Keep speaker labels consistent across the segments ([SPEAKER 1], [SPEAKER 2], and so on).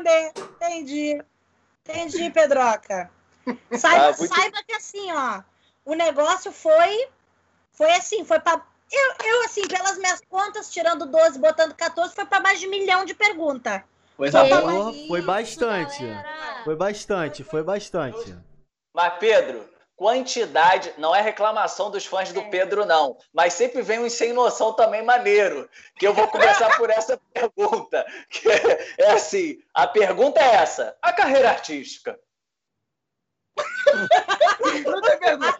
[SPEAKER 1] responder. Entendi. Entendi, Pedroca. Saiba, ah, muito... saiba que assim, ó, o negócio foi foi assim, foi para eu, eu, assim, pelas minhas contas, tirando 12, botando 14, foi para mais de um milhão de perguntas.
[SPEAKER 2] Coisa boa. Foi bastante. Foi bastante, foi bastante.
[SPEAKER 3] Mas, Pedro, quantidade, não é reclamação dos fãs do é. Pedro, não, mas sempre vem um sem noção também maneiro, que eu vou começar por essa pergunta, que é, é assim, a pergunta é essa, a carreira artística. Pergunta,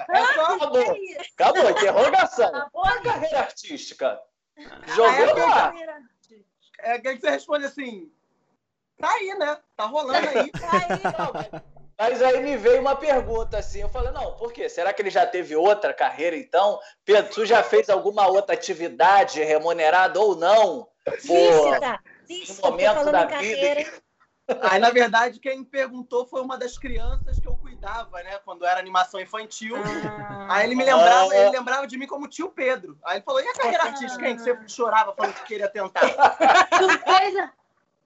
[SPEAKER 3] é só... Acabou, acabou, interrogação. A carreira artística. Jogou
[SPEAKER 4] é, lá. É que você responde assim, tá aí, né? Tá rolando aí. Tá aí,
[SPEAKER 3] mas aí me veio uma pergunta assim, eu falei, não, por quê? Será que ele já teve outra carreira então? Pedro, tu já fez alguma outra atividade remunerada ou não?
[SPEAKER 1] Lícita, lícita,
[SPEAKER 4] no momento da vida. Aí, na verdade, quem perguntou foi uma das crianças que eu cuidava, né? Quando era animação infantil. Ah, aí ele me lembrava, ele lembrava de mim como tio Pedro. Aí ele falou, e a carreira artística, hein? Que você chorava falando que queria tentar.
[SPEAKER 5] Tu fez,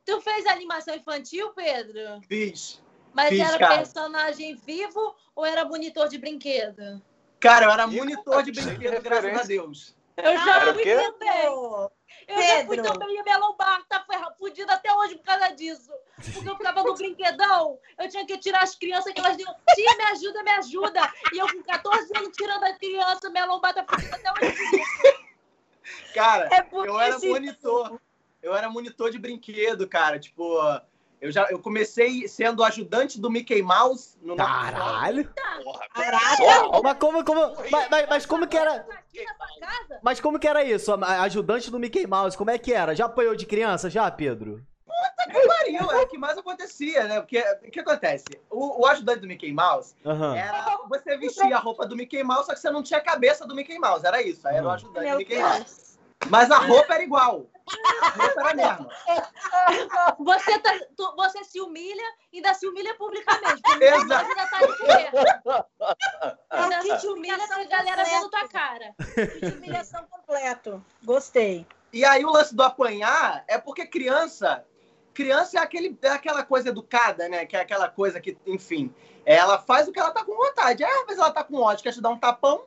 [SPEAKER 5] tu fez animação infantil, Pedro?
[SPEAKER 4] Fiz.
[SPEAKER 5] Mas
[SPEAKER 4] Fiz,
[SPEAKER 5] era
[SPEAKER 4] cara.
[SPEAKER 5] personagem vivo ou era monitor de brinquedo?
[SPEAKER 4] Cara, eu era monitor de brinquedo, graças a Deus.
[SPEAKER 5] Eu já ah, fui também. Eu Pedro. já fui também. E a minha lombar tá fudida até hoje por causa disso. Porque eu ficava no brinquedão, eu tinha que tirar as crianças que elas diziam, tia, me ajuda, me ajuda. E eu com 14 anos tirando a criança, minha lombar tá fudida até hoje.
[SPEAKER 4] Cara, é eu era monitor. Eu era monitor de brinquedo, cara. Tipo, eu já eu comecei sendo ajudante do Mickey Mouse
[SPEAKER 2] no Caralho! Caralho! Mas como, como, mas, mas, mas, como que era? Mas como que era isso? Ajudante do Mickey Mouse, como é que era? Já apanhou de criança, já, Pedro?
[SPEAKER 4] Puta que pariu, é o que mais acontecia, né? Porque o que acontece? O, o ajudante do Mickey Mouse uhum. era você vestia a roupa do Mickey Mouse, só que você não tinha a cabeça do Mickey Mouse, era isso. Aí era o ajudante Meu do Mickey Deus. Mouse. Mas a roupa era igual.
[SPEAKER 5] Você, tá, tu, você se humilha e ainda se humilha publicamente. Exato. Ainda tá de. Ainda se humilha com a galera vendo tua cara.
[SPEAKER 1] Que humilhação completo. Gostei.
[SPEAKER 4] E aí o lance do apanhar é porque criança criança é, aquele, é aquela coisa educada, né? Que é aquela coisa que, enfim, ela faz o que ela tá com vontade. Aí, às vezes ela tá com ódio, quer te dar um tapão.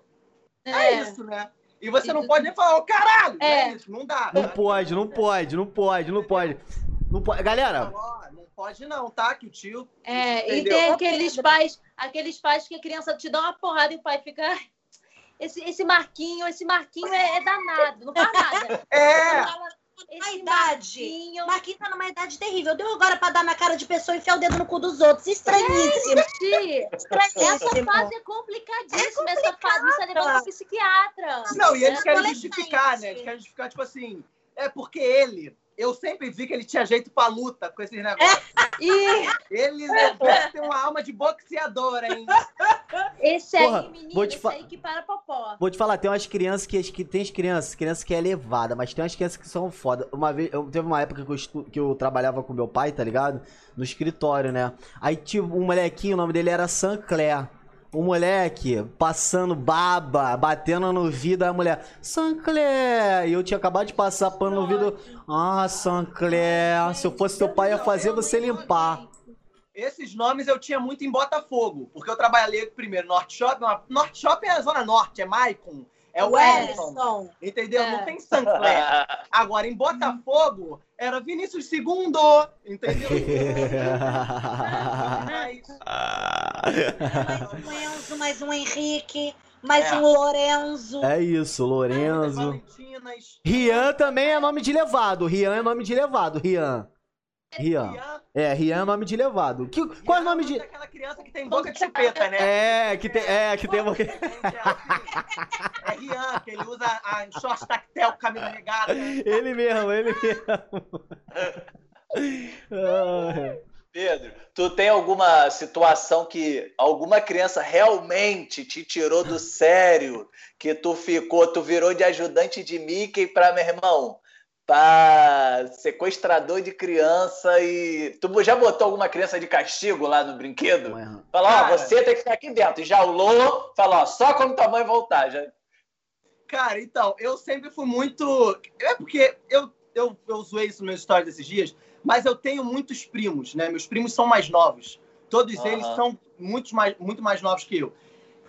[SPEAKER 4] É, é isso, né? E você não pode nem falar, ô caralho! É. é isso, não dá.
[SPEAKER 2] Não pode, não pode, não pode, não pode. Não pode. Galera.
[SPEAKER 4] Não pode, não, tá? Que o tio.
[SPEAKER 5] É, entendeu? e tem aqueles pais, aqueles pais que a criança te dá uma porrada e o pai fica. Esse, esse Marquinho, esse Marquinho é, é danado, não faz nada.
[SPEAKER 4] É
[SPEAKER 1] a idade. Marquinho... Marquinhos tá numa idade terrível. Deu agora pra dar na cara de pessoa e enfiar o dedo no cu dos outros. Estranhíssimo.
[SPEAKER 5] É, Essa fase é complicadíssima. É essa fase você levando pro psiquiatra.
[SPEAKER 4] Não, e eles querem justificar, né? Eles querem justificar, tipo assim, é porque ele eu sempre vi que ele tinha jeito pra luta com esses negócios.
[SPEAKER 5] E
[SPEAKER 4] ele né, tem uma alma de boxeador, hein?
[SPEAKER 5] Esse Porra, aí, menino, esse aí que para popó.
[SPEAKER 2] Vou te falar, tem umas crianças que, que tem as crianças, crianças que é levada, mas tem umas crianças que são foda. Uma vez, eu, teve uma época que eu, estu, que eu trabalhava com meu pai, tá ligado? No escritório, né? Aí tinha um molequinho, o nome dele era Sancler o moleque passando baba, batendo no vidro, a mulher, Sancler! E eu tinha acabado de passar pano no vidro. Ah, Sancler, se eu fosse teu pai, ia fazer você limpar.
[SPEAKER 4] Esses nomes eu tinha muito em Botafogo, porque eu trabalhei primeiro no Norte Shopping. Norte Shopping é a Zona Norte, é Maicon. É o Wellington. Entendeu? É. Não tem Sancler. Agora, em Botafogo, era Vinícius Segundo. Entendeu?
[SPEAKER 1] mais um mais um Henrique. Mais é. um Lorenzo.
[SPEAKER 2] É isso, Lorenzo. Rian também é nome de levado. Rian é nome de levado. Rian. Rian. É, Rian é nome de levado. Que, qual é o nome de.
[SPEAKER 4] aquela criança que tem boca de chupeta, né?
[SPEAKER 2] É, que tem, é, que tem boca.
[SPEAKER 4] É Rian, que ele usa a short tactel, camisa regada.
[SPEAKER 2] Ele mesmo, ele mesmo.
[SPEAKER 3] Pedro, tu tem alguma situação que alguma criança realmente te tirou do sério, que tu ficou, tu virou de ajudante de Mickey para meu irmão? Para sequestrador de criança e. Tu já botou alguma criança de castigo lá no brinquedo? Fala, ó, você tem que ficar aqui dentro. Já o fala, ó, só quando tua mãe voltar. Já...
[SPEAKER 4] Cara, então, eu sempre fui muito. É porque eu, eu, eu zoei isso no meu story desses dias, mas eu tenho muitos primos, né? Meus primos são mais novos. Todos uhum. eles são muito mais, muito mais novos que eu.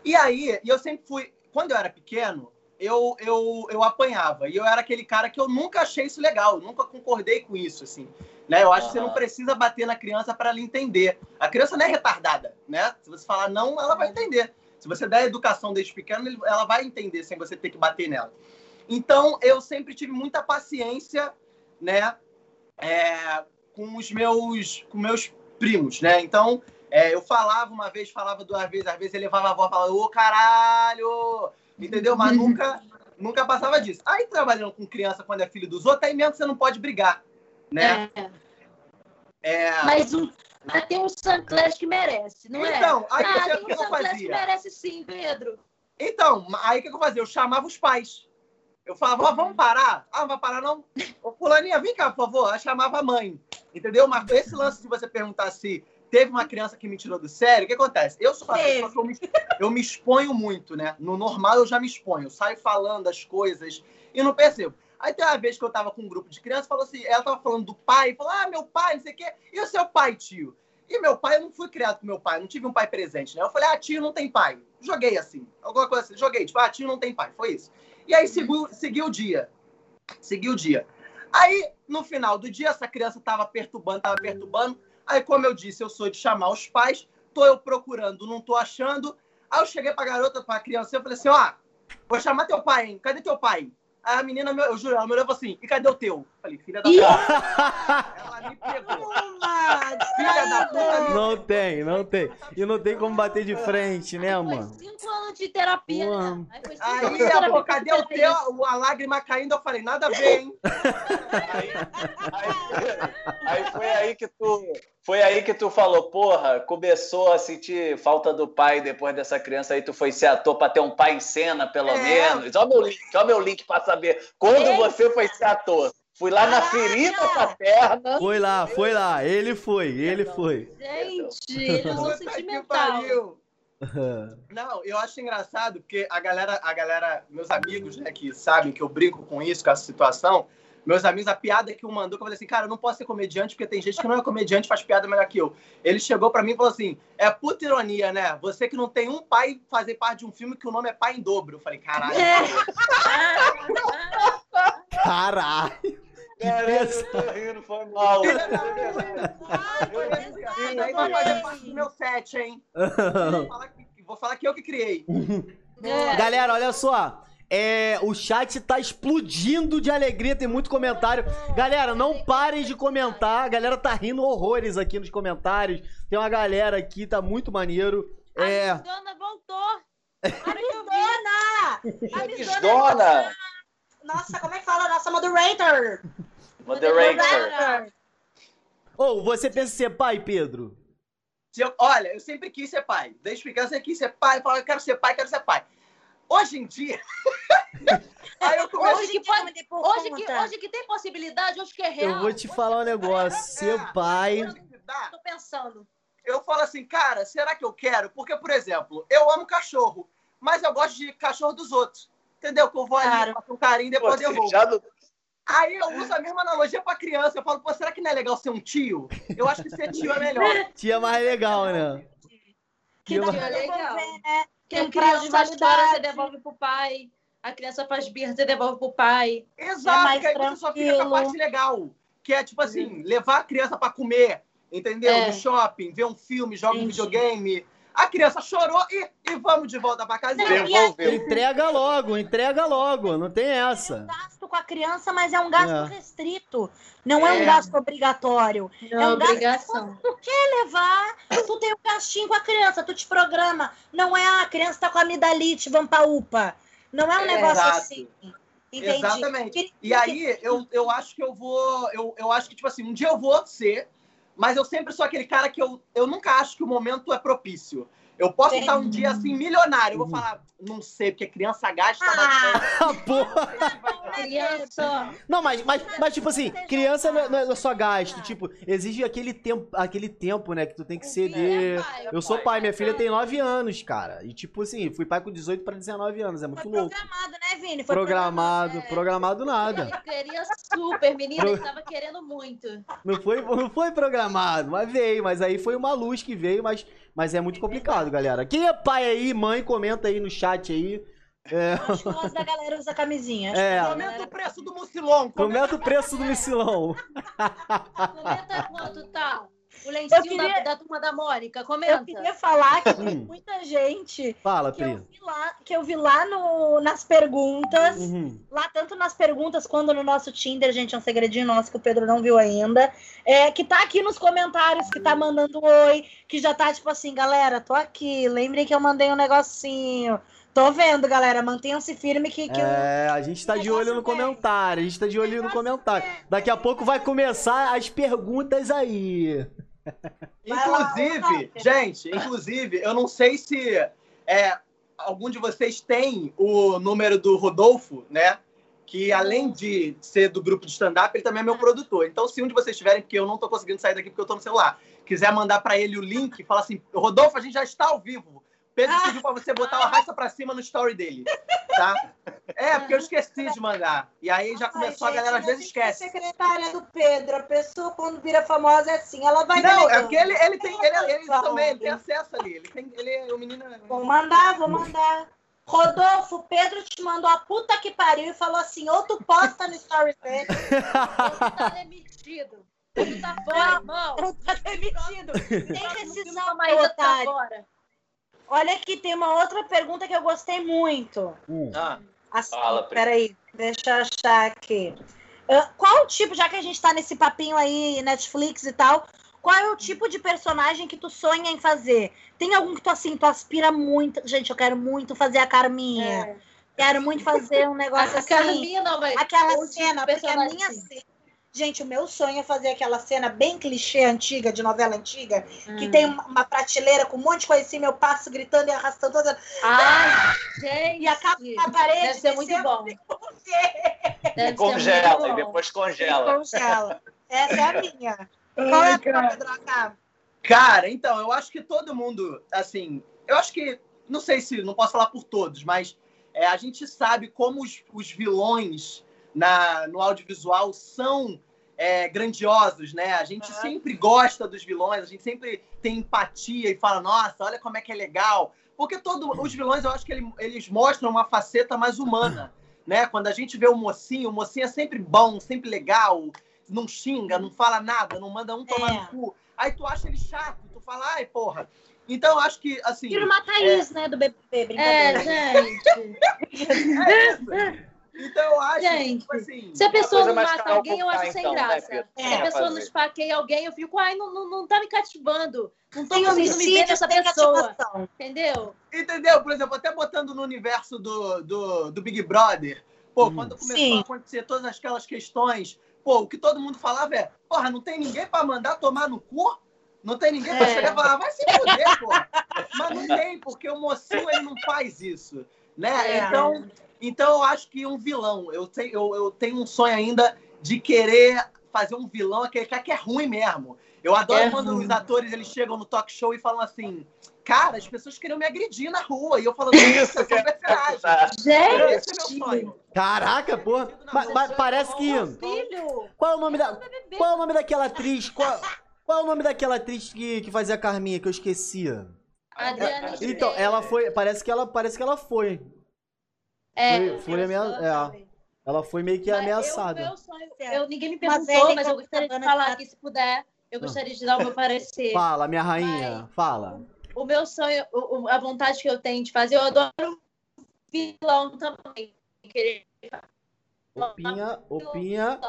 [SPEAKER 4] E aí, eu sempre fui. Quando eu era pequeno, eu, eu, eu apanhava. E eu era aquele cara que eu nunca achei isso legal, nunca concordei com isso, assim. Né? Eu acho uhum. que você não precisa bater na criança para ela entender. A criança não é retardada, né? Se você falar não, ela vai entender. Se você der educação desde pequeno, ela vai entender sem você ter que bater nela. Então, eu sempre tive muita paciência, né? É, com os meus, com meus primos, né? Então, é, eu falava uma vez, falava duas vezes, às vezes ele levava a voz e falava, ô caralho! Entendeu? Mas nunca, nunca passava disso. Aí, trabalhando com criança quando é filho dos outros, aí mesmo você não pode brigar, né?
[SPEAKER 5] É. É... Mas, um, mas tem um Sancler que merece, não
[SPEAKER 4] então, é? Então, aí
[SPEAKER 5] ah,
[SPEAKER 4] tem um
[SPEAKER 5] que eu fazia? que merece sim, Pedro.
[SPEAKER 4] Então, aí o que eu fazia? Eu chamava os pais. Eu falava, ó, oh, vamos parar? Ah, não vai parar não? Ô, fulaninha, vem cá, por favor. Eu chamava a mãe, entendeu? Mas esse lance de você perguntar se teve uma criança que me tirou do sério, o que acontece? Eu sou uma pessoa que eu me, eu me exponho muito, né? No normal eu já me exponho. Eu saio falando as coisas e não percebo. Aí tem uma vez que eu tava com um grupo de crianças, falou assim, ela tava falando do pai, falou, ah, meu pai, não sei o quê. E o seu pai, tio? E meu pai, eu não fui criado com meu pai, não tive um pai presente, né? Eu falei, ah, tio não tem pai. Joguei assim, alguma coisa assim, joguei, tipo, ah, tio não tem pai, foi isso. E aí seguiu, seguiu o dia. Seguiu o dia. Aí, no final do dia, essa criança tava perturbando, tava perturbando. Aí, como eu disse, eu sou de chamar os pais, tô eu procurando, não tô achando. Aí eu cheguei pra garota, pra criança, eu falei assim, ó, vou chamar teu pai, hein? Cadê teu pai? Aí a menina, eu juro, ela me olhou assim, e cadê o teu? Falei, filha da puta. ela me pegou.
[SPEAKER 2] filha da puta. Não tem, não tem. E não tem como bater de frente, né, mano?
[SPEAKER 5] Foi cinco anos de terapia, né?
[SPEAKER 4] Aí, aí amor, cadê o teu? A lágrima caindo, eu falei, nada a ver, hein?
[SPEAKER 3] aí, aí, aí foi aí que tu foi aí que tu falou, porra, começou a sentir falta do pai depois dessa criança aí, tu foi ser ator para ter um pai em cena, pelo é. menos. Olha o meu link, olha o meu link para saber quando Ei. você foi ser ator. Fui lá na ferida paterna.
[SPEAKER 2] Foi lá, foi lá. Ele foi, ele foi.
[SPEAKER 5] Gente, ele é sentimental.
[SPEAKER 4] Não, eu acho engraçado porque a galera, a galera, meus amigos, né, que sabem que eu brinco com isso, com essa situação, meus amigos, a piada que um mandou, que eu falei assim, cara, eu não posso ser comediante, porque tem gente que não é comediante faz piada melhor que eu. Ele chegou para mim e falou assim: é puta ironia, né? Você que não tem um pai fazer parte de um filme que o nome é Pai em Dobro. Eu falei, caralho.
[SPEAKER 2] caralho.
[SPEAKER 3] Caralho, eu tô rindo, foi mal.
[SPEAKER 4] Aí vai fazer parte do meu set, hein? Vou falar que, vou falar que eu que criei.
[SPEAKER 2] Galera, olha só. É, o chat tá explodindo de alegria, tem muito comentário. Galera, não parem de comentar. A galera tá rindo horrores aqui nos comentários. Tem uma galera aqui, tá muito maneiro.
[SPEAKER 5] É... A Dona voltou!
[SPEAKER 1] A Dona! Nossa, como é que fala? Nossa moderator!
[SPEAKER 3] Moderator!
[SPEAKER 2] Ou oh, você pensa em ser pai, Pedro?
[SPEAKER 4] Eu, olha, eu sempre quis ser pai. Desde pequeno eu sempre quis ser pai. Eu falo, eu quero ser pai, quero ser pai. Hoje em dia.
[SPEAKER 5] Eu comecei... hoje, que pode... hoje, que, hoje que tem possibilidade, hoje que é real.
[SPEAKER 2] Eu vou te falar um negócio. Ser é, pai.
[SPEAKER 5] Tô pensando.
[SPEAKER 4] Eu falo assim, cara, será que eu quero? Porque, por exemplo, eu amo cachorro, mas eu gosto de cachorro dos outros. Entendeu? Que eu vou ali, faço um carinho e depois eu vou. Aí eu uso a mesma analogia pra criança. Eu falo, pô, será que não é legal ser um tio? Eu acho que ser tio é melhor.
[SPEAKER 2] Tia é mais legal,
[SPEAKER 5] né? Que tia é legal. né? Que a criança faz história, você devolve pro pai. A criança faz birra, você devolve pro pai.
[SPEAKER 4] Exato, é que aí você só fica com a parte legal. Que é tipo assim, levar a criança para comer, entendeu? É. No shopping, ver um filme, jogar um videogame. A criança chorou e, e vamos de volta para casa.
[SPEAKER 2] Devolveu. Entrega logo, entrega logo, não tem essa. É
[SPEAKER 1] um gasto com a criança, mas é um gasto é. restrito. Não é. é. um gasto obrigatório. Não, é um
[SPEAKER 5] obrigação.
[SPEAKER 1] gasto que tu quer levar, tu tem um gastinho com a criança, tu te programa. Não é ah, a criança tá com amidalite, vamos pra UPA. Não é um negócio Exato. assim.
[SPEAKER 4] Entendi. Exatamente. E aí, eu, eu acho que eu vou. Eu, eu acho que, tipo assim, um dia eu vou ser mas eu sempre sou aquele cara que eu, eu nunca acho que o momento é propício. Eu posso estar um dia assim, milionário. Eu vou falar, não sei, porque criança gasta bastante.
[SPEAKER 2] Ah, porra!
[SPEAKER 5] Criança.
[SPEAKER 2] Não, mas, mas, mas tipo assim, criança não é, não é só gasto. Tipo, exige aquele tempo, aquele tempo, né? Que tu tem que ceder. Eu sou pai, minha filha tem 9 anos, cara. E tipo assim, fui pai com 18 pra 19 anos. É muito
[SPEAKER 1] Foi
[SPEAKER 2] louco.
[SPEAKER 1] programado, né, Vini? Foi
[SPEAKER 2] Programado,
[SPEAKER 1] é.
[SPEAKER 2] programado nada.
[SPEAKER 5] Ele queria super, menina,
[SPEAKER 2] Pro-
[SPEAKER 5] ele tava querendo muito.
[SPEAKER 2] Não foi, não foi programado, mas veio. Mas aí foi uma luz que veio, mas, mas é muito complicado, galera. Quem é pai aí, mãe, comenta aí no chat aí. É,
[SPEAKER 1] Acho que o resto da galera usa camisinha.
[SPEAKER 2] É.
[SPEAKER 1] que a
[SPEAKER 4] Aumenta
[SPEAKER 1] galera-
[SPEAKER 4] o preço do mucilão.
[SPEAKER 2] comenta o preço do missilão.
[SPEAKER 5] Comenta quanto tá o lencinho
[SPEAKER 1] queria-
[SPEAKER 5] da, da turma da Mônica.
[SPEAKER 1] Eu
[SPEAKER 5] Comenta.
[SPEAKER 1] queria falar que tem
[SPEAKER 2] Hum.
[SPEAKER 1] muita gente
[SPEAKER 2] Fala,
[SPEAKER 1] que eu
[SPEAKER 2] Pri.
[SPEAKER 1] vi lá, que eu vi lá no, nas perguntas.
[SPEAKER 2] Uhum.
[SPEAKER 1] Lá, tanto nas perguntas quanto no nosso Tinder, gente, é um segredinho nosso que o Pedro não viu ainda. É, que tá aqui nos comentários, que tá mandando oi, que já tá tipo assim, galera, tô aqui. Lembrem que eu mandei um negocinho. Tô vendo, galera. Mantenham-se firme que, que
[SPEAKER 2] É, a gente tá de olho no comentário, a gente tá de olho no comentário. Daqui a pouco vai começar as perguntas aí.
[SPEAKER 4] Inclusive, gente, inclusive, eu não sei se é, algum de vocês tem o número do Rodolfo, né? Que além de ser do grupo de stand-up, ele também é meu produtor. Então, se um de vocês tiverem, porque eu não tô conseguindo sair daqui porque eu tô no celular, quiser mandar pra ele o link, fala assim: Rodolfo, a gente já está ao vivo. Pedro pediu pra você botar o arrasta pra cima no story dele, tá? É, porque eu esqueci de mandar. E aí já começou,
[SPEAKER 1] Ai,
[SPEAKER 4] a galera às
[SPEAKER 1] gente,
[SPEAKER 4] vezes
[SPEAKER 1] a gente é
[SPEAKER 4] esquece.
[SPEAKER 1] secretária do Pedro. A pessoa, quando vira famosa, é assim. Ela vai
[SPEAKER 4] Não, é porque ele, ele tem. Ele, ele também ele tem acesso ali. Ele tem. Ele é o menino.
[SPEAKER 1] Vou mandar, vou mandar. Rodolfo, Pedro te mandou a puta que pariu e falou assim: ou tu posta no story dele,
[SPEAKER 5] Ele tá demitido. Ele tá fora, irmão.
[SPEAKER 1] ou tá demitido. Tem decisão,
[SPEAKER 5] da Maísa tá fora.
[SPEAKER 1] Olha aqui, tem uma outra pergunta que eu gostei muito.
[SPEAKER 2] Hum.
[SPEAKER 4] Ah,
[SPEAKER 1] Assim,
[SPEAKER 3] Fala,
[SPEAKER 1] peraí, deixa eu achar aqui. Ah, qual o tipo, já que a gente tá nesse papinho aí, Netflix e tal, qual é o tipo de personagem que tu sonha em fazer? Tem algum que tu assim, tu aspira muito? Gente, eu quero muito fazer a Carminha.
[SPEAKER 5] É.
[SPEAKER 1] Quero muito fazer um negócio
[SPEAKER 5] A
[SPEAKER 1] assim.
[SPEAKER 5] Carminha não vai.
[SPEAKER 1] Aquela
[SPEAKER 5] tipo
[SPEAKER 1] cena, porque a minha cena. Gente, o meu sonho é fazer aquela cena bem clichê antiga, de novela antiga, que
[SPEAKER 5] Hum.
[SPEAKER 1] tem uma, uma prateleira com um monte de coisa assim, eu passo gritando e arrastando toda.
[SPEAKER 5] Ai, gente.
[SPEAKER 1] E acaba na parede.
[SPEAKER 5] Deve ser muito bom. Deve ser
[SPEAKER 3] Congela
[SPEAKER 5] muito
[SPEAKER 3] e
[SPEAKER 5] bom.
[SPEAKER 3] depois
[SPEAKER 1] e
[SPEAKER 3] congela.
[SPEAKER 1] Congela. Essa é a minha. Qual é a tua, Pedroca?
[SPEAKER 4] Cara, então, eu acho que todo mundo, assim, eu acho que, não sei se, não posso falar por todos, mas é, a gente sabe como os, os vilões na, no audiovisual são é, grandiosos, né? A gente
[SPEAKER 1] Aham.
[SPEAKER 4] sempre gosta dos vilões, a gente sempre tem empatia e fala, nossa, olha como é que é legal. Porque todos os vilões, eu acho que ele- eles mostram uma faceta mais humana, né? Quando a gente vê o mocinho, o mocinho é sempre bom, sempre legal, não xinga, não fala nada, não manda um tomar
[SPEAKER 1] É.
[SPEAKER 4] no cu. Aí tu acha ele chato, tu fala, ai, porra. Então eu acho que, assim.
[SPEAKER 1] Tira uma Thaís, né, do BBB,
[SPEAKER 5] É,
[SPEAKER 1] brincadeira.
[SPEAKER 5] gente.
[SPEAKER 4] é isso. Então eu acho
[SPEAKER 5] Gente,
[SPEAKER 4] que, tipo assim.
[SPEAKER 5] Se a pessoa não mata
[SPEAKER 3] Carol
[SPEAKER 5] alguém, eu acho sem
[SPEAKER 3] então, né,
[SPEAKER 5] graça. Se
[SPEAKER 1] É,
[SPEAKER 5] a pessoa não esfaqueia alguém, eu fico, ai, não, não, não tá me cativando. Não tô
[SPEAKER 1] Tem
[SPEAKER 5] conseguindo me ver
[SPEAKER 1] homicídio,
[SPEAKER 5] nessa
[SPEAKER 1] tem
[SPEAKER 5] pessoa.
[SPEAKER 1] cativação.
[SPEAKER 5] Entendeu?
[SPEAKER 4] Entendeu? Por exemplo, até botando no universo do, do, do Big Brother. Pô,
[SPEAKER 2] Hum.
[SPEAKER 4] quando começou
[SPEAKER 1] Sim.
[SPEAKER 4] a acontecer todas aquelas questões, pô, o que todo mundo falava é, porra, não tem ninguém pra mandar tomar no cu? Não tem ninguém pra
[SPEAKER 1] É.
[SPEAKER 4] chegar e falar, vai se fuder, pô. Mas não tem, porque o mocinho, ele não faz isso, né?
[SPEAKER 1] É.
[SPEAKER 4] Então, então eu acho que um vilão, eu, sei, eu, eu tenho um sonho ainda de querer fazer um vilão, aquele cara que é ruim mesmo. Eu adoro
[SPEAKER 5] É
[SPEAKER 4] quando
[SPEAKER 5] ruim.
[SPEAKER 4] os atores eles chegam no talk show e falam assim, cara, as pessoas queriam me agredir na rua. E eu falando, isso, sou um personagem.
[SPEAKER 3] Tá.
[SPEAKER 4] Esse é
[SPEAKER 5] Gente!
[SPEAKER 4] meu sonho.
[SPEAKER 2] Caraca, porra. Ma- ma- parece que.
[SPEAKER 5] Filho!
[SPEAKER 2] Qual é o nome da. Qual é o nome daquela atriz? Qual, qual é o nome daquela atriz que, que fazia a Carminha, que eu esquecia?
[SPEAKER 5] Adriana
[SPEAKER 2] Então,
[SPEAKER 5] Esteves.
[SPEAKER 2] ela foi. Parece que ela, parece que ela foi.
[SPEAKER 5] É,
[SPEAKER 2] foi- foi
[SPEAKER 5] eu
[SPEAKER 2] é. Ela foi meio que
[SPEAKER 5] Mas eu-
[SPEAKER 2] ameaçada.
[SPEAKER 5] meu sonho-
[SPEAKER 1] Certo.
[SPEAKER 5] eu, ninguém me perguntou, mas eu gostaria de falar
[SPEAKER 1] que
[SPEAKER 5] aqui, se puder. Eu
[SPEAKER 2] Ah.
[SPEAKER 5] gostaria de dar o meu parecer.
[SPEAKER 2] Fala, minha rainha. Fala.
[SPEAKER 5] O meu sonho, a vontade que eu tenho de fazer, eu adoro vilão também. Querer
[SPEAKER 2] Opinha, opinha,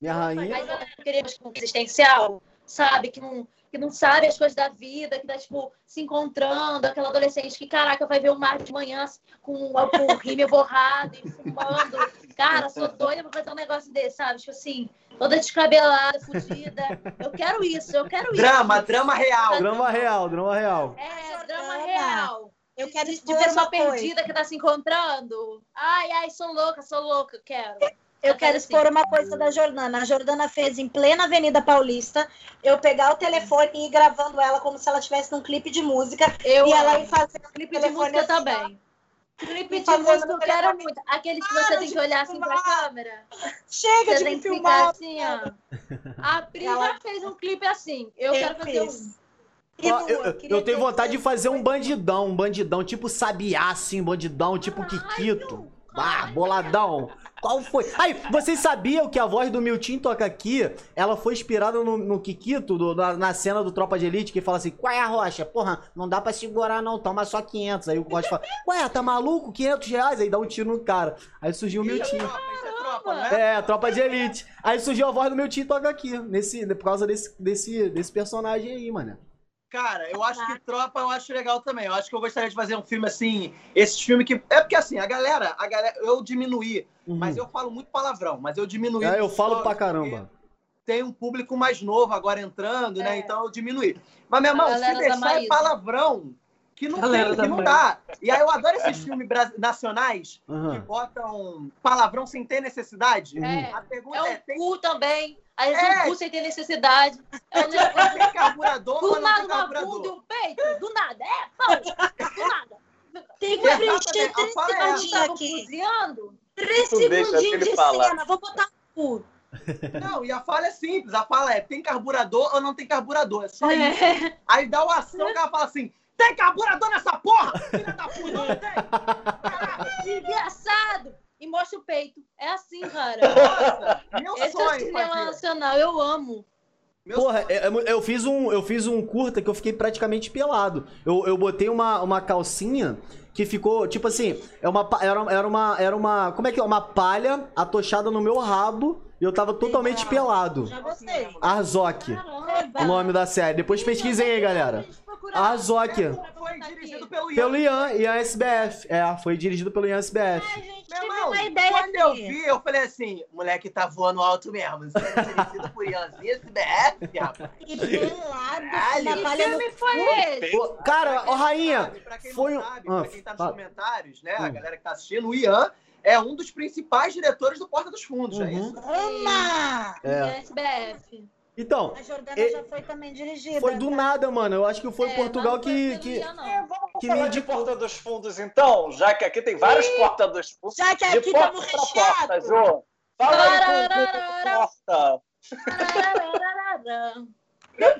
[SPEAKER 2] minha rainha.
[SPEAKER 5] Mas eu queria existencial, sabe? Que não, que não sabe as coisas da vida, que tá, tipo, se encontrando, aquela adolescente que, caraca, vai ver o mar de manhã com o o rímel borrado e fumando. Cara, sou doida pra fazer um negócio desse, sabe? Tipo assim, toda descabelada, fugida. Eu quero isso, eu quero
[SPEAKER 4] drama,
[SPEAKER 5] isso.
[SPEAKER 4] Drama, real.
[SPEAKER 2] Drama real, drama real.
[SPEAKER 5] É, drama real.
[SPEAKER 1] Eu quero
[SPEAKER 5] de, de pessoa perdida que tá se encontrando. Ai, ai, sou louca, sou louca, quero.
[SPEAKER 1] Eu quero expor uma coisa da Jordana. A Jordana fez em plena Avenida Paulista eu pegar o telefone e ir gravando ela como se ela estivesse num clipe de música.
[SPEAKER 5] Eu
[SPEAKER 1] e ela ir fazer
[SPEAKER 5] um clipe de música assim, também. Clipe de música eu quero muito. Aqueles que você tem que olhar assim pra câmera.
[SPEAKER 1] Chega
[SPEAKER 5] você
[SPEAKER 1] de
[SPEAKER 5] tem que
[SPEAKER 1] filmar.
[SPEAKER 5] assim, ó. A Pri já fez um clipe assim. Eu, eu quero fazer fiz. um.
[SPEAKER 2] Eu, eu, eu tenho vontade de fazer um bandidão, um bandidão, tipo sabiá, assim, bandidão, tipo Kikito. Ah, boladão. Qual foi? Aí, vocês sabiam que a voz do Milton toca aqui, ela foi inspirada no, no Kikito, do, na, na, cena do Tropa de Elite, que fala assim, qual é a rocha? Porra, não dá pra segurar não, toma só 500. Aí o Rocha fala, ué, tá maluco? 500 reais? Aí dá um tiro no cara. Aí surgiu o Milton. É, Tropa de Elite. Aí surgiu a voz do Milton toca aqui, nesse, por causa desse, desse, desse personagem aí, mano.
[SPEAKER 4] Cara, eu acho que Tropa eu acho legal também. Eu acho que eu gostaria de fazer um filme assim, esses filmes que. É porque assim, a galera, a galera, eu diminuí, uhum. mas eu falo muito palavrão, mas eu diminuí.
[SPEAKER 2] É, eu falo pra caramba.
[SPEAKER 4] Tem um público mais novo agora entrando, né? é. né? Então eu diminuí. Mas, meu irmão, se deixar é palavrão, que não tem, que não dá. E aí eu adoro esses filmes nacionais uhum. que botam palavrão sem ter necessidade.
[SPEAKER 5] É. A pergunta é, é tem... cu também. Aí eles é. cu sem ter necessidade. É um negócio...
[SPEAKER 4] tem carburador,
[SPEAKER 5] do nada uma bunda e um peito, do nada. É, pão, do nada.
[SPEAKER 1] Tem que preencher três segundinhos aqui. Cozinhando. Três segundinhos de falar. cena. Vou botar o cu.
[SPEAKER 4] Não, e a fala é simples. A fala é: tem carburador ou não tem carburador? É só é. isso. Aí dá o ação que ela fala assim: tem carburador nessa porra! Filha da puta, não
[SPEAKER 5] tem! Desgraçado! E mostra o peito. É assim, cara. Nossa, meu Esse sonho. É o cinema nacional, eu amo.
[SPEAKER 2] Meu Porra, eu, é, é eu, fiz um, eu fiz um curta que eu fiquei praticamente pelado. Eu, eu botei uma, uma calcinha que ficou, tipo assim, é uma, era, era uma. Era uma. Como é que é? Uma palha atochada no meu rabo e eu tava totalmente pelado. Já gostei. Arzok. O nome da série. Depois pesquisem aí, galera. Arzok.
[SPEAKER 4] Foi dirigido pelo Ian.
[SPEAKER 2] Pelo Ian, Ian SBF. É, foi dirigido pelo Ian SBF.
[SPEAKER 1] Ai, gente, Meu irmão, uma ideia
[SPEAKER 4] quando eu vi, eu falei assim, moleque tá voando alto mesmo. Isso é dirigido por Ian SBF, rapaz.
[SPEAKER 1] E pelado. Que
[SPEAKER 5] filme foi esse?
[SPEAKER 2] Cara, ó, Rainha, foi...
[SPEAKER 4] Sabe, ah, pra quem tá nos comentários, né, a hum. galera que tá assistindo, o Ian é um dos principais diretores do Porta dos Fundos, uhum. é isso?
[SPEAKER 1] Ama!
[SPEAKER 5] É. SBF.
[SPEAKER 2] Então.
[SPEAKER 1] A Jordana é, já foi também dirigida.
[SPEAKER 2] Foi do nada, mano. Eu acho que foi é, Portugal que. que...
[SPEAKER 3] É, vamos que falar de Porta dos Fundos, então, já que aqui tem várias Portas dos Fundos.
[SPEAKER 1] Já que aqui estamos recheados.
[SPEAKER 3] Fala aí com, porta.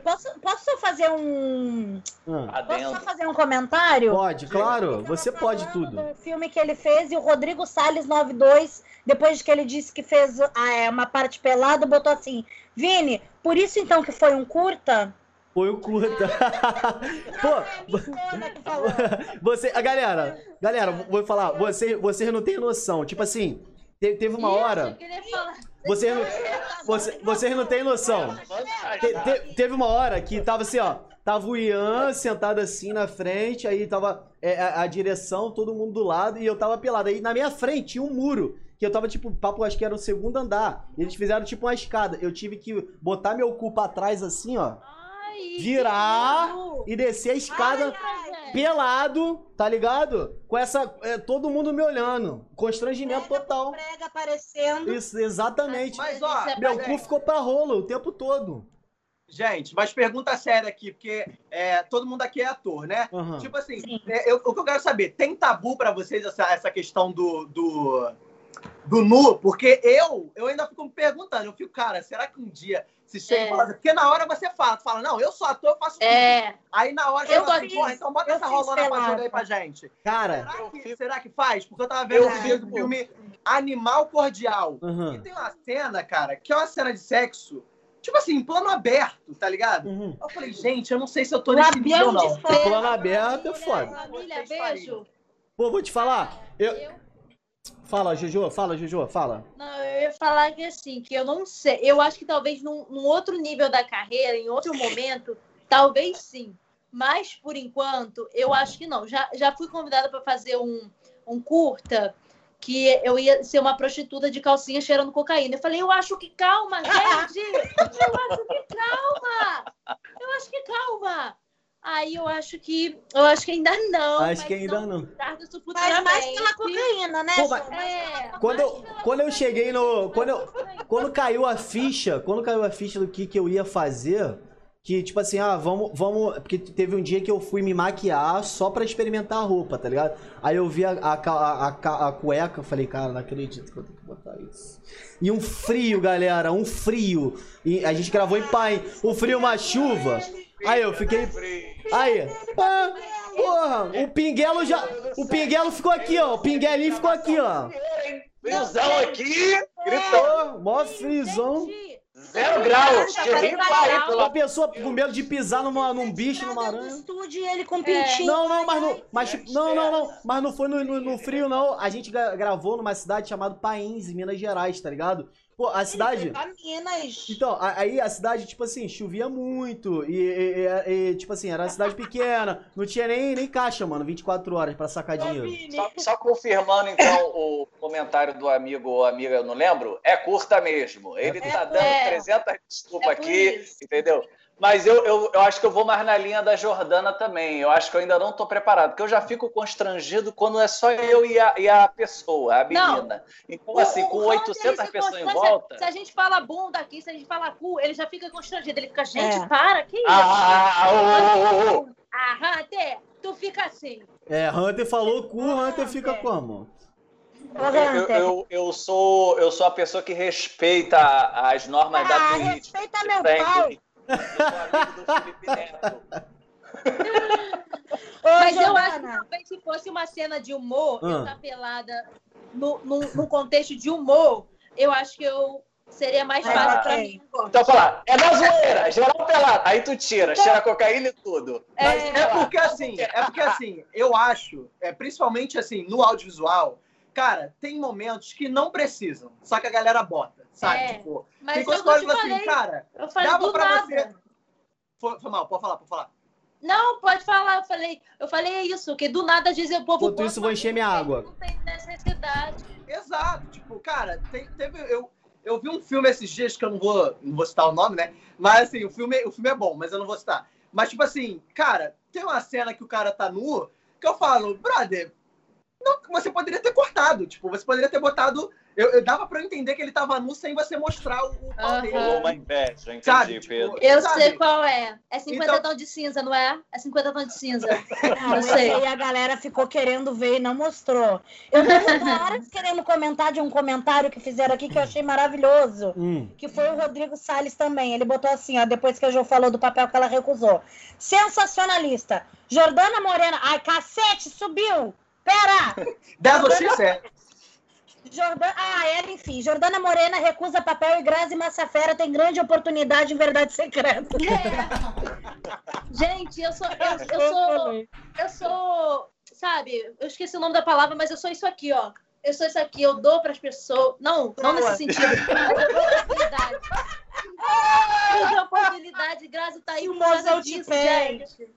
[SPEAKER 1] Posso, posso fazer um. Hum. Posso só fazer um comentário?
[SPEAKER 2] Pode, claro. Você pode tudo.
[SPEAKER 1] O filme que ele fez e o Rodrigo Salles 92, depois que ele disse que fez ah, é, uma parte pelada, botou assim: Vini, por isso então que foi um curta?
[SPEAKER 2] Foi um curta. Pô, é você, a galera, galera, vou falar, você, vocês não têm noção. Tipo assim, teve uma hora. Vocês, você, vocês não têm noção. Te, te, teve uma hora que tava assim, ó. Tava o Ian sentado assim na frente, aí tava é, a, a, direção, todo mundo do lado, e eu tava pelado. Aí na minha frente tinha um muro, que eu tava tipo, papo, acho que era o segundo andar. Eles fizeram tipo uma escada. Eu tive que botar meu cu pra trás assim, ó. Ai, virar e descer a escada. Ai, pelado, tá ligado? Com essa. É, todo mundo me olhando. Constrangimento prega total.
[SPEAKER 1] Prega aparecendo.
[SPEAKER 2] Isso, exatamente. Mas, ó, meu cu ficou pra rolo o tempo todo.
[SPEAKER 4] Gente, mas pergunta séria aqui, porque é, todo mundo aqui é ator, né? Uhum. Tipo assim, é, eu, o que eu quero saber, tem tabu para vocês essa, essa questão do, do, do nu? Porque eu, eu ainda fico me perguntando, eu fico, cara, será que um dia se chega é. e fala, porque na hora você fala, fala, não, eu sou ator, eu faço
[SPEAKER 5] é.
[SPEAKER 4] tudo. Aí na hora você fala assim, porra, então bota essa rolona pra jogar aí pra gente.
[SPEAKER 2] Cara,
[SPEAKER 4] será que, será que faz? Porque eu tava vendo o filme Animal Cordial. Uhum. E tem uma cena, cara, que é uma cena de sexo tipo assim, plano aberto, tá ligado? Uhum. Eu falei, gente, eu não sei se eu tô o nesse nível, não.
[SPEAKER 2] Plano aberto é foda.
[SPEAKER 5] Família, beijo.
[SPEAKER 2] Pô, vou te falar. Eu... Fala, Juju, fala, Juju, fala.
[SPEAKER 5] Não, eu ia falar que assim, que eu não sei. Eu acho que talvez num, num outro nível da carreira, em outro momento, talvez sim. Mas, por enquanto, eu acho que não. Já, já fui convidada para fazer um, um curta que eu ia ser uma prostituta de calcinha cheirando cocaína. Eu falei, eu acho que calma, gente! Eu acho que calma! Eu acho que calma! Aí eu acho que. Eu acho que ainda não.
[SPEAKER 2] Acho que ainda não.
[SPEAKER 1] Mas mais pela cocaína, né? Pô, mas...
[SPEAKER 2] é, quando, eu, quando eu cheguei no. Quando, eu, quando caiu a ficha, quando caiu a ficha do que, que eu ia fazer, que, tipo assim, ah, vamos, vamos. Porque teve um dia que eu fui me maquiar só pra experimentar a roupa, tá ligado? Aí eu vi a, a, a, a, a cueca, eu falei, cara, não acredito que eu tenho que botar isso. E um frio, galera, um frio. E a gente gravou em pai. O frio, uma chuva. Aí eu fiquei. Aí. Ah, porra, o pinguelo já. O pinguelo ficou aqui, ó. O pinguelinho ficou aqui, ó.
[SPEAKER 3] Frisão aqui. Gritou.
[SPEAKER 2] Mó frisão.
[SPEAKER 3] Zero graus, de
[SPEAKER 2] Uma pessoa com medo de pisar numa, num bicho, numa aranha.
[SPEAKER 1] Estúdio ele com pintinho.
[SPEAKER 2] Não, não, mas não, mas, não, não, não, mas não foi no, no, no frio, não. A gente gravou numa cidade chamada Pains, em Minas Gerais, tá ligado? Pô, a cidade.
[SPEAKER 1] Minas.
[SPEAKER 2] Então, aí a cidade, tipo assim, chovia muito. E, e, e, tipo assim, era uma cidade pequena. Não tinha nem, nem caixa, mano, 24 horas pra sacar dinheiro.
[SPEAKER 3] Só, só confirmando, então, o comentário do amigo ou amiga, eu não lembro, é curta mesmo. Ele é, tá dando é, 300 desculpas é aqui, entendeu? Mas eu, eu, eu acho que eu vou mais na linha da Jordana também. Eu acho que eu ainda não estou preparado, porque eu já fico constrangido quando é só eu e a, e a pessoa, a menina. Não. Então, assim, com 800 pessoas em volta.
[SPEAKER 5] Se a gente fala bunda aqui, se a gente fala cu, ele já fica constrangido. Ele fica, gente, é. para, que isso?
[SPEAKER 3] Ah, oh, oh, oh.
[SPEAKER 5] ah, Hunter, tu fica assim.
[SPEAKER 2] É, Hunter falou cu, Hunter fica como?
[SPEAKER 3] Eu, eu, eu, sou, eu sou a pessoa que respeita as normas
[SPEAKER 1] ah,
[SPEAKER 3] da
[SPEAKER 1] Twitch. Respeita meu pau. Eu sou amigo do Felipe
[SPEAKER 5] Neto. Mas eu acho que talvez se fosse uma cena de humor, ah. eu estar tá pelada no, no, no, contexto de humor, eu acho que eu seria mais fácil ah, pra mim.
[SPEAKER 3] Então falar, é da zoeira, geral pelado. Aí tu tira, então, cheira cocaína e tudo.
[SPEAKER 4] É, é porque assim, é porque assim, eu acho, é, principalmente assim, no audiovisual, cara, tem momentos que não precisam, só que a galera bota sabe? É, tipo,
[SPEAKER 5] mas tem coisas que eu assim,
[SPEAKER 4] cara, eu falei dava pra nada. você. Foi, foi, mal, pode falar, pode falar.
[SPEAKER 5] Não, pode falar. Eu falei, eu falei isso, que do nada dizem o povo.
[SPEAKER 2] Enquanto isso, vou encher minha água.
[SPEAKER 5] Não tem necessidade.
[SPEAKER 4] Exato, tipo, cara, tem, teve. Eu, eu vi um filme esses dias que eu não vou, não vou citar o nome, né? Mas assim, o filme, o filme é bom, mas eu não vou citar. Mas, tipo assim, cara, tem uma cena que o cara tá nu, que eu falo, brother, não, você poderia ter cortado. Tipo, você poderia ter botado eu, eu, dava pra eu entender que ele tava nu sem você mostrar o, o pau dele.
[SPEAKER 3] Rolou uma inveja, entendi, sabe, tipo, Pedro.
[SPEAKER 5] Eu sabe? sei qual é. É 50 então... tons de cinza, não é? É 50 tons de cinza.
[SPEAKER 1] Não, sei. E a galera ficou querendo ver e não mostrou. Eu tô horas querendo comentar de um comentário que fizeram aqui que eu achei maravilhoso.
[SPEAKER 2] Hum.
[SPEAKER 1] Que foi o Rodrigo Salles também. Ele botou assim, ó, depois que a Jo falou do papel que ela recusou. Sensacionalista. Jordana Morena. Ai, cacete, subiu! Pera!
[SPEAKER 4] Dá X, é.
[SPEAKER 1] Jordana, ah, ela, enfim. Jordana Morena recusa papel e Grazi Massafera tem grande oportunidade em Verdade Secreta.
[SPEAKER 5] É. Gente, eu sou, eu, eu, sou, eu sou, sabe, eu esqueci o nome da palavra, mas eu sou isso aqui, ó. Eu sou isso aqui, eu dou para as pessoas. Não, não nesse sentido, eu dou oportunidade. Eu dou oportunidade, Grazi tá aí por causa disso, gente.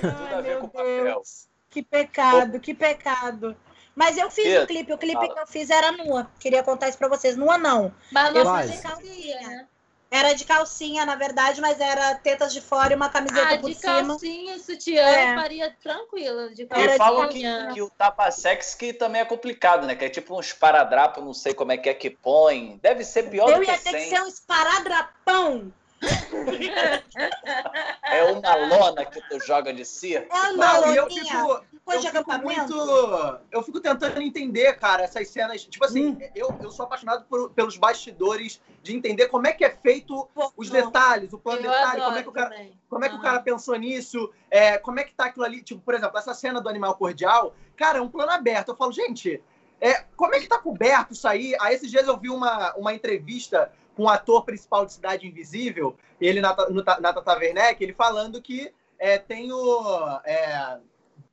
[SPEAKER 3] Tudo a ver com papel.
[SPEAKER 1] Que pecado, que pecado. Mas eu fiz o clipe, o clipe Fala. que eu fiz era nua. Queria contar isso pra vocês. Nua não.
[SPEAKER 5] Mas não eu fiz de calcinha, né?
[SPEAKER 1] Era de calcinha, na verdade, mas era tetas de fora e uma camiseta ah, por cima.
[SPEAKER 5] de calcinha sutiã é. eu faria tranquilo. De
[SPEAKER 3] calcinha. E falam que, que, o tapa-sex que também é complicado, né? Que é tipo um esparadrapo, não sei como é que é que põe. Deve ser pior
[SPEAKER 1] eu
[SPEAKER 3] do que
[SPEAKER 1] Eu ia ter que ser um esparadrapão.
[SPEAKER 3] É uma lona que tu joga de si? É
[SPEAKER 1] uma
[SPEAKER 4] lona. Eu fico, eu fico muito. Eu fico tentando entender, cara, essas cenas. Tipo assim, hum. eu, eu sou apaixonado por, pelos bastidores de entender como é que é feito os detalhes, o plano eu detalhe, como é que o cara, como é que uhum. o cara pensou nisso, é, como é que tá aquilo ali. Tipo, por exemplo, essa cena do animal cordial, cara, é um plano aberto. Eu falo, gente, é, como é que tá coberto isso aí? Aí esses dias eu vi uma, uma entrevista com o ator principal de Cidade Invisível, ele na, no, na Tata Werneck, ele falando que é, tem o é,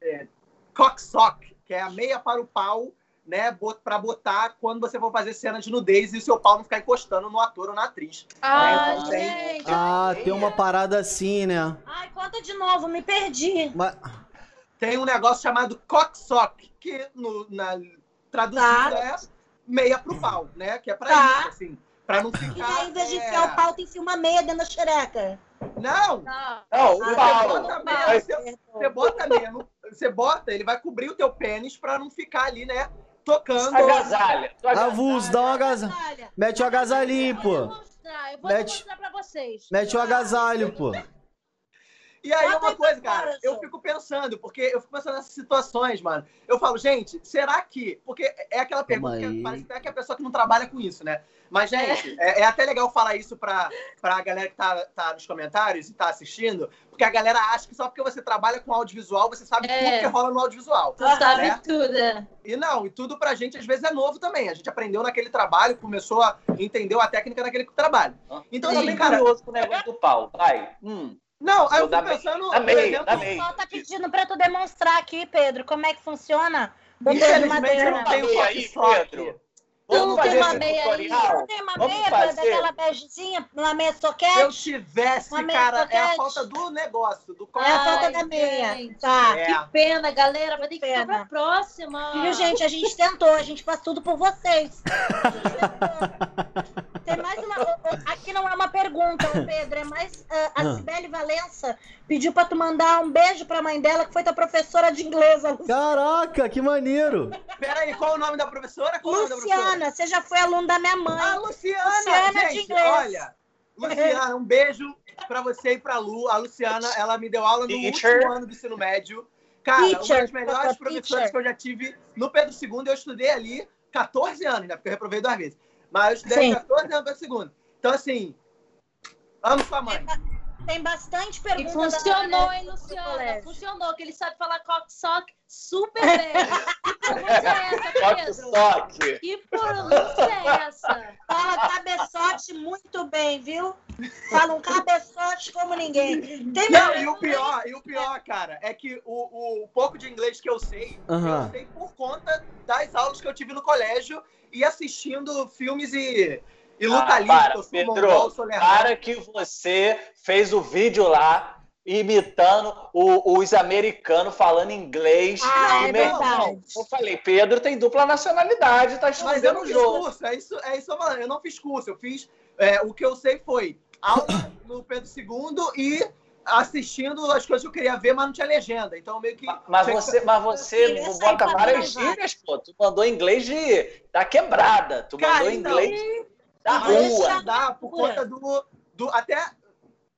[SPEAKER 4] é, cocksock, que é a meia para o pau, né, para botar quando você for fazer cena de nudez e o seu pau não ficar encostando no ator ou na atriz.
[SPEAKER 5] Ah, né? então, gente,
[SPEAKER 2] tem... ah tem uma parada assim, né?
[SPEAKER 1] Ai, conta de novo, me perdi.
[SPEAKER 4] Mas... Tem um negócio chamado cocksock, que no, na traduzindo tá. é meia pro pau, né? Que é pra tá. isso, assim. Pra não ficar. E
[SPEAKER 1] aí, em vez de enfiar é... o pau, tem que uma meia dentro da xereca.
[SPEAKER 4] Não!
[SPEAKER 3] Não, não o pau.
[SPEAKER 4] Você bota, meia, você, você bota meia, você bota, ele vai cobrir o teu pênis pra não ficar ali, né? Tocando.
[SPEAKER 3] Agasalha.
[SPEAKER 2] Avulso, dá uma agasalha. Mete o agasalhinho, pô.
[SPEAKER 5] Eu vou Mete... mostrar pra vocês.
[SPEAKER 2] Mete o agasalho, pô.
[SPEAKER 4] E aí, uma coisa, cara, eu fico pensando, porque eu fico pensando nessas situações, mano. Eu falo, gente, será que. Porque é aquela pergunta que parece até que é a pessoa que não trabalha com isso, né? Mas, gente, é, é, é até legal falar isso pra, pra galera que tá, tá nos comentários e tá assistindo, porque a galera acha que só porque você trabalha com audiovisual, você sabe é. tudo que rola no audiovisual.
[SPEAKER 5] Tu né? sabe tudo.
[SPEAKER 4] E não, e tudo pra gente às vezes é novo também. A gente aprendeu naquele trabalho, começou a entender a técnica naquele trabalho.
[SPEAKER 3] Então, Sim, também, cara. curioso com o negócio do pau. Vai. Hum.
[SPEAKER 4] Não, aí eu, fico pensando,
[SPEAKER 3] por exemplo... O
[SPEAKER 1] pessoal tá pedindo pra tu demonstrar aqui, Pedro, como é que funciona
[SPEAKER 4] o Infelizmente, eu não tenho
[SPEAKER 3] aí, Pedro.
[SPEAKER 1] Tu não tem uma meia aí? não tem uma meia fazer. daquela begezinha, uma meia soquete? Se
[SPEAKER 4] eu tivesse, cara, soquete. é a falta do negócio, do
[SPEAKER 1] É a falta da meia. Gente, tá.
[SPEAKER 5] É. Que pena, galera. Vai ter que pena. ficar pra próxima.
[SPEAKER 1] Viu, gente? A gente tentou. A gente faz tudo por vocês. Tem mais uma. Aqui não é uma pergunta, Pedro. É mais. Uh, a Sibeli Valença pediu pra tu mandar um beijo pra mãe dela, que foi tua professora de inglês.
[SPEAKER 2] Caraca, que maneiro!
[SPEAKER 4] Peraí, qual o nome da professora? Qual
[SPEAKER 1] Luciana, você já foi aluno da minha mãe.
[SPEAKER 4] Ah, Luciana! Luciana gente, de inglês. Olha, Luciana, um beijo pra você e pra Lu. A Luciana, ela me deu aula no Teacher. último ano do ensino médio. Cara, teacher, uma das melhores professoras que eu já tive no Pedro II, eu estudei ali 14 anos, né? Porque eu reprovei duas vezes. Mas eu estudei Sim. 14 anos para segundo. Então, assim, amo sua mãe.
[SPEAKER 1] Tem bastante perguntas.
[SPEAKER 5] E funcionou, hein, Luciana? Funcionou, que ele sabe falar cocksock super bem. que pronúncia é essa, Pedro? Que pronúncia é essa?
[SPEAKER 1] Fala cabeçote muito bem, viu? Fala um cabeçote como ninguém.
[SPEAKER 4] Tem Não, e o pior, e o pior, cara, é que o, o pouco de inglês que eu sei, uhum. eu sei por conta das aulas que eu tive no colégio e assistindo filmes e, e luta ah, livre.
[SPEAKER 3] Para, Pedro, mongol, para que você fez o vídeo lá imitando o, os americanos falando inglês.
[SPEAKER 1] Ah, é verdade.
[SPEAKER 3] Eu falei, Pedro tem dupla nacionalidade, tá estudando o jogo.
[SPEAKER 4] Curso, é isso, é isso, mano. Eu não fiz curso, eu fiz. É, o que eu sei foi aula no Pedro II e assistindo as coisas que eu queria ver, mas não tinha legenda. Então meio que.
[SPEAKER 3] Mas você, mas você bota várias gírias, pô. Tu mandou inglês de, da quebrada. Tu Cara, mandou então, inglês da rua.
[SPEAKER 4] Dá por conta do, do. Até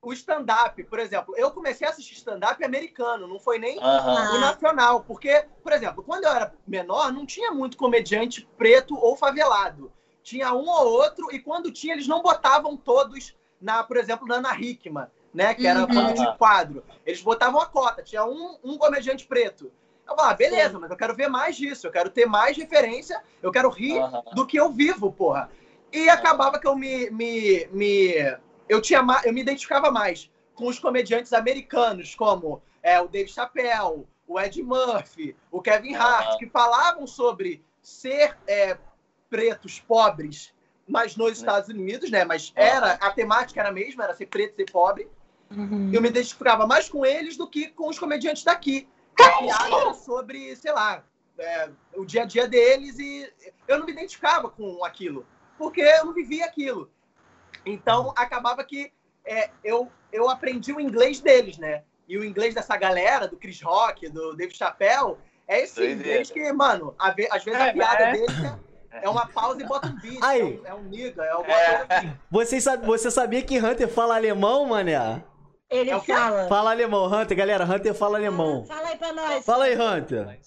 [SPEAKER 4] o stand-up, por exemplo. Eu comecei a assistir stand-up americano, não foi nem o nacional. Porque, por exemplo, quando eu era menor, não tinha muito comediante preto ou favelado. Tinha um ou outro, e quando tinha, eles não botavam todos na, por exemplo, na Ana Hickman né? Que era uhum. de quadro. Eles botavam a cota, tinha um, um comediante preto. Eu falava, beleza, Sim. mas eu quero ver mais disso, eu quero ter mais referência, eu quero rir uhum. do que eu vivo, porra. E acabava que eu me. me, me eu, tinha, eu me identificava mais com os comediantes americanos, como é, o Dave Chappelle, o Ed Murphy, o Kevin Hart, uhum. que falavam sobre ser é, pretos pobres, mas nos né. Estados Unidos, né? Mas era a temática era a mesma, era ser preto, ser pobre. Uhum. Eu me identificava mais com eles do que com os comediantes daqui. Piada sobre, sei lá, é, o dia a dia deles e eu não me identificava com aquilo, porque eu não vivia aquilo. Então, acabava que é, eu, eu aprendi o inglês deles, né? E o inglês dessa galera, do Chris Rock, do Dave Chappelle, é esse inglês que, mano, às vezes a é, piada é... deles é, é uma pausa e bota um beat. Aí. É um, é um nigga, é alguma é. coisa assim.
[SPEAKER 2] Você, sabe, você sabia que Hunter fala alemão, mané?
[SPEAKER 1] Ele é fala.
[SPEAKER 2] Fala alemão, Hunter, galera. Hunter fala alemão.
[SPEAKER 1] Fala aí pra nós.
[SPEAKER 2] Fala aí, Hunter.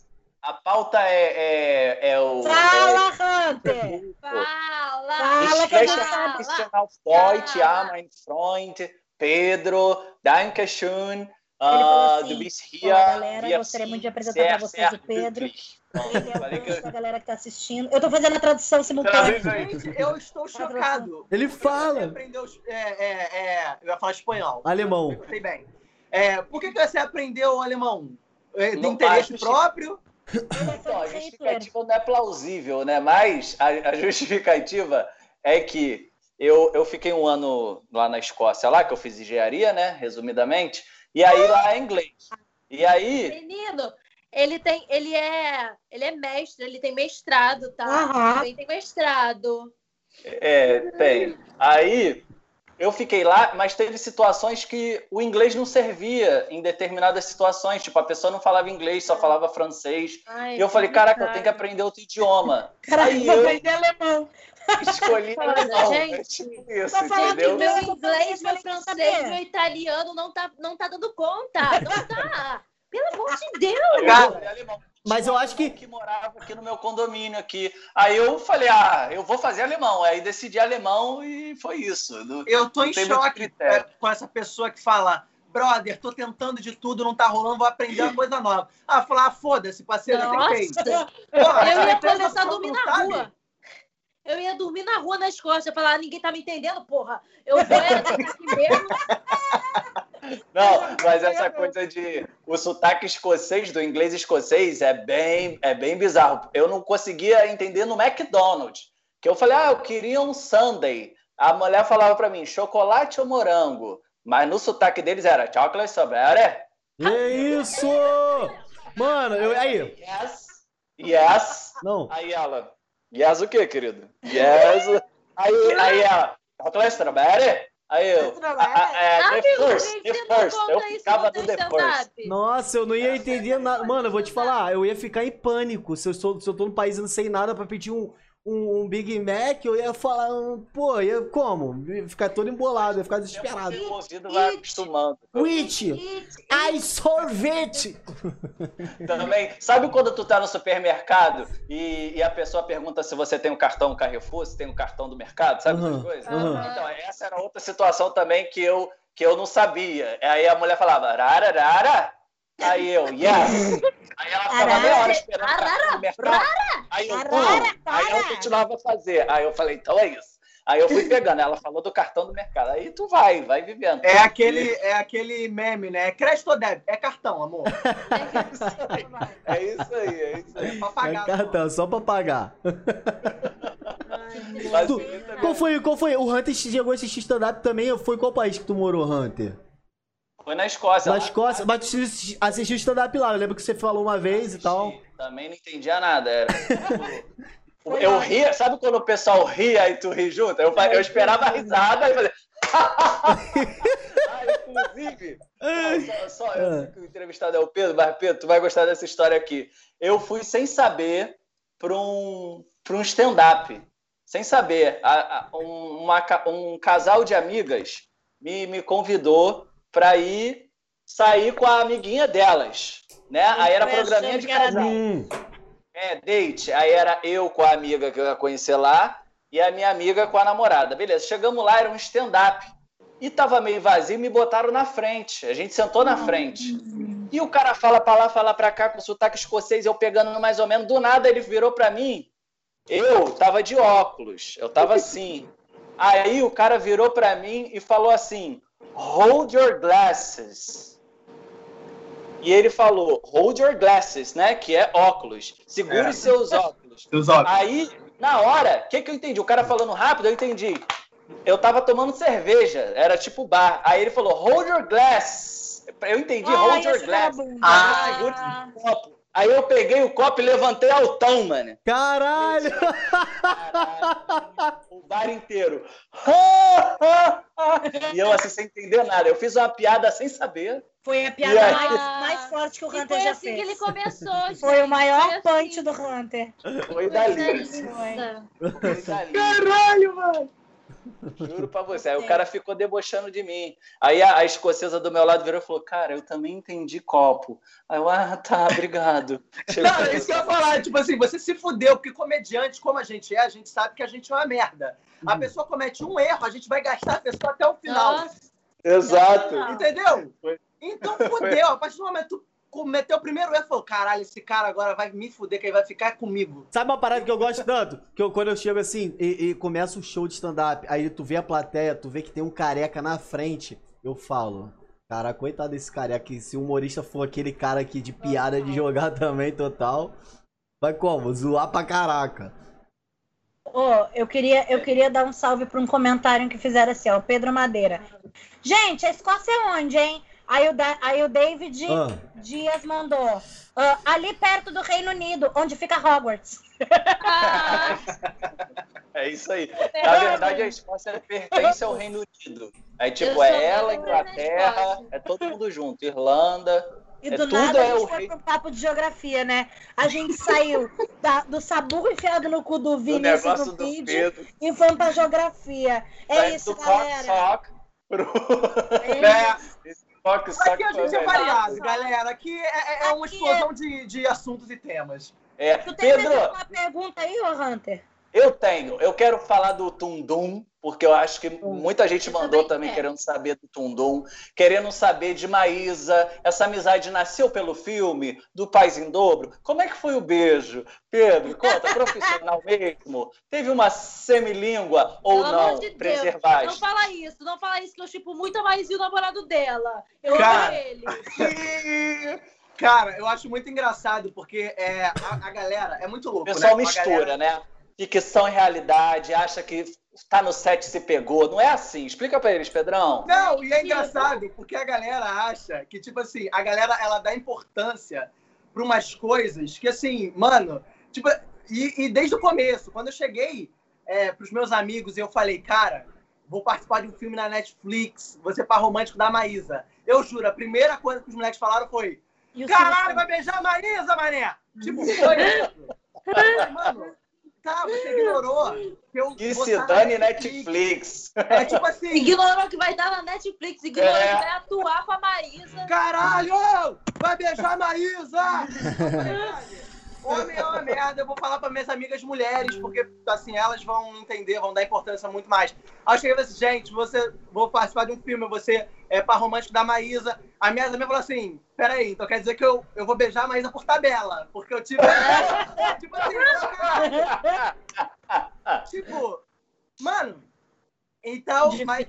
[SPEAKER 3] A pauta é, é, é o.
[SPEAKER 1] Fala, é... Hunter!
[SPEAKER 5] fala! Fala,
[SPEAKER 3] que fala. Freund, ja, mein Freund, Pedro, Dankeschön. Uh, assim, do Bis
[SPEAKER 1] hier. Galera, gostaria muito de apresentar para vocês o Pedro. Ele é o a galera que tá assistindo. Eu tô fazendo a tradução simultânea.
[SPEAKER 4] Gente, eu estou chocado.
[SPEAKER 2] Ele fala. Você
[SPEAKER 4] aprendeu, é, é, é, eu ia falar espanhol.
[SPEAKER 2] Alemão.
[SPEAKER 4] Eu sei bem. É, por que, que você aprendeu alemão? É, de interesse próprio?
[SPEAKER 3] Então, a justificativa não é plausível, né? Mas a, a justificativa é que eu, eu fiquei um ano lá na Escócia, lá que eu fiz engenharia, né? Resumidamente. E aí lá é inglês. E aí.
[SPEAKER 5] Menino, Ele tem, ele é, ele é mestre, ele tem mestrado, tá? Uhum. Ele tem mestrado.
[SPEAKER 3] É, tem. Aí eu fiquei lá, mas teve situações que o inglês não servia em determinadas situações. Tipo, a pessoa não falava inglês, só falava francês. Ai, e eu falei, caraca, eu tenho que aprender outro idioma.
[SPEAKER 1] Caraca, Aí eu aprender alemão.
[SPEAKER 3] Escolhi alemão.
[SPEAKER 5] Gente, é tipo isso, entendeu? meu inglês, meu francês, meu italiano não tá, não tá dando conta. Não tá. Pelo amor de Deus! Cara,
[SPEAKER 2] mas eu acho que.
[SPEAKER 3] que morava aqui no meu condomínio aqui. Aí eu falei, ah, eu vou fazer alemão. Aí decidi alemão e foi isso.
[SPEAKER 4] eu tô em choque com essa pessoa que fala, brother, tô tentando de tudo, não tá rolando, vou aprender uma coisa nova. Ah, falar, ah, foda-se, parceiro,
[SPEAKER 5] tem feito. eu ia começar a dormir na rua. Eu ia dormir na rua nas costas, falar, ah, ninguém tá me entendendo, porra. Eu vou aqui mesmo.
[SPEAKER 3] Não, mas essa coisa de o sotaque escocês do inglês escocês é bem, é bem bizarro. Eu não conseguia entender no McDonald's. Que eu falei, ah, eu queria um Sunday. A mulher falava para mim, chocolate ou morango? Mas no sotaque deles era chocolate strawberry.
[SPEAKER 2] É isso! Mano, eu, aí.
[SPEAKER 3] Yes. Yes.
[SPEAKER 2] Não.
[SPEAKER 3] Aí ela, yes o quê, querido? Yes. aí, aí ela, chocolate strawberry? Aí eu. É, the first, the first. Eu ficava do the first.
[SPEAKER 2] Nossa, eu não ia entender nada. Mano, eu vou te falar, eu ia ficar em pânico se eu, sou, se eu tô no país e não sei nada pra pedir um, um, um, Big Mac, eu ia falar, um, pô, ia como? Ia ficar todo embolado, ia ficar desesperado.
[SPEAKER 3] O vai acostumando.
[SPEAKER 2] Witch, I sorvete.
[SPEAKER 3] Também, sabe quando tu tá no supermercado e, e, a pessoa pergunta se você tem um cartão Carrefour, se tem um cartão do mercado, sabe uhum, essas coisas? Uhum. Então, essa era outra situação também que eu, que eu não sabia. Aí a mulher falava, rara, rara. Aí eu, yes. Aí ela ficava meia hora esperando arara, mercado. Aí eu, arara, aí eu continuava a fazer. Aí eu falei, então é isso. Aí eu fui pegando, ela falou do cartão do mercado. Aí tu vai, vai vivendo.
[SPEAKER 4] É aquele, é aquele meme, né? É crédito ou débito? É cartão, amor.
[SPEAKER 3] É isso aí, é isso aí. É
[SPEAKER 2] pra pagar. É cartão, só pra pagar. tu, qual, foi, qual foi? O Hunter chegou a assistir stand-up também? Foi qual país que tu morou, Hunter?
[SPEAKER 3] Foi na Escócia.
[SPEAKER 2] Na Escócia, mas tu assistiu stand-up lá. Eu lembro que você falou uma vez e tal.
[SPEAKER 3] Também não entendia nada. Era. Eu ria, sabe quando o pessoal ria e tu ri junto? Eu, eu esperava a risada e fazia. ah, inclusive, só, só, eu sei que o entrevistado é o Pedro, mas Pedro, tu vai gostar dessa história aqui. Eu fui sem saber para um, um stand-up. Sem saber. A, a, um, uma, um casal de amigas me, me convidou para ir sair com a amiguinha delas, né? Aí era programinha de casal. É, date. Aí era eu com a amiga que eu ia conhecer lá e a minha amiga com a namorada. Beleza, chegamos lá, era um stand-up. E tava meio vazio, me botaram na frente. A gente sentou na frente. E o cara fala pra lá, fala pra cá, com sotaque escocês, eu pegando mais ou menos. Do nada ele virou pra mim. Eu tava de óculos, eu tava assim. Aí o cara virou pra mim e falou assim: hold your glasses. E ele falou, hold your glasses, né? Que é óculos. Segure é. seus óculos. Seus óculos. Aí, na hora, o que, que eu entendi? O cara falando rápido, eu entendi. Eu tava tomando cerveja, era tipo bar. Aí ele falou, hold your glass. Eu entendi, ah, hold your glass. Ah, segure seu copo. Aí eu peguei o copo e levantei altão, mano.
[SPEAKER 2] Caralho!
[SPEAKER 3] Caralho. O bar inteiro. e eu assim, sem entender nada. Eu fiz uma piada sem saber.
[SPEAKER 1] Foi a piada aí... mais, mais forte que o Hunter já assim fez.
[SPEAKER 5] que ele começou.
[SPEAKER 1] Foi o maior foi punch assim. do Hunter.
[SPEAKER 3] Foi dali. Foi.
[SPEAKER 4] Foi dali. Caralho, mano!
[SPEAKER 3] Juro pra você. Aí o cara ficou debochando de mim. Aí a, a, escocesa do meu lado virou e falou: Cara, eu também entendi copo. Aí eu, ah, tá, obrigado.
[SPEAKER 4] Não, é isso que eu ia falar. Tipo assim, você se fudeu, porque comediante, como a gente é, a gente sabe que a gente é uma merda. A hum. pessoa comete um erro, a gente vai gastar a pessoa até o final. Nossa.
[SPEAKER 3] Exato.
[SPEAKER 4] Entendeu? Então fudeu. A partir do momento cometeu o primeiro erro, falou, caralho, esse cara agora vai me fuder, que ele vai ficar comigo.
[SPEAKER 2] Sabe uma parada que eu gosto tanto? Que eu, quando eu chego assim e, e começa o show de stand-up, aí tu vê a plateia, tu vê que tem um careca na frente, eu falo, cara, coitado desse careca, se o humorista for aquele cara aqui de piada de jogar também, total, vai como? Zoar pra caraca.
[SPEAKER 1] Oh, eu queria, eu queria dar um salve para um comentário que fizeram assim, ó, Pedro Madeira. Gente, a Escócia é onde, hein? Aí o, da, aí o David ah. Dias mandou. Uh, ali perto do Reino Unido, onde fica Hogwarts.
[SPEAKER 3] é isso aí. Na verdade, a Escócia pertence ao Reino Unido. Aí, tipo, é ela, Inglaterra, é todo mundo junto. Irlanda.
[SPEAKER 1] E é do nada a é gente é foi pro papo de geografia, né? A gente saiu da, do saburro enfiado no cu do Vinícius do, do vídeo e fomos pra geografia. É Sai isso, galera. Pro...
[SPEAKER 4] É. Né? Aqui a gente é variado, galera. Aqui é, é uma explosão de, de assuntos e temas.
[SPEAKER 3] É. Tu tem Pedro,
[SPEAKER 1] uma pergunta aí, ô Hunter?
[SPEAKER 3] Eu tenho. Eu quero falar do Tundum, porque eu acho que muita gente mandou também é. querendo saber do Tundum, querendo saber de Maísa. Essa amizade nasceu pelo filme do Pais em Dobro. Como é que foi o beijo? Pedro, conta, profissional mesmo? Teve uma semilíngua ou Pelo não? De Preservaste?
[SPEAKER 5] Não fala isso, não fala isso, que eu chipo muito a Maísa e o namorado dela. Eu Cara... amo ele.
[SPEAKER 4] Cara, eu acho muito engraçado, porque é, a, a galera é muito louco.
[SPEAKER 3] O pessoal
[SPEAKER 4] né?
[SPEAKER 3] mistura, galera... né? Ficção e realidade, acha que está no set se pegou. Não é assim. Explica para eles, Pedrão.
[SPEAKER 4] Não, e é engraçado, porque a galera acha que, tipo assim, a galera ela dá importância para umas coisas que, assim, mano, tipo, e, e desde o começo, quando eu cheguei é, para os meus amigos e eu falei, cara, vou participar de um filme na Netflix, você par romântico da Maísa. Eu juro, a primeira coisa que os moleques falaram foi: Caralho, vai beijar a Maísa, mané! Tipo, foi isso. Mano, Tá, você ignorou.
[SPEAKER 3] Que, eu que se dane Netflix.
[SPEAKER 5] É tipo assim. Ignorou que vai estar na Netflix, ignorou é. que vai atuar com a Maísa.
[SPEAKER 4] Caralho! Vai beijar a Maísa! Homem é uma merda, eu vou falar para minhas amigas mulheres, porque assim, elas vão entender, vão dar importância muito mais. Aí eu cheguei e falei assim, gente, você, vou participar de um filme, você é par romântico da Maísa. A minha amiga falou assim, peraí, então quer dizer que eu, eu vou beijar a Maísa por tabela, porque eu tive... tipo assim, tipo, mano, então, mas,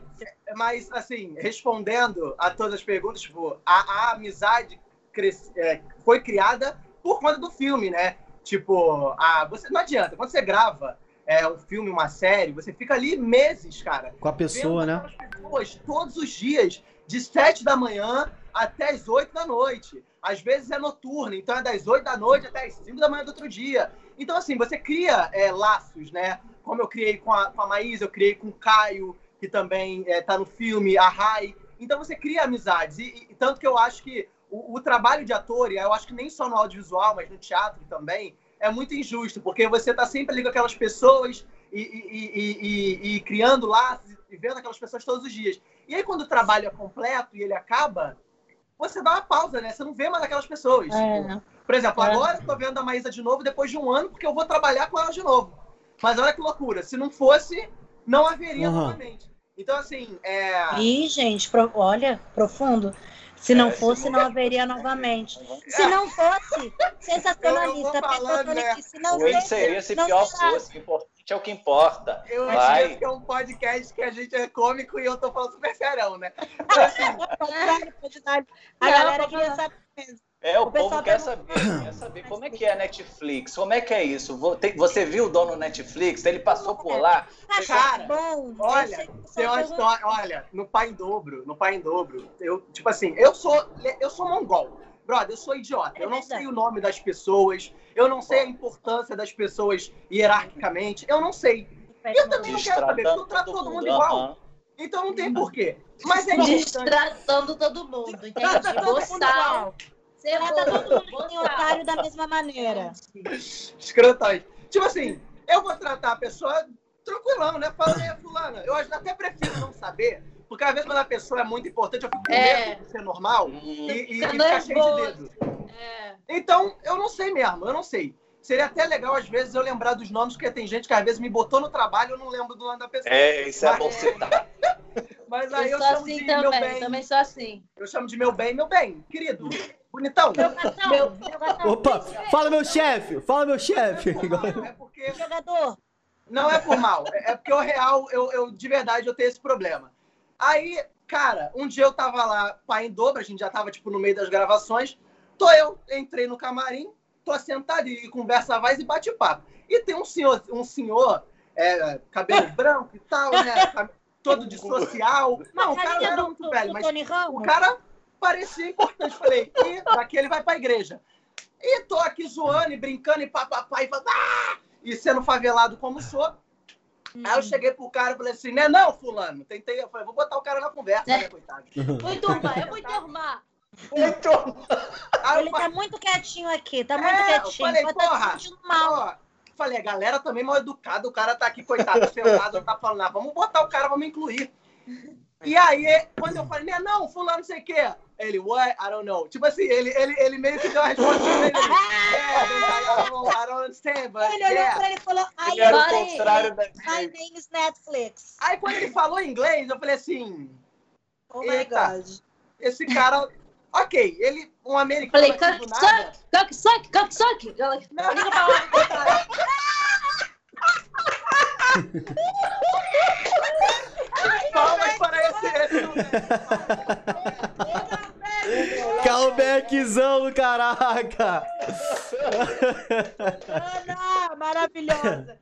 [SPEAKER 4] mas assim, respondendo a todas as perguntas, tipo, a, a amizade cresce, é, foi criada por conta do filme, né? Tipo, a, você, não adianta, quando você grava é, um filme, uma série, você fica ali meses, cara.
[SPEAKER 2] Com a pessoa, né?
[SPEAKER 4] Pessoas, todos os dias, de sete da manhã até as oito da noite. Às vezes é noturno, então é das oito da noite até as cinco da manhã do outro dia. Então, assim, você cria é, laços, né? Como eu criei com a, com a Maísa, eu criei com o Caio, que também é, tá no filme, a Rai. Então você cria amizades. E, e, tanto que eu acho que o, o, trabalho de ator, e eu acho que nem só no audiovisual, mas no teatro também, é muito injusto, porque você está sempre ali com aquelas pessoas e, e, e, criando laços e vendo aquelas pessoas todos os dias. E aí, quando o trabalho é completo e ele acaba, você dá uma pausa, né? Você não vê mais aquelas pessoas. É. Por exemplo, é. agora eu tô vendo a Maísa de novo depois de um ano, porque eu vou trabalhar com ela de novo. Mas olha que loucura. Se não fosse, não haveria uhum. novamente. Então, assim, é.
[SPEAKER 1] Ih, gente, pro... olha, profundo. Se não é, fosse, não haveria novamente. Se não fosse, sensacionalista.
[SPEAKER 3] Falando, né? se não fosse, seria se pior fosse. O importante é o que importa.
[SPEAKER 4] Eu acho que é um podcast que a gente é cômico e eu tô falando super serão, né?
[SPEAKER 1] Assim, a galera queria saber mesmo.
[SPEAKER 3] É, o, o povo quer saber, quer saber como é que é a Netflix, como é que é isso. Você viu o dono Netflix? Ele passou por lá?
[SPEAKER 4] Ah, cara, bom, olha, tem uma história, olha, no Pai em Dobro, no Pai em Dobro, eu, tipo assim, eu sou, eu sou mongol. Brother, eu sou idiota. Eu não sei o nome das pessoas, eu não sei a importância das pessoas hierarquicamente, eu não sei. Eu também não quero saber, porque eu trato todo mundo igual. Então não tem porquê. Mas é
[SPEAKER 5] Destratando todo mundo, entende? Gostar.
[SPEAKER 1] Você trata todo mundo em otário da mesma maneira.
[SPEAKER 4] Escrotões. Tipo assim, eu vou tratar a pessoa tranquilão, né? Fala, aí, fulana, eu até prefiro não saber, porque às vezes quando a pessoa é muito importante, eu fico com é. medo de ser normal e, e, e ficar cheio de dedo. É. Então, eu não sei mesmo, eu não sei. Seria até legal, às vezes, eu lembrar dos nomes, porque tem gente que às vezes me botou no trabalho e eu não lembro do nome da pessoa.
[SPEAKER 3] É, isso é bom citar.
[SPEAKER 4] Mas aí eu, eu chamo assim de também, meu bem.
[SPEAKER 5] Também sou assim.
[SPEAKER 4] Eu chamo de meu bem, meu bem, querido. Bonitão. Meu,
[SPEAKER 2] meu, Opa, fala meu chefe, fala meu chefe.
[SPEAKER 4] É porque... Jogador. Não é por mal, é, é porque o real, eu, eu, de verdade, eu tenho esse problema. Aí, cara, um dia eu tava lá, pai em dobro, a gente já tava, tipo, no meio das gravações. Tô eu, entrei no camarim, tô sentado e conversa vai e bate papo. E tem um senhor, um senhor, é, cabelo branco e tal, né? Todo de social. Não, o cara não era muito velho, mas o cara parecia importante. Falei, e daqui ele vai para a igreja. E tô aqui zoando e brincando e papapá e, ah! e sendo favelado como sou. Hum. Aí eu cheguei pro cara e falei assim, né não, fulano? Tentei, eu falei, vou botar o cara na conversa, é. né, coitado.
[SPEAKER 5] Vou turma, eu vou turmar.
[SPEAKER 1] Ele tá muito quietinho aqui, tá muito é, quietinho. Eu falei,
[SPEAKER 4] tá porra, mal. falei, a galera também mal educada, o cara tá aqui, coitado, sentado, tá falando, ah, vamos botar o cara, vamos incluir. E aí, quando eu falei, não, fulano não sei o quê. Ele, what? I don't know. Tipo assim, ele, ele, ele meio que deu a resposta dele. yeah, I don't, I don't understand, but
[SPEAKER 1] Ele olhou
[SPEAKER 4] yeah.
[SPEAKER 1] pra ele e falou,
[SPEAKER 3] I era o contrário da
[SPEAKER 1] My name is Netflix.
[SPEAKER 4] Aí quando ele falou inglês, eu falei assim,
[SPEAKER 1] oh my God.
[SPEAKER 4] esse cara Ok, ele, um americano
[SPEAKER 5] Falei, aqui do nada... Cocksock, cocksock, Liga pra lá.
[SPEAKER 4] Palmas para esse...
[SPEAKER 2] Callbackzão, caraca!
[SPEAKER 1] Ana, maravilhosa!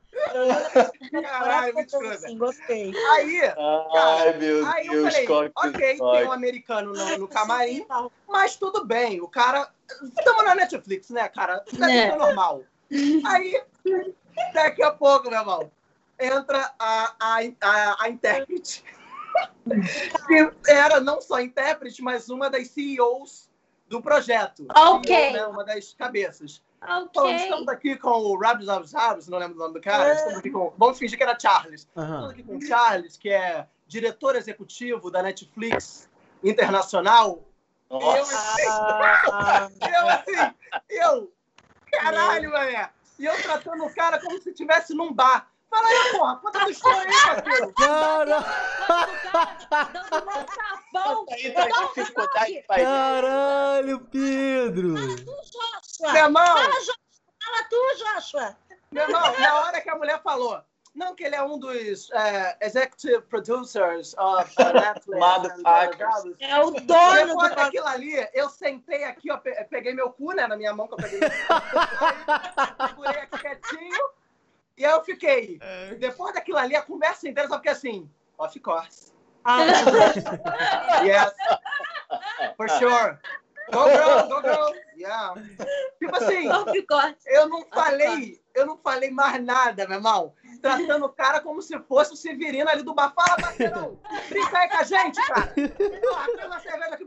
[SPEAKER 4] Caralho, muito assim,
[SPEAKER 1] gostei.
[SPEAKER 4] Aí,
[SPEAKER 3] cara, Ai, meu
[SPEAKER 4] aí
[SPEAKER 3] Deus,
[SPEAKER 4] eu falei, ok, tem um americano no, no camarim, mas tudo bem, o cara... Estamos na Netflix, né, cara? Isso é, é normal. Aí, daqui a pouco, meu irmão, entra a, a, a, a intérprete. que era não só intérprete, mas uma das CEOs do projeto.
[SPEAKER 5] Ok.
[SPEAKER 4] CEO, né, uma das cabeças.
[SPEAKER 5] Ok.
[SPEAKER 4] estamos aqui com o Rabs Rabs Rabs, não lembro o nome do cara. Estamos aqui com, vamos fingir que era Charles. Uhum. Estamos aqui com o Charles, que é diretor executivo da Netflix Internacional.
[SPEAKER 3] Nossa.
[SPEAKER 4] Eu assim, eu assim, eu, caralho, mané. E eu tratando o cara como se estivesse num bar. Fala aí, porra, conta tua história aí, Matheus.
[SPEAKER 2] Cara...
[SPEAKER 1] Caralho,
[SPEAKER 2] Pedro.
[SPEAKER 1] Fala tu, Joshua.
[SPEAKER 4] Meu irmão.
[SPEAKER 1] Fala, Joshua. Fala tu, Joshua.
[SPEAKER 4] Meu irmão, na hora que a mulher falou, não, que ele é um dos uh, executive producers of uh,
[SPEAKER 3] Netflix.
[SPEAKER 1] É o dono
[SPEAKER 4] Depois do daquilo ali, eu sentei aqui, ó, peguei meu cu, né, na minha mão, que eu peguei meu cu. segurei aqui quietinho. E aí eu fiquei. É. Depois daquilo ali, a conversa inteira só fiquei assim, off course. Ah, yes. For sure. Go girl, go girl. Yeah. Tipo assim, eu não falei, eu não falei mais nada, meu irmão. Tratando o cara como se fosse o Severino ali do bar. Fala, parceirão. Brinca aí com a gente, cara.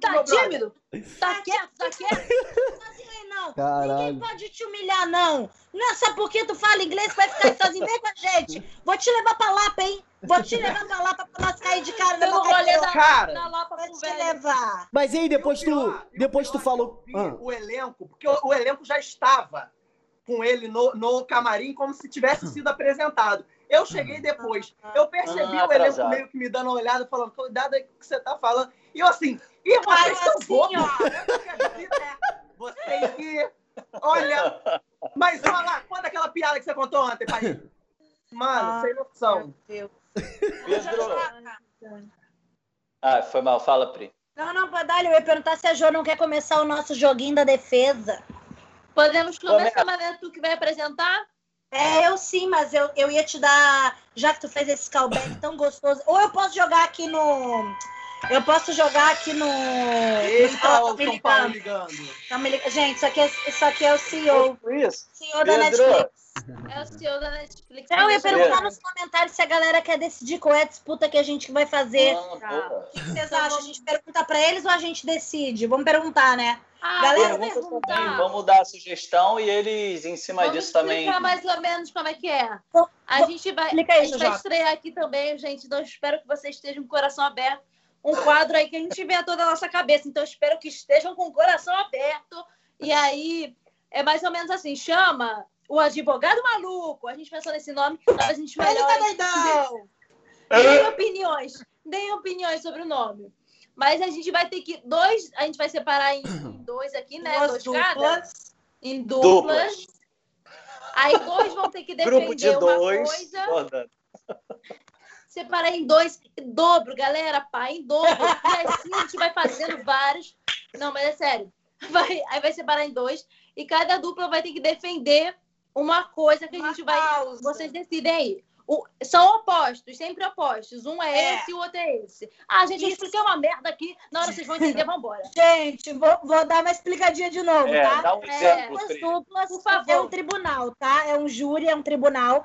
[SPEAKER 5] Tá tímido? Tá quieto, tá quieto?
[SPEAKER 1] Não, Caralho. ninguém pode te humilhar, não. Não é só porque tu fala inglês vai ficar sozinho. Vem com a gente. Vou te levar pra Lapa, hein? Vou te levar pra Lapa pra nós cair de cara
[SPEAKER 5] na rolê da,
[SPEAKER 4] cara.
[SPEAKER 5] Na Lapa
[SPEAKER 1] Vou te levar.
[SPEAKER 2] Mas aí, depois tu, depois tu falou...
[SPEAKER 4] Ah. O elenco, porque o, o, elenco já estava com ele no, no camarim como se tivesse sido apresentado. Eu cheguei depois. Eu percebi ah, o elenco meio que me dando uma olhada, falando, cuidado aí com o que você tá falando. E eu assim, e vocês são assim, bobos. Vocês que Olha, mas olha lá, conta aquela piada que você contou ontem, pai. Mano, ah, sem noção. Meu Deus.
[SPEAKER 3] Pedro. Ah, foi mal. Fala, Pri.
[SPEAKER 1] Não, não, Padalho, eu ia perguntar se a Jo não quer começar o nosso joguinho da defesa.
[SPEAKER 5] Podemos começar, mas é tu que vai apresentar?
[SPEAKER 1] É, eu sim, mas eu, eu ia te dar, já que tu fez esse callback tão gostoso, ou eu posso jogar aqui no eu posso jogar aqui no.
[SPEAKER 4] Eita, o São Paulo ligando.
[SPEAKER 1] Tá me ligando. Gente, isso aqui, é, isso aqui é o CEO.
[SPEAKER 3] Isso.
[SPEAKER 1] CEO da Netflix.
[SPEAKER 5] É o CEO da Netflix.
[SPEAKER 1] Então, eu ia perguntar nos comentários se a galera quer decidir qual é a disputa que a gente vai fazer.
[SPEAKER 3] Ah,
[SPEAKER 1] o que vocês acham? A gente pergunta para eles ou a gente decide? Vamos perguntar, né?
[SPEAKER 5] Ah, galera, perguntar.
[SPEAKER 3] Vamos dar a sugestão e eles, em cima
[SPEAKER 5] Vamos
[SPEAKER 3] disso, também.
[SPEAKER 5] explicar mais ou menos como é que é. A gente vai,
[SPEAKER 1] isso,
[SPEAKER 5] a gente vai estrear aqui também, gente. Então, espero que vocês estejam com o coração aberto um quadro aí que a gente vê toda a nossa cabeça. Então, espero que estejam com o coração aberto. E aí, é mais ou menos assim: chama o advogado maluco. A gente pensou nesse nome, a gente melhor. Deem opiniões, deem opiniões sobre o nome. Mas a gente vai ter que. Dois, a gente vai separar em, em dois aqui, né?
[SPEAKER 1] Duas dois duplas. cada.
[SPEAKER 5] Em duplas. duplas. Aí dois vão ter que defender Grupo de dois, uma coisa. Foda separar em dois, dobro, galera, pá, em dobro. E assim a gente vai fazendo vários. Não, mas é sério. Vai, aí vai separar em dois. E cada dupla vai ter que defender uma coisa que a gente vai. Vocês decidem aí. O, são opostos, sempre opostos. Um é, é. esse e o outro é esse. Ah, gente, eu expliquei uma merda aqui. Na hora vocês vão entender, vambora.
[SPEAKER 1] Gente, vou, vou dar uma explicadinha de novo,
[SPEAKER 3] é,
[SPEAKER 1] tá?
[SPEAKER 3] Dá um exemplo,
[SPEAKER 1] é, duplas, por favor. É um tribunal, tá? É um júri, é um tribunal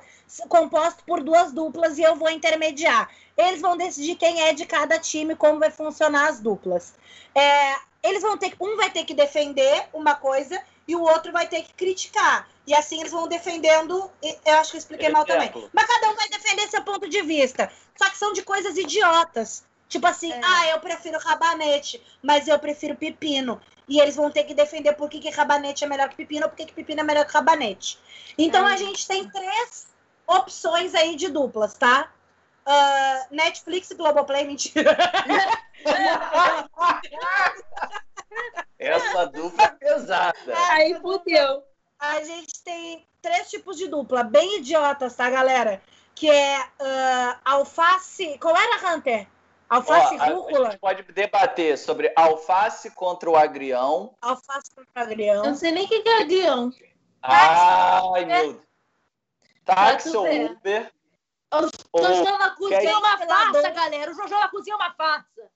[SPEAKER 1] composto por duas duplas e eu vou intermediar. Eles vão decidir quem é de cada time, como vai funcionar as duplas. É, eles vão ter um vai ter que defender uma coisa e o outro vai ter que criticar. E assim eles vão defendendo. Eu acho que eu expliquei mal também. Mas cada um vai defender seu ponto de vista. Só que são de coisas idiotas. Tipo assim, é. ah, eu prefiro rabanete, mas eu prefiro pepino. E eles vão ter que defender por que, que rabanete é melhor que pepino ou por que, que pepino é melhor que rabanete. Então é. a gente tem três opções aí de duplas, tá? Uh, Netflix e Globoplay, mentira.
[SPEAKER 3] Essa dupla é pesada.
[SPEAKER 5] Aí fudeu.
[SPEAKER 1] A gente tem três tipos de dupla, bem idiotas, tá, galera? Que é uh, alface. Qual era, Hunter? Alface Ó, rúcula?
[SPEAKER 3] A gente pode debater sobre alface contra o agrião.
[SPEAKER 1] Alface contra o agrião.
[SPEAKER 5] Eu não sei nem o que é agrião.
[SPEAKER 3] Ai, meu Deus. Táxi ou Uber.
[SPEAKER 5] O Jojo na cozinha é uma farsa, galera. O Jojo na cozinha é uma farsa.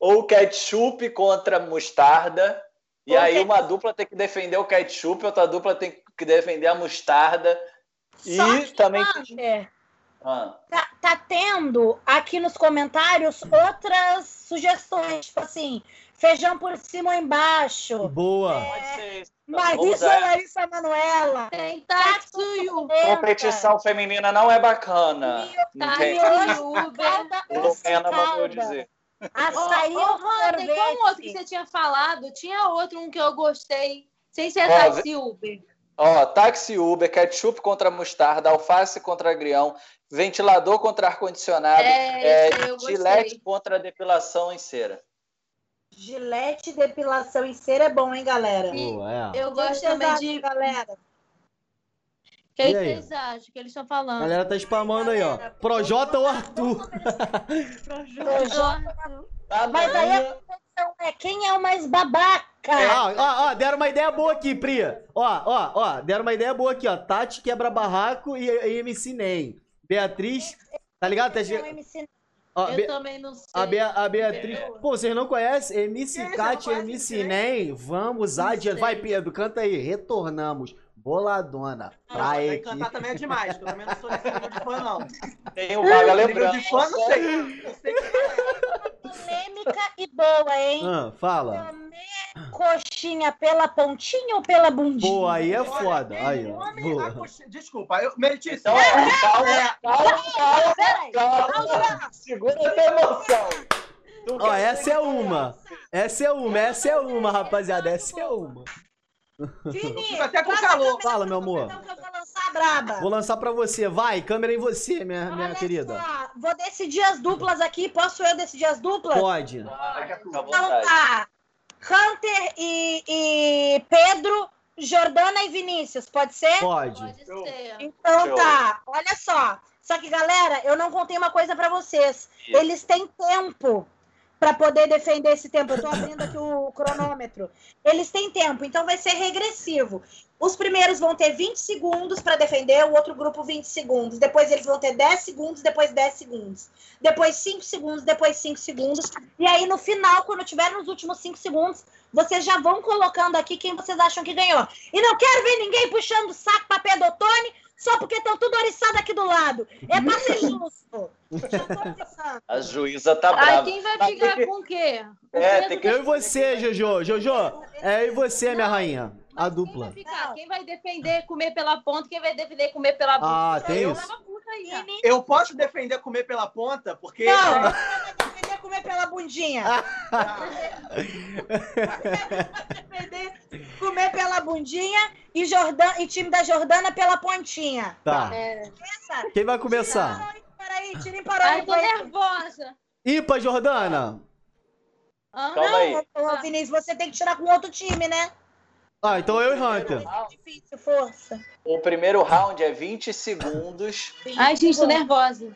[SPEAKER 3] ou ketchup contra mostarda. E aí uma dupla tem que defender o ketchup, outra dupla tem que defender a mostarda. Só e também.
[SPEAKER 1] Ah. Tá, tá tendo aqui nos comentários outras sugestões, tipo assim, feijão por cima ou embaixo.
[SPEAKER 2] Boa.
[SPEAKER 1] É, Pode ser isso. Marisa Larissa Manuela.
[SPEAKER 5] Tem Tatsuyu.
[SPEAKER 3] Competição feminina não é bacana.
[SPEAKER 5] Tatsuyu.
[SPEAKER 3] Lumena mandou dizer.
[SPEAKER 1] Açaí
[SPEAKER 5] oh, oh, Rony, qual outro que você tinha falado? Tinha outro um que eu gostei. Sem ser oh, táxi Uber.
[SPEAKER 3] Ó, táxi Uber, ketchup contra mostarda, alface contra agrião, ventilador contra ar-condicionado,
[SPEAKER 5] é, é,
[SPEAKER 3] gilete contra depilação em cera.
[SPEAKER 1] Gilete, depilação em cera é bom, hein, galera?
[SPEAKER 5] É. Eu gosto também de.
[SPEAKER 1] Galera.
[SPEAKER 5] O que, vocês acham que eles estão falando?
[SPEAKER 2] A galera tá spamando aí, ó. Projota ou Arthur?
[SPEAKER 1] Projota. Tá Mas aí a competição é quem é o mais babaca.
[SPEAKER 2] É. Ó, ó, ó, deram uma ideia boa aqui, Pri. Ó, ó, ó, deram uma ideia boa aqui, ó. Tati quebra barraco e, e MC Nem. Beatriz, tá ligado? Tá...
[SPEAKER 5] Ó, eu Be... também não sei. A,
[SPEAKER 2] Be... a Beatriz. Pô, vocês não conhecem? MC Cat, MC Nem. Vamos adiante. Vai, Pedro, canta aí. Retornamos. Boladona. Pra
[SPEAKER 4] ah, equipe. cantar também é demais, eu também não sou nesse nível de fã, não.
[SPEAKER 3] Tem o Vaga lembrando.
[SPEAKER 4] de fã, não sei.
[SPEAKER 1] É. Polêmica e boa, hein?
[SPEAKER 2] Ah, fala.
[SPEAKER 1] Comer coxinha pela pontinha ou pela bundinha?
[SPEAKER 2] Pô, aí é foda. Aí, ó.
[SPEAKER 4] Desculpa, eu, Meritícia.
[SPEAKER 3] Então, calma, calma, calma, calma, calma. Segura a emoção.
[SPEAKER 2] Ó, essa é uma. Essa é uma, essa é uma, rapaziada. Essa é uma.
[SPEAKER 1] Vini,
[SPEAKER 4] até com calor.
[SPEAKER 2] Fala, meu amor.
[SPEAKER 1] Então, eu vou lançar braba.
[SPEAKER 2] Vou lançar pra você. Vai, câmera em você, minha, minha querida. Só,
[SPEAKER 1] vou decidir as duplas aqui. Posso eu decidir as duplas?
[SPEAKER 2] Pode.
[SPEAKER 1] então tá. Hunter e, e Pedro, Jordana e Vinícius, pode ser?
[SPEAKER 2] Pode.
[SPEAKER 5] Pode ser.
[SPEAKER 1] Então tá. Olha só. Só que, galera, eu não contei uma coisa para vocês. Eles têm tempo para poder defender esse tempo. Eu estou abrindo aqui o cronômetro. Eles têm tempo, então vai ser regressivo. Os primeiros vão ter 20 segundos para defender, o outro grupo 20 segundos. Depois eles vão ter 10 segundos, depois 10 segundos. Depois 5 segundos, depois 5 segundos. E aí no final, quando tiver nos últimos 5 segundos, vocês já vão colocando aqui quem vocês acham que ganhou. E não quero ver ninguém puxando o saco para Pedotone só porque estão tudo oriçado aqui do lado. É pra ser justo.
[SPEAKER 3] A juíza tá brava.
[SPEAKER 5] Aí quem vai ficar que... com o quê? O
[SPEAKER 3] é, tem
[SPEAKER 2] que... Eu e você, Jojo. Jojo, é eu e você, minha rainha. A dupla.
[SPEAKER 5] Quem vai, ficar? quem vai defender comer pela ponta? Quem vai defender comer pela ponta?
[SPEAKER 2] Ah, tem isso.
[SPEAKER 4] Eu posso defender comer pela ponta, porque.
[SPEAKER 1] Não, defender comer pela bundinha. defender comer pela bundinha e, Jordan, e time da Jordana pela pontinha.
[SPEAKER 2] Tá. É. Quem vai começar?
[SPEAKER 1] Peraí, tira parou.
[SPEAKER 5] Ai, tô nervosa.
[SPEAKER 2] Ipa, Jordana.
[SPEAKER 1] Ah, Calma não. Ô, Vinícius, você tem que tirar com outro time, né?
[SPEAKER 2] Ah, então eu e Hunter.
[SPEAKER 1] É difícil, força.
[SPEAKER 3] O primeiro round é 20 segundos.
[SPEAKER 5] 20 Ai, gente, tô nervosa.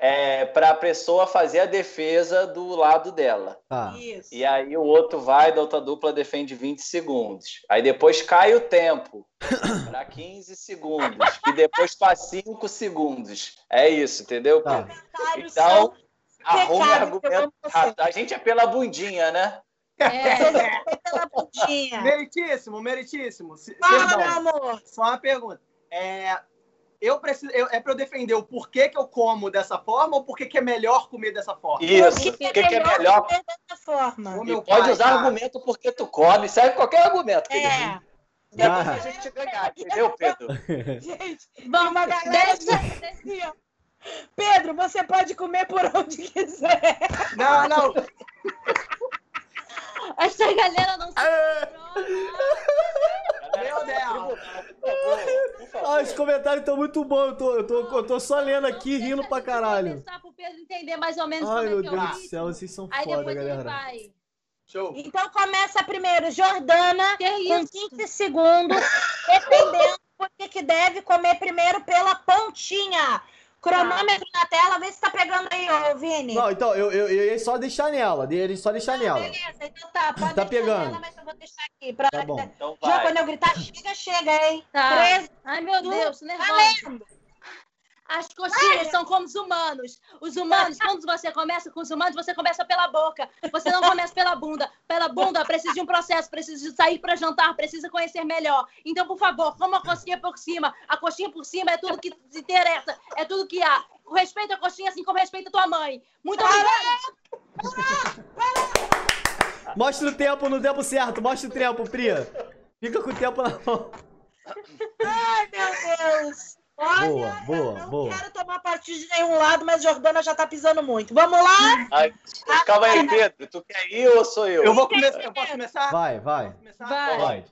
[SPEAKER 3] É, para a pessoa fazer a defesa do lado dela.
[SPEAKER 2] Tá.
[SPEAKER 1] Isso.
[SPEAKER 3] E aí o outro vai, da outra dupla defende 20 segundos. Aí depois cai o tempo para 15 segundos. E depois para 5 segundos. É isso, entendeu?
[SPEAKER 2] Tá.
[SPEAKER 1] Comentários
[SPEAKER 3] Então, arrume argumento rápido. A gente é pela bundinha, né?
[SPEAKER 5] É,
[SPEAKER 1] Foi pela pontinha.
[SPEAKER 4] Meritíssimo, meritíssimo.
[SPEAKER 1] Fala, meu amor.
[SPEAKER 4] só uma pergunta. É, eu preciso, eu- é para eu defender o porquê que eu como dessa forma ou porquê que é melhor comer dessa forma?
[SPEAKER 3] Isso.
[SPEAKER 1] Porque
[SPEAKER 3] O que, que é melhor?
[SPEAKER 1] comer dessa forma.
[SPEAKER 3] E pode
[SPEAKER 4] pai,
[SPEAKER 3] usar
[SPEAKER 4] cara.
[SPEAKER 3] argumento porque tu come. Serve qualquer argumento, querido.
[SPEAKER 1] É.
[SPEAKER 3] É
[SPEAKER 2] Ah.
[SPEAKER 3] pra gente ganhar, entendeu, Pedro?
[SPEAKER 1] Gente,
[SPEAKER 5] vamos,
[SPEAKER 1] uma galera
[SPEAKER 5] deixa,
[SPEAKER 1] assim. Pedro, você pode comer por onde quiser.
[SPEAKER 4] Não, não.
[SPEAKER 5] essa galera não se
[SPEAKER 4] Meu Deus.
[SPEAKER 3] Por favor.
[SPEAKER 2] Ah, os comentários estão muito bons. Eu tô, eu, tô, eu tô só lendo aqui, rindo pra caralho.
[SPEAKER 5] começar pro Pedro entender mais ou menos
[SPEAKER 2] Ai,
[SPEAKER 5] como
[SPEAKER 2] meu
[SPEAKER 5] é que é o
[SPEAKER 2] Deus do céu, vocês são
[SPEAKER 5] Aí
[SPEAKER 2] foda,
[SPEAKER 5] depois ele
[SPEAKER 2] galera.
[SPEAKER 5] vai.
[SPEAKER 4] Show.
[SPEAKER 1] Então começa primeiro Jordana
[SPEAKER 5] Que
[SPEAKER 1] com
[SPEAKER 5] isso?
[SPEAKER 1] 15 segundos, defendendo porque que deve comer primeiro pela pontinha. Cronômetro na tela, vê se tá pegando aí, ô Vini.
[SPEAKER 2] Não, então, eu, eu, eu ia só deixar nela. Ia só deixar
[SPEAKER 1] Não,
[SPEAKER 2] nela.
[SPEAKER 1] Beleza, então tá, pode
[SPEAKER 2] Tá
[SPEAKER 1] deixar
[SPEAKER 2] pegando.
[SPEAKER 1] nela, mas eu vou deixar aqui. Pra...
[SPEAKER 2] Tá bom.
[SPEAKER 3] Então
[SPEAKER 1] Já
[SPEAKER 3] vai.
[SPEAKER 1] quando eu gritar, chega, chega, hein?
[SPEAKER 5] Tá.
[SPEAKER 1] Três,
[SPEAKER 5] Ai, meu Deus, nervosa.
[SPEAKER 1] valendo.
[SPEAKER 5] As coxinhas são como os humanos. Os humanos, quando você começa com os humanos, você começa pela boca. Você não começa pela bunda. Pela bunda precisa de um processo, precisa de sair para jantar, precisa conhecer melhor. Então, por favor, coma a coxinha por cima. A coxinha por cima é tudo que te interessa, é tudo que há. Respeita a coxinha assim como respeita a tua mãe. Muito obrigada.
[SPEAKER 2] Mostra o tempo no tempo certo. Mostra o tempo, Pri. Fica com o tempo na mão.
[SPEAKER 1] Ai, meu Deus. Olha,
[SPEAKER 2] Boa, boa,
[SPEAKER 1] eu não
[SPEAKER 2] boa.
[SPEAKER 1] quero tomar partido de nenhum lado, mas Jordana já tá pisando muito. Vamos lá?
[SPEAKER 3] Ai, calma aí, Pedro. Tu quer ir ou sou eu?
[SPEAKER 4] Eu vou começar. Eu posso começar?
[SPEAKER 2] Vai, vai.
[SPEAKER 4] Começar?
[SPEAKER 5] Vai.
[SPEAKER 2] Vai.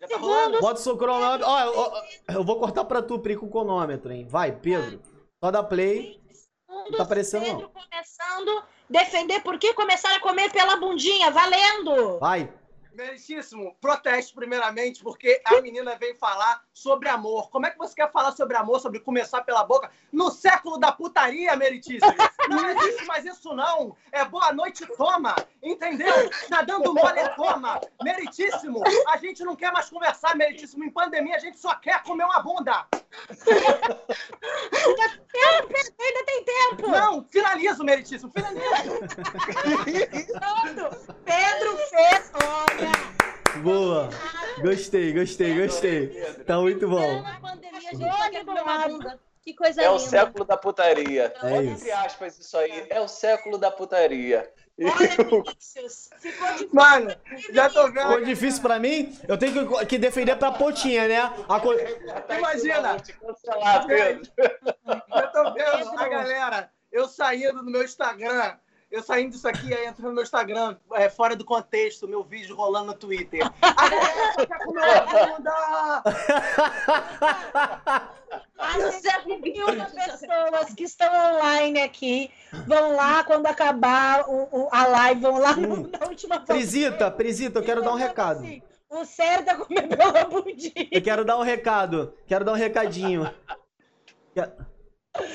[SPEAKER 4] Já tá rolando?
[SPEAKER 2] Bota o seu cronômetro. Ó, eu- eu vou cortar pra tu, Pri, com o cronômetro, hein? Vai, Pedro. Só dá play.
[SPEAKER 1] Segundos,
[SPEAKER 2] tá aparecendo,
[SPEAKER 1] Pedro começando. Defender por que começaram a comer pela bundinha. Valendo!
[SPEAKER 2] Vai.
[SPEAKER 4] Meritíssimo, protesto primeiramente, porque a menina veio falar sobre amor. Como é que você quer falar sobre amor, sobre começar pela boca? No século da putaria, Meritíssimo. Não existe mais isso, não. É boa noite, toma. Entendeu? Tá dando mole, toma. Meritíssimo, a gente não quer mais conversar, Meritíssimo. Em pandemia, a gente só quer comer uma bunda.
[SPEAKER 1] Pedro, ainda tem tempo!
[SPEAKER 4] Não, finalizo, Meritíssimo, finalizo.
[SPEAKER 1] Pronto. Pedro fez. Olha!
[SPEAKER 2] Boa. Gostei, gostei, gostei. Tá muito bom.
[SPEAKER 5] Pandemia, a gente só quer comer uma bunda. Que coisa
[SPEAKER 3] É o
[SPEAKER 5] linda.
[SPEAKER 3] século da putaria.
[SPEAKER 2] É
[SPEAKER 3] Bota
[SPEAKER 2] isso.
[SPEAKER 3] entre aspas isso aí. É o século da putaria.
[SPEAKER 1] Olha, Vinícius. Ficou difícil.
[SPEAKER 4] Mano, já tô
[SPEAKER 2] Ficou
[SPEAKER 4] vendo.
[SPEAKER 2] difícil pra mim? Eu tenho que, que defender pra pontinha, né? A co-
[SPEAKER 4] Imagina.
[SPEAKER 3] Te cancelar, Pedro.
[SPEAKER 4] Eu tô vendo a galera, eu saindo do meu Instagram, eu saindo disso aqui, aí entrando no meu Instagram, é, fora do contexto, meu vídeo rolando no Twitter. A galera quer comer a bunda!
[SPEAKER 1] As 71 pessoas que estão online aqui vão lá quando acabar o, o- a live, vão lá no, na última.
[SPEAKER 2] Prisita, Prisita, eu quero dar um recado.
[SPEAKER 1] Assim, o certo é comer pela bundinha.
[SPEAKER 2] Eu quero dar um recado. Quero dar um recadinho.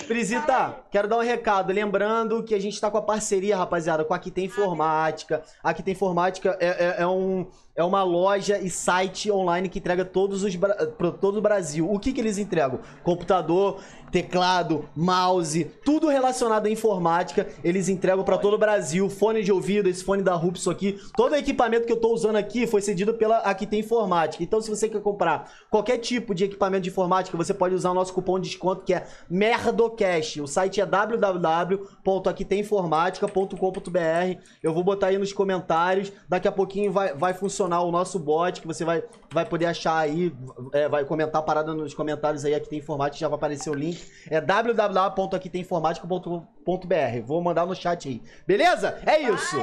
[SPEAKER 2] Prisita, quero dar um recado. Lembrando que a gente tá com a parceria, rapaziada, com a Aqui Tem Informática. A Aqui Tem Informática é, é, é um, é uma loja e site online que entrega todos os pra todo o Brasil. O que, que eles entregam? Computador, teclado, mouse, tudo relacionado à informática. Eles entregam pra todo o Brasil. Fone de ouvido, esse fone da Rupso aqui. Todo o equipamento que eu tô usando aqui foi cedido pela Aqui Tem Informática. Então, se você quer comprar qualquer tipo de equipamento de informática, você pode usar o nosso cupom de desconto que é MERDOCAST. O site é www.aquitempinformática.com.br. Eu vou botar aí nos comentários. Daqui a pouquinho vai, vai funcionar o nosso bot, que você vai, vai poder achar aí, é, vai comentar a parada nos comentários aí, aqui tem informática, já vai aparecer o link. É www.aquitempinformática.com.br. Vou mandar no chat aí. Beleza? É isso.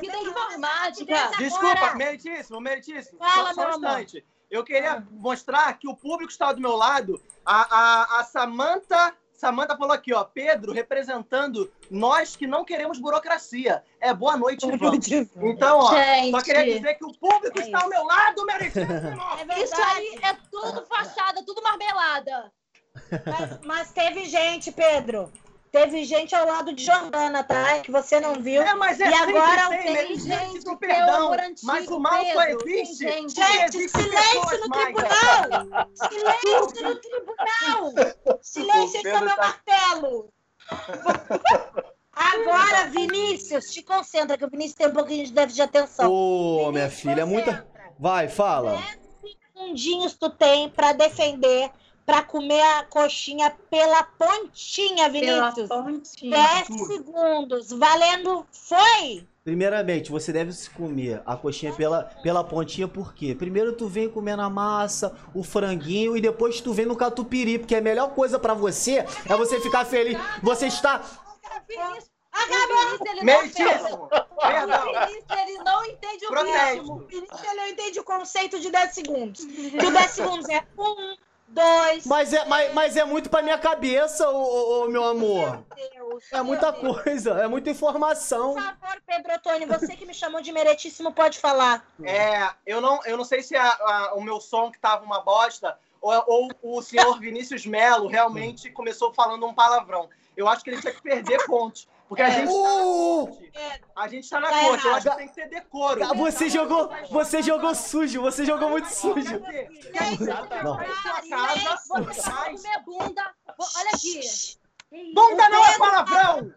[SPEAKER 5] Que tem informática.
[SPEAKER 4] Desculpa, meritíssimo, meritíssimo.
[SPEAKER 1] Fala,
[SPEAKER 4] só, só um instante. Eu queria mostrar que o público está do meu lado. A, a, a Samanta, Samanta falou aqui, ó, Pedro representando nós que não queremos burocracia. É boa noite, Ivan. Então, ó,
[SPEAKER 5] Gente.
[SPEAKER 4] só queria dizer que o público
[SPEAKER 1] É
[SPEAKER 4] está ao meu lado, meritíssimo.
[SPEAKER 1] É verdade.
[SPEAKER 5] Isso aí é tudo fachada, tudo marmelada.
[SPEAKER 1] Mas, mas teve gente, Pedro. Teve gente ao lado de Jordana, tá? Que você não viu.
[SPEAKER 4] É, mas é
[SPEAKER 1] e agora
[SPEAKER 4] tem,
[SPEAKER 1] tem
[SPEAKER 4] tem
[SPEAKER 1] gente
[SPEAKER 4] do perdão,
[SPEAKER 1] é o antigo,
[SPEAKER 4] mas o mal só existe.
[SPEAKER 1] Gente, gente
[SPEAKER 4] existem
[SPEAKER 1] silêncio
[SPEAKER 4] pessoas
[SPEAKER 1] no
[SPEAKER 4] mais.
[SPEAKER 1] tribunal! Silêncio no tribunal! Silêncio sobre o
[SPEAKER 3] tá-
[SPEAKER 1] martelo! Agora, Vinícius, te concentra, que o Vinícius tem um pouquinho de déficit de atenção.
[SPEAKER 2] Ô, minha
[SPEAKER 1] Vinícius,
[SPEAKER 2] filha, é muita. Vai, fala.
[SPEAKER 1] segundinhos tu tem pra defender, pra comer a coxinha pela pontinha,
[SPEAKER 5] Pela
[SPEAKER 1] Vinícius.
[SPEAKER 5] pontinha.
[SPEAKER 1] 10 segundos. Valendo, foi!
[SPEAKER 2] Primeiramente, você deve se comer a coxinha pela, pela pontinha, por quê? Primeiro tu vem comendo a massa, o franguinho e depois tu vem no catupiry, porque a melhor coisa pra você é você ficar feliz. Você está.
[SPEAKER 1] Acabou!
[SPEAKER 5] o Vinícius, ele não
[SPEAKER 4] Meritíssimo!
[SPEAKER 5] O
[SPEAKER 4] Perdão!
[SPEAKER 5] Vinícius, ele não entende o
[SPEAKER 4] Protesto.
[SPEAKER 5] ritmo.
[SPEAKER 1] O Vinícius ele não entende o conceito de 10 segundos. Que o 10 segundos é 1, 2,
[SPEAKER 2] Mas é, mas, mas é muito pra minha cabeça, ô, ô, ô, meu amor.
[SPEAKER 1] Deus.
[SPEAKER 2] É muita
[SPEAKER 1] meu Deus.
[SPEAKER 2] coisa, é muita informação.
[SPEAKER 1] Por favor, Pedro Otoni, você que me chamou de meritíssimo pode falar.
[SPEAKER 4] É, eu não, eu não sei se a- a- o meu som que tava uma bosta ou, ou o senhor Vinícius Melo realmente começou falando um palavrão. Eu acho que ele tinha que perder pontos. Porque a gente tá na
[SPEAKER 2] Uh!
[SPEAKER 4] corte. A gente tá na
[SPEAKER 1] Tá
[SPEAKER 4] corte. Eu acho que tem que ter decoro.
[SPEAKER 2] Ah, Você jogou, você jogou sujo, você jogou muito sujo. Não.
[SPEAKER 5] Silêncio, Você vai comer bunda. Olha aqui.
[SPEAKER 4] Bunda não é palavrão!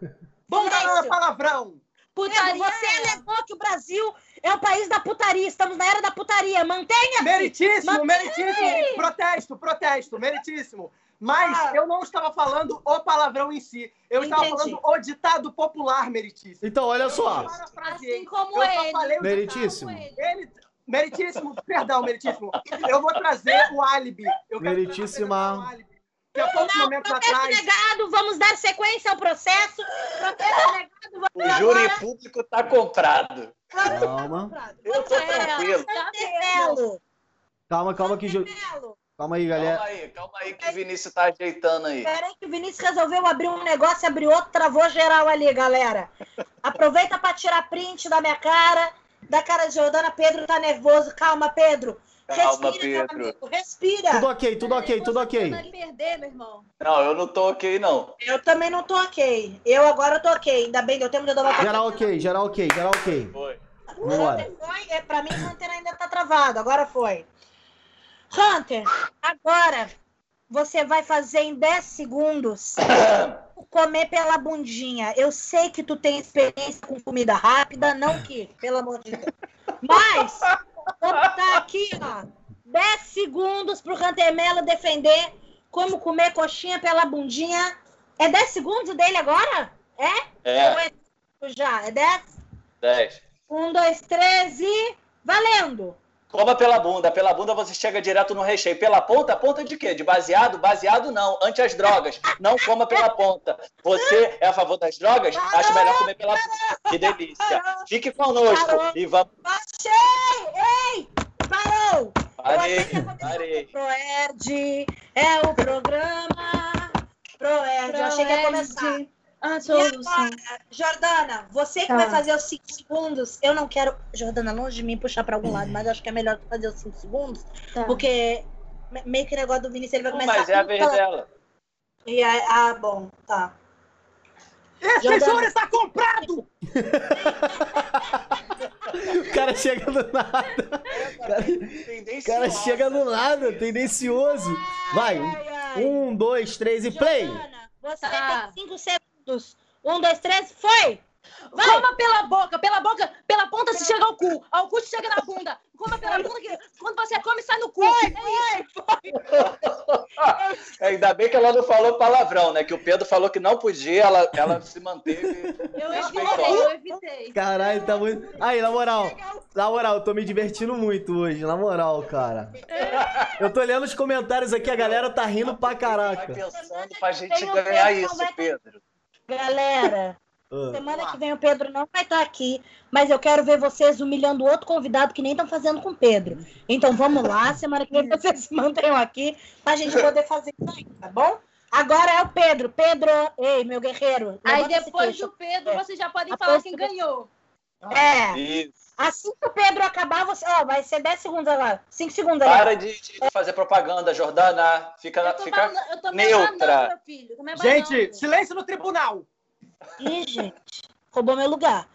[SPEAKER 4] Bunda não é palavrão!
[SPEAKER 5] Putaria.
[SPEAKER 1] você alegou que o Brasil é o país da putaria. Estamos na era da putaria. Mantenha!
[SPEAKER 4] Meritíssimo,
[SPEAKER 1] Mas-
[SPEAKER 4] meritíssimo! Protesto, protesto, meritíssimo! Mas
[SPEAKER 1] Ah.
[SPEAKER 4] eu não estava falando o palavrão em si. Eu estava
[SPEAKER 1] Entendi.
[SPEAKER 4] falando o ditado popular meritíssimo.
[SPEAKER 2] Então, olha só.
[SPEAKER 5] Assim como
[SPEAKER 4] eu só
[SPEAKER 5] ele.
[SPEAKER 4] falei o
[SPEAKER 2] Meritíssimo.
[SPEAKER 5] Como ele.
[SPEAKER 4] Ele, meritíssimo, perdão, meritíssimo. Eu vou trazer o álibi. Eu quero
[SPEAKER 2] Meritíssima.
[SPEAKER 4] o álibi. Que há poucos momentos
[SPEAKER 1] Protesto
[SPEAKER 4] atrás.
[SPEAKER 1] negado, vamos dar sequência ao processo. Protesto negado,
[SPEAKER 3] O
[SPEAKER 1] vamos
[SPEAKER 3] júri
[SPEAKER 1] agora.
[SPEAKER 3] público tá comprado.
[SPEAKER 2] Calma.
[SPEAKER 3] Eu tô tranquilo.
[SPEAKER 2] Calma, calma que.
[SPEAKER 1] Melo.
[SPEAKER 2] Calma aí, galera.
[SPEAKER 3] Calma aí, calma aí que o Vinícius tá ajeitando aí.
[SPEAKER 1] Peraí que o Vinícius resolveu abrir um negócio, abriu outro, travou geral ali, galera. Aproveita pra tirar print da minha cara, da cara de Jordana. Pedro tá nervoso. Calma, Pedro.
[SPEAKER 3] Calma,
[SPEAKER 1] Respira, meu
[SPEAKER 3] Pedro.
[SPEAKER 1] amigo. Respira.
[SPEAKER 2] Tudo ok, tudo ok, tudo ok.
[SPEAKER 5] Perder, meu irmão.
[SPEAKER 3] Não, eu não tô ok, não.
[SPEAKER 1] Eu também não tô ok. Eu agora tô ok. Ainda bem, deu tempo de eu dar uma
[SPEAKER 2] Geral ok, geral ok, geral ok.
[SPEAKER 3] Foi.
[SPEAKER 1] Hunter foi, é, pra mim, Hunter ainda tá travado. Agora foi. Hunter, agora você vai fazer em 10 segundos comer pela bundinha. Eu sei que tu tem experiência com comida rápida, não que, pelo amor de Deus. Mas, vou botar aqui, ó, 10 segundos pro Hunter Melo defender como comer coxinha pela bundinha. É 10 segundos dele agora? É?
[SPEAKER 3] É,
[SPEAKER 1] Ou é já? É 10?
[SPEAKER 3] 10.
[SPEAKER 1] Um, dois, três e. Valendo!
[SPEAKER 3] Coma pela bunda. Pela bunda você chega direto no recheio. Pela ponta, ponta de quê? De baseado? Baseado não. Ante as drogas. Não coma pela ponta. Você é a favor das drogas? Acho melhor comer pela bunda. Que delícia. Fique conosco
[SPEAKER 1] Parou.
[SPEAKER 3] e vamos.
[SPEAKER 1] Achei! Ei! Parou!
[SPEAKER 3] Parei, parei.
[SPEAKER 1] Proerd é o programa. Proerd, eu achei que ia começar.
[SPEAKER 5] A
[SPEAKER 1] E
[SPEAKER 5] solução.
[SPEAKER 1] agora, Jordana, você que
[SPEAKER 5] Tá.
[SPEAKER 1] vai fazer os 5 segundos, eu não quero, Jordana, longe de mim puxar pra algum lado, mas acho que é melhor tu fazer os 5 segundos,
[SPEAKER 5] Tá.
[SPEAKER 1] porque me- meio que o negócio do Vinícius ele vai
[SPEAKER 3] Não,
[SPEAKER 1] começar.
[SPEAKER 3] mas é a vez
[SPEAKER 1] falando-
[SPEAKER 3] dela.
[SPEAKER 1] E aí, ah, bom, tá.
[SPEAKER 4] Esse
[SPEAKER 1] Jordana.
[SPEAKER 4] senhor está comprado!
[SPEAKER 2] O cara chega do nada. O cara, o cara chega do nada, tendencioso. Vai,
[SPEAKER 1] Ai, ai.
[SPEAKER 2] um, dois, três e play.
[SPEAKER 1] Jordana, você
[SPEAKER 5] Tá.
[SPEAKER 1] tem 5 segundos. Um, dois, três, foi! Vai!
[SPEAKER 5] Coma pela boca, pela boca, pela ponta se chega ao cu. Ao cu se chega na bunda. Coma pela bunda que quando você come sai no cu. É isso.
[SPEAKER 3] Ainda bem que ela não falou palavrão, né? Que o Pedro falou que não podia, ela, ela se manteve.
[SPEAKER 5] Eu evitei, eu evitei.
[SPEAKER 2] Caralho, tá muito. Aí, na moral, na moral, eu tô me divertindo muito hoje, na moral, cara. Eu tô lendo os comentários aqui, a galera tá rindo pra
[SPEAKER 3] Vai
[SPEAKER 2] caraca.
[SPEAKER 3] pensando pra gente ganhar isso, Pedro.
[SPEAKER 1] Galera,
[SPEAKER 2] Ah.
[SPEAKER 1] semana que vem o Pedro não vai estar aqui, mas eu quero ver vocês humilhando outro convidado que nem estão fazendo com o Pedro. Então vamos lá, semana que vem vocês se mantenham aqui pra gente poder fazer isso aí, tá bom? Agora é o Pedro. Pedro, ei, meu guerreiro.
[SPEAKER 5] Aí depois do Pedro, vocês já podem
[SPEAKER 1] A
[SPEAKER 5] falar quem ganhou.
[SPEAKER 1] É. Isso. Assim que o Pedro acabar, você. Ó, vai ser 10 segundos agora. 5 segundos
[SPEAKER 3] Para de, de, fazer propaganda, Jordana. Fica, eu fica eu neutra.
[SPEAKER 4] Filho, gente, silêncio no tribunal.
[SPEAKER 1] Ih, gente. Roubou meu lugar.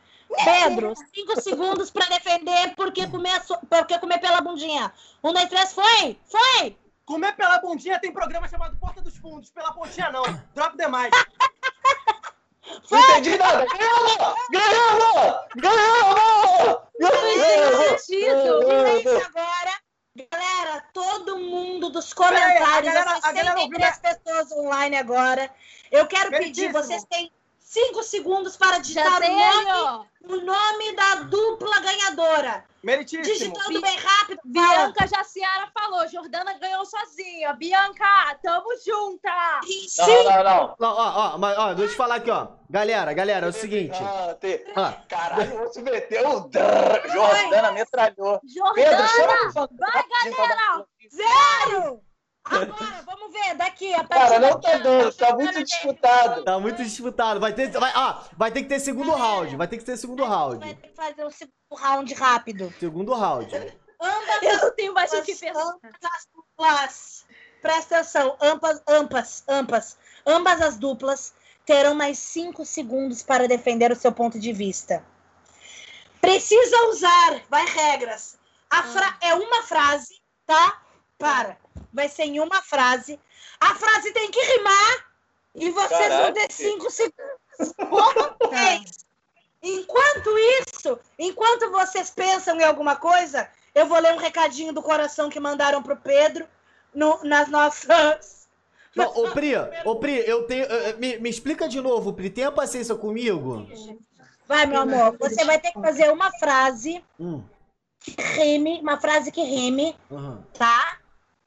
[SPEAKER 1] Pedro, 5 segundos para defender porque comer, porque comer pela bundinha. Um, dois, três, foi! Foi!
[SPEAKER 4] Comer pela bundinha tem programa chamado Porta dos Fundos. Pela pontinha, não. Drop demais.
[SPEAKER 3] Não entendi nada. Ganhamos! Ganhamos! Ganhamos!
[SPEAKER 1] Ganhamos! agora. Galera, todo mundo dos comentários, a galera, a galera as pessoas online agora. Eu quero pedir, vocês têm cinco segundos para digitar o nome, o nome da dupla ganhadora.
[SPEAKER 4] Meritíssimo.
[SPEAKER 1] Digitando bem rápido.
[SPEAKER 5] Bianca Jaciara falou, Jordana ganhou sozinha. Bianca, tamo junta.
[SPEAKER 3] Não, não, não.
[SPEAKER 2] não ó, ó, mas, ó, deixa eu te falar aqui, ó. Galera, galera, é o seguinte.
[SPEAKER 3] Ah. Caralho, você meteu o Jordana metralhou.
[SPEAKER 5] Jordana, Pedro, chama vai, galera.
[SPEAKER 1] Zero. Agora, vamos ver, daqui. A
[SPEAKER 3] Cara, não tá dando, tá muito disputado.
[SPEAKER 2] Tá muito disputado. Vai ter, vai, ah, vai ter que ter segundo round. Vai ter que ter segundo round. Vai ter que
[SPEAKER 1] fazer o segundo round rápido.
[SPEAKER 2] Segundo round.
[SPEAKER 5] Ambas Eu não tenho mais o que pensar.
[SPEAKER 1] As duplas, presta atenção, ambas, ambas, ambas, ambas as duplas terão mais cinco segundos para defender o seu ponto de vista. Precisa usar, vai regras. A fra ah. É uma frase, tá? Para vai ser em uma frase. A frase tem que rimar e vocês vão ter cinco segundos. Enquanto isso, enquanto vocês pensam em alguma coisa, eu vou ler um recadinho do coração que mandaram pro Pedro no, nas nossas.
[SPEAKER 2] Não, ô Pri, ô Pri, eu tenho. Me, me explica de novo, Pri, tenha paciência comigo.
[SPEAKER 1] Vai, meu amor, você vai ter que fazer uma frase hum. que rime, uma frase que rime, uhum. tá?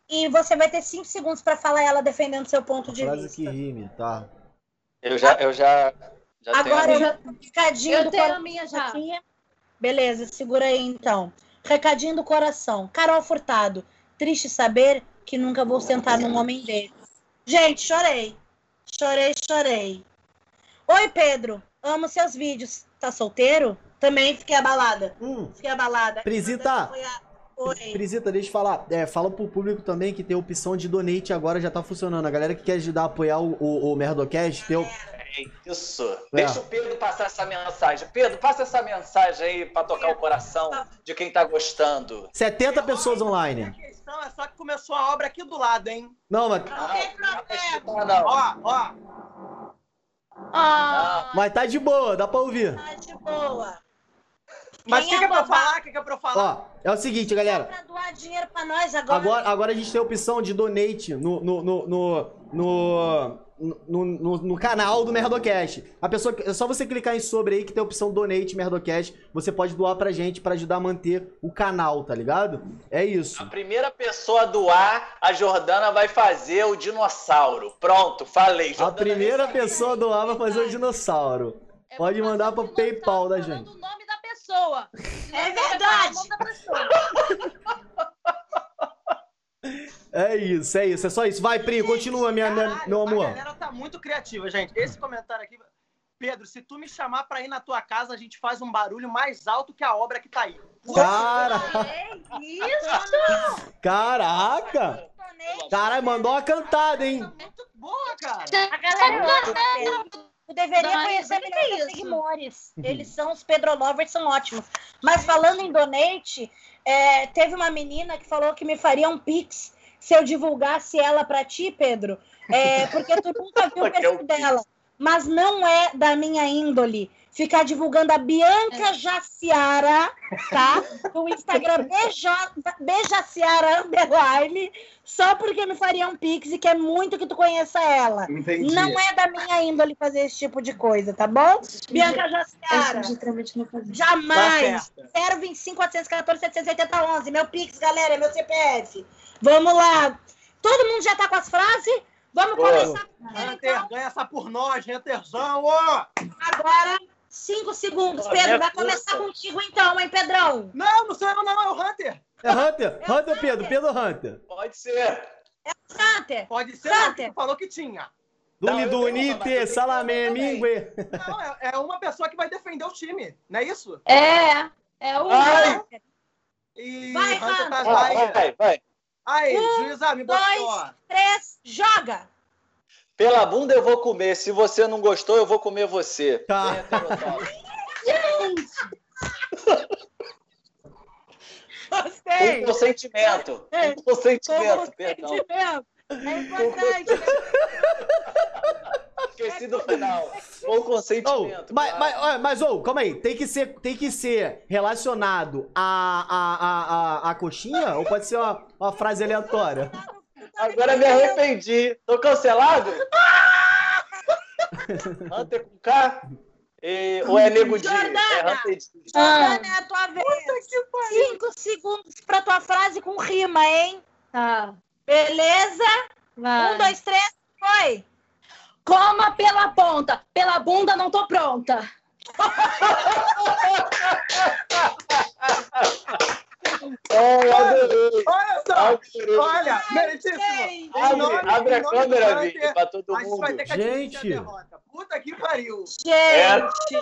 [SPEAKER 1] E você vai ter cinco segundos para falar ela defendendo seu ponto de frase vista.
[SPEAKER 2] Que rime, tá?
[SPEAKER 3] Eu já, eu já, já
[SPEAKER 1] Agora
[SPEAKER 3] tenho
[SPEAKER 1] eu já recadinho
[SPEAKER 5] eu do tenho a minha já.
[SPEAKER 1] Aqui. Beleza, segura aí então. Recadinho do coração. Carol Furtado. Triste saber que nunca vou sentar num homem desse. Gente, chorei. Chorei, chorei. Oi, Pedro. Amo seus vídeos. Tá solteiro? Também fiquei abalada.
[SPEAKER 2] Hum.
[SPEAKER 1] Fiquei abalada.
[SPEAKER 2] Prisita. Oi. Prisita, deixa eu falar. É, fala pro público também que tem a opção de donate agora já tá funcionando. A galera que quer ajudar a apoiar o, o, o Merdocast, tem o...
[SPEAKER 3] É isso. É. Deixa o Pedro passar essa mensagem. Pedro, passa essa mensagem aí pra tocar o coração de quem tá gostando.
[SPEAKER 2] 70 pessoas online.
[SPEAKER 4] A questão é só que começou a obra aqui do lado, hein?
[SPEAKER 2] Não, mas.
[SPEAKER 1] Não tem
[SPEAKER 4] problema. Não. Ó, ó.
[SPEAKER 1] Ah.
[SPEAKER 2] Mas tá de boa, dá pra ouvir.
[SPEAKER 1] Tá de boa.
[SPEAKER 4] Mas o que, que, é pra eu falar? O que, que é pra eu falar?
[SPEAKER 2] Ó, é o seguinte, galera.
[SPEAKER 1] Pra doar dinheiro pra nós agora.
[SPEAKER 2] Agora, agora a gente tem a opção de donate no, no, no, no, no no, no, no, canal do Merdocast. A pessoa, é só você clicar em sobre aí que tem a opção Donate Merdocast. Você pode doar pra gente para ajudar a manter o canal, tá ligado? É isso.
[SPEAKER 3] A primeira pessoa a doar, a Jordana vai fazer o dinossauro. Pronto, falei.
[SPEAKER 2] Jordana a primeira pessoa a doar vai fazer o dinossauro. É pode mandar pro PayPal da gente.
[SPEAKER 5] O nome pessoa.
[SPEAKER 1] É verdade.
[SPEAKER 2] É isso, é isso, é só isso. Vai, Pri, continua, minha, minha, meu amor.
[SPEAKER 4] A galera tá muito criativa, gente. Esse comentário aqui. Pedro, se tu me chamar pra ir na tua casa, a gente faz um barulho mais alto que a obra que tá aí.
[SPEAKER 2] Cara!
[SPEAKER 1] isso!
[SPEAKER 2] Caraca! Caralho, mandou uma cantada, hein?
[SPEAKER 4] Muito boa, cara!
[SPEAKER 1] A galera Tu deveria Não, conhecer melhor os Sigmores. Uhum. Eles são, os Pedro Lovers são ótimos. Mas falando em donate, é, teve uma menina que falou que me faria um pix se eu divulgasse ela para ti, Pedro. É, porque tu nunca viu o perfil dela. Mas não é da minha índole ficar divulgando a Bianca é. Jaciara, tá? No Instagram Bejaciara Underline, só porque me faria um pix e quer muito que tu conheça ela.
[SPEAKER 4] Entendi.
[SPEAKER 1] Não é da minha índole fazer esse tipo de coisa, tá bom? Bianca Jaciara. Jamais. Tá 025 414 780 11. Meu pix, galera, é meu CPF. Vamos lá. Todo mundo já tá com as frases? Vamos começar.
[SPEAKER 4] Hunter, então. ganha essa por nós, Hunterzão, ó!
[SPEAKER 1] Agora Cinco segundos. Pedro, vai começar contigo então, hein, Pedrão?
[SPEAKER 4] Não, não sou eu, não, é o Hunter.
[SPEAKER 2] É Hunter? É Hunter, Pedro, Pedro Hunter.
[SPEAKER 3] Pode ser.
[SPEAKER 1] É o Hunter.
[SPEAKER 4] Pode ser,
[SPEAKER 1] Hunter.
[SPEAKER 4] falou que tinha.
[SPEAKER 2] Duli Dunite, Salamé, Mingue.
[SPEAKER 4] Não, é, é, uma pessoa que vai defender o time, não é isso?
[SPEAKER 5] É, é o.
[SPEAKER 3] Ai.
[SPEAKER 4] E
[SPEAKER 1] Vai,
[SPEAKER 4] Hunter tá
[SPEAKER 1] Hunter.
[SPEAKER 3] Vai, vai, vai.
[SPEAKER 4] Aí,
[SPEAKER 1] Um,
[SPEAKER 4] juíza, me botou.
[SPEAKER 1] Dois, três, joga!
[SPEAKER 3] Pela bunda eu vou comer. Se você não gostou, eu vou comer você.
[SPEAKER 2] Tá.
[SPEAKER 1] Gostei!
[SPEAKER 3] Com consentimento.
[SPEAKER 1] É.
[SPEAKER 3] Com consentimento,
[SPEAKER 1] Como
[SPEAKER 3] perdão.
[SPEAKER 1] sentimento. É importante. né?
[SPEAKER 3] Esqueci do final. Com
[SPEAKER 2] Oh,
[SPEAKER 3] consentimento.
[SPEAKER 2] mas,
[SPEAKER 3] claro.
[SPEAKER 2] mas, ó, mas, ô, calma aí. Tem que ser, tem que ser relacionado a, a, a, a, a coxinha? Ou pode ser uma, uma frase aleatória?
[SPEAKER 3] Agora me arrependi. Tô cancelado? Hunter com K? E, ou é Nego Di? É
[SPEAKER 1] Jordana.
[SPEAKER 3] Hunter Di.
[SPEAKER 1] Jordana, é a tua vez. Cinco segundos pra tua frase com rima, hein?
[SPEAKER 5] Tá.
[SPEAKER 1] Beleza?
[SPEAKER 5] Vai.
[SPEAKER 1] Um, dois, três, foi!
[SPEAKER 5] Coma pela ponta. Pela bunda não tô pronta.
[SPEAKER 3] É, adorei.
[SPEAKER 4] Olha só,
[SPEAKER 3] Adorei.
[SPEAKER 4] olha, meritíssimo.
[SPEAKER 3] Abre,
[SPEAKER 4] nome-
[SPEAKER 3] abre a câmera, Vicky, pra todo
[SPEAKER 4] A gente vai
[SPEAKER 3] mundo.
[SPEAKER 4] ter que admitir
[SPEAKER 2] Gente.
[SPEAKER 4] a derrota. Puta que pariu.
[SPEAKER 1] Gente,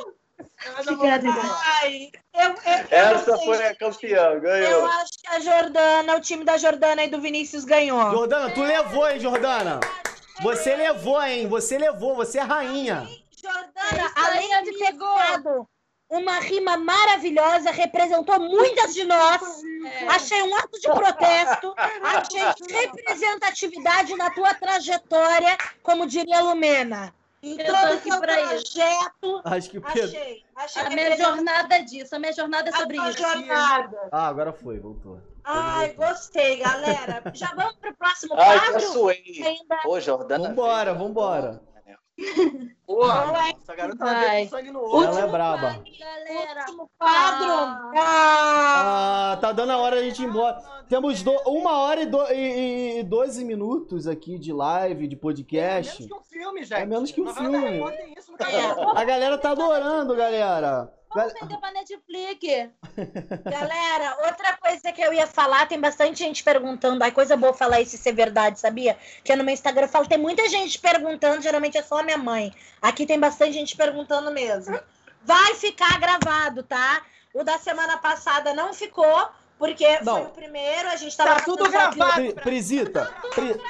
[SPEAKER 4] eu
[SPEAKER 5] piada.
[SPEAKER 1] ai, eu, eu, eu
[SPEAKER 3] Essa foi a
[SPEAKER 1] gente.
[SPEAKER 3] campeã,
[SPEAKER 1] Eu
[SPEAKER 3] ganhou.
[SPEAKER 1] acho que a Jordana, o time da Jordana e do Vinícius ganhou.
[SPEAKER 2] Jordana, tu levou, hein, Jordana? Você levou, hein? Você levou, você é rainha.
[SPEAKER 1] Jordana,
[SPEAKER 5] É
[SPEAKER 1] além de ter
[SPEAKER 5] amigo.
[SPEAKER 1] Uma rima maravilhosa, representou muitas de nós.
[SPEAKER 5] É.
[SPEAKER 1] Achei um ato de protesto, achei representatividade na tua trajetória, como diria a Lumena. O
[SPEAKER 5] pra isso.
[SPEAKER 1] projeto,
[SPEAKER 2] Acho que o Pedro.
[SPEAKER 1] achei. achei
[SPEAKER 5] A minha jornada é disso. A minha jornada é
[SPEAKER 1] a
[SPEAKER 5] sobre
[SPEAKER 1] tua
[SPEAKER 5] isso.
[SPEAKER 1] jornada.
[SPEAKER 2] Ah, agora foi, voltou.
[SPEAKER 1] Ai, gostei, galera. Já vamos pro próximo
[SPEAKER 3] Ai, já
[SPEAKER 1] quadro?
[SPEAKER 3] suei.
[SPEAKER 1] Ainda
[SPEAKER 3] Pô, Jordana.
[SPEAKER 2] Vambora, vambora.
[SPEAKER 4] Porra,
[SPEAKER 1] é.
[SPEAKER 4] essa garota
[SPEAKER 5] Vai.
[SPEAKER 4] sangue no olho.
[SPEAKER 2] Ela é braba.
[SPEAKER 5] Galera.
[SPEAKER 1] último quadro.
[SPEAKER 5] Ah.
[SPEAKER 1] Ah.
[SPEAKER 2] Ah, tá dando a hora de a gente ir embora. Temos do- uma hora e, do, e, e 12 minutos aqui de live, de
[SPEAKER 4] É
[SPEAKER 2] podcast.
[SPEAKER 4] menos que um filme, gente.
[SPEAKER 2] É menos que um filme.
[SPEAKER 4] isso.
[SPEAKER 2] A galera tá adorando, galera.
[SPEAKER 5] Vamos vender pra Netflix.
[SPEAKER 1] Galera, outra coisa que eu ia falar, tem bastante gente perguntando. Ai, coisa boa falar isso e ser verdade, sabia? Que no meu Instagram eu falo, tem muita gente perguntando, geralmente é só a minha mãe. Aqui tem bastante gente perguntando mesmo. Vai ficar gravado, tá? O da semana passada não ficou, porque
[SPEAKER 2] Não.
[SPEAKER 1] foi o primeiro, a gente tava
[SPEAKER 4] Tá tudo
[SPEAKER 1] só aquilo.
[SPEAKER 4] gravado.
[SPEAKER 2] Pri- Prisita, Pri-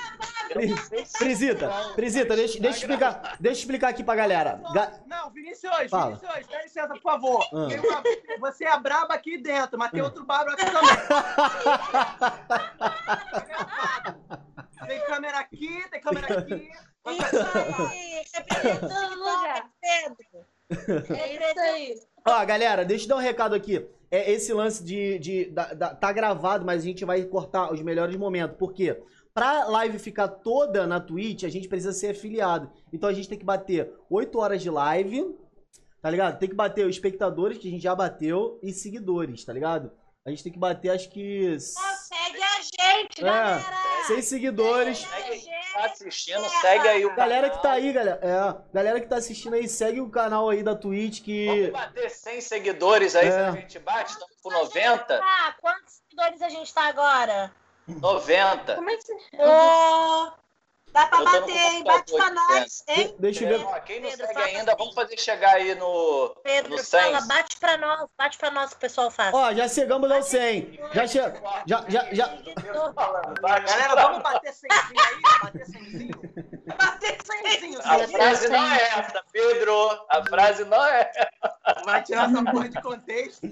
[SPEAKER 2] Pri- Prisita, Prisita, deixa, deixa eu explicar, deixa eu explicar aqui pra galera. Ga-
[SPEAKER 4] Não, Vinicius,
[SPEAKER 2] Fala.
[SPEAKER 4] Vinicius, dá licença, por favor.
[SPEAKER 2] Ah.
[SPEAKER 4] Uma- Você é braba aqui dentro, mas tem outro bárbaro aqui também. tem câmera aqui, tem câmera aqui.
[SPEAKER 1] Isso aí, representando o
[SPEAKER 5] lugar.
[SPEAKER 1] Pedro.
[SPEAKER 5] É isso aí.
[SPEAKER 2] Ó, galera, deixa eu dar um recado aqui. É esse lance de. de da- da- tá gravado, mas a gente vai cortar os melhores momentos. Por quê? Pra live ficar toda na Twitch, a gente precisa ser afiliado. Então a gente tem que bater 8 horas de live, tá ligado? Tem que bater os espectadores, que a gente já bateu, e seguidores, tá ligado? A gente tem que bater, acho que.
[SPEAKER 1] Ó, segue a gente,
[SPEAKER 2] É,
[SPEAKER 1] galera.
[SPEAKER 2] Seis seguidores.
[SPEAKER 1] Segue a gente.
[SPEAKER 3] Tá assistindo, segue aí o
[SPEAKER 2] Galera que tá
[SPEAKER 3] canal.
[SPEAKER 2] aí, galera. É, galera que tá assistindo aí, segue o canal aí da Twitch que.
[SPEAKER 3] Vamos bater 100 seguidores aí,
[SPEAKER 2] É.
[SPEAKER 3] se a gente bate, estamos com 90.
[SPEAKER 1] Tá, quantos seguidores a gente tá agora?
[SPEAKER 3] 90.
[SPEAKER 5] Como é que você...
[SPEAKER 1] Ô, dá pra
[SPEAKER 3] no
[SPEAKER 1] bater, hein? Bate pra nós, hein?
[SPEAKER 2] De- deixa eu ver.
[SPEAKER 3] Ó, quem não
[SPEAKER 1] Pedro,
[SPEAKER 3] segue ainda,
[SPEAKER 1] assim.
[SPEAKER 3] vamos fazer chegar aí no,
[SPEAKER 1] Pedro,
[SPEAKER 3] no
[SPEAKER 1] fala,
[SPEAKER 3] 100.
[SPEAKER 1] bate pra nós, bate pra nós que o pessoal faz.
[SPEAKER 2] Ó, já chegamos ao 100. Já che... Já, já, já.
[SPEAKER 4] Galera, vamos bater 100 aí? Bater 100
[SPEAKER 1] Bater
[SPEAKER 4] Cenzinho,
[SPEAKER 3] A
[SPEAKER 4] cenzinho.
[SPEAKER 3] frase não é essa, Pedro. A frase não é.
[SPEAKER 4] Vai tirar essa porra de contexto.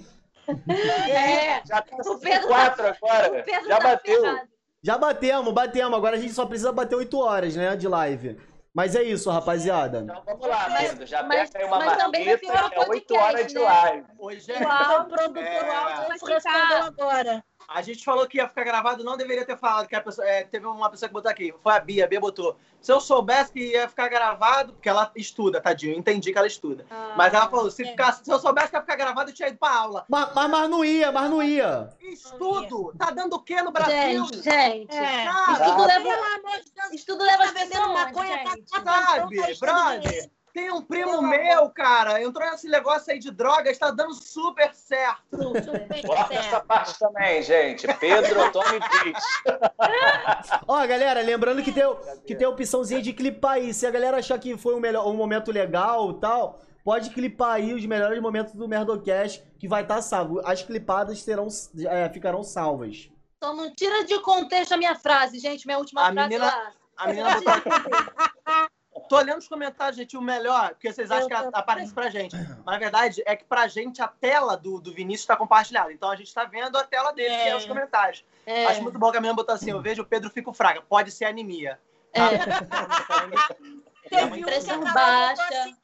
[SPEAKER 5] É.
[SPEAKER 3] Já tá
[SPEAKER 5] O Pedro
[SPEAKER 3] 4 agora.
[SPEAKER 5] O Pedro
[SPEAKER 3] Já
[SPEAKER 5] tá
[SPEAKER 3] bateu.
[SPEAKER 2] Já batemos, batemos. Agora a gente só precisa bater 8 horas, né, de live. Mas é isso, rapaziada.
[SPEAKER 3] Então vamos lá,
[SPEAKER 5] Mas-
[SPEAKER 3] Pedro. Já
[SPEAKER 5] mas-
[SPEAKER 3] pega aí uma
[SPEAKER 5] mas
[SPEAKER 3] marmita, é 8
[SPEAKER 5] podcast,
[SPEAKER 3] horas de
[SPEAKER 5] né?
[SPEAKER 3] live.
[SPEAKER 4] Hoje é.
[SPEAKER 1] o produtor
[SPEAKER 4] É.
[SPEAKER 5] Vai
[SPEAKER 1] respondeu
[SPEAKER 5] ficar.
[SPEAKER 1] agora.
[SPEAKER 4] A gente falou que ia ficar gravado, não deveria ter falado. Que a pessoa, é, teve uma pessoa que botou aqui, foi a Bia. A Bia botou. Se eu soubesse que ia ficar gravado, porque ela estuda, tadinho, eu entendi que ela estuda.
[SPEAKER 5] Ah,
[SPEAKER 4] Mas ela falou: se,
[SPEAKER 1] é.
[SPEAKER 4] ficasse, se eu soubesse que ia ficar gravado, eu tinha ido pra aula.
[SPEAKER 2] Mas, mas, mas não ia, mas não ia.
[SPEAKER 4] Estudo! Tá dando o quê no Brasil?
[SPEAKER 5] Gente, gente.
[SPEAKER 1] É.
[SPEAKER 4] Sabe?
[SPEAKER 5] Estudo leva,
[SPEAKER 1] Pelo amor de Deus,
[SPEAKER 5] estudo leva
[SPEAKER 1] tá
[SPEAKER 5] as pessoas,
[SPEAKER 1] maconha, tá
[SPEAKER 5] gente.
[SPEAKER 1] tá
[SPEAKER 4] brother?
[SPEAKER 1] dinheiro.
[SPEAKER 4] Tem um primo meu, cara, entrou nesse negócio aí de drogas, tá dando super certo.
[SPEAKER 3] Bota essa parte também, gente. Pedro Tony diz.
[SPEAKER 2] Ó, galera, lembrando que tem, que tem a opçãozinha de clipar aí. Se a galera achar que foi um, melhor, um momento legal e tal, pode clipar aí os melhores momentos do Merdocast, que vai estar tá salvo. As clipadas serão, é, ficarão salvas.
[SPEAKER 5] Só não tira de contexto a minha frase, gente. Minha última
[SPEAKER 4] a
[SPEAKER 5] frase
[SPEAKER 4] menina, lá. A menina botou... Tô lendo os comentários, gente. O melhor, porque vocês acham que aparece pra gente. Mas na verdade é que pra gente a tela do, do Vinícius tá compartilhada. Então a gente tá vendo a tela dele, é. que é os comentários. É. Acho muito bom que a menina botou assim: eu vejo o Pedro Fico Fraga. Pode ser anemia.
[SPEAKER 5] É. Teve pressão baixa. Assim,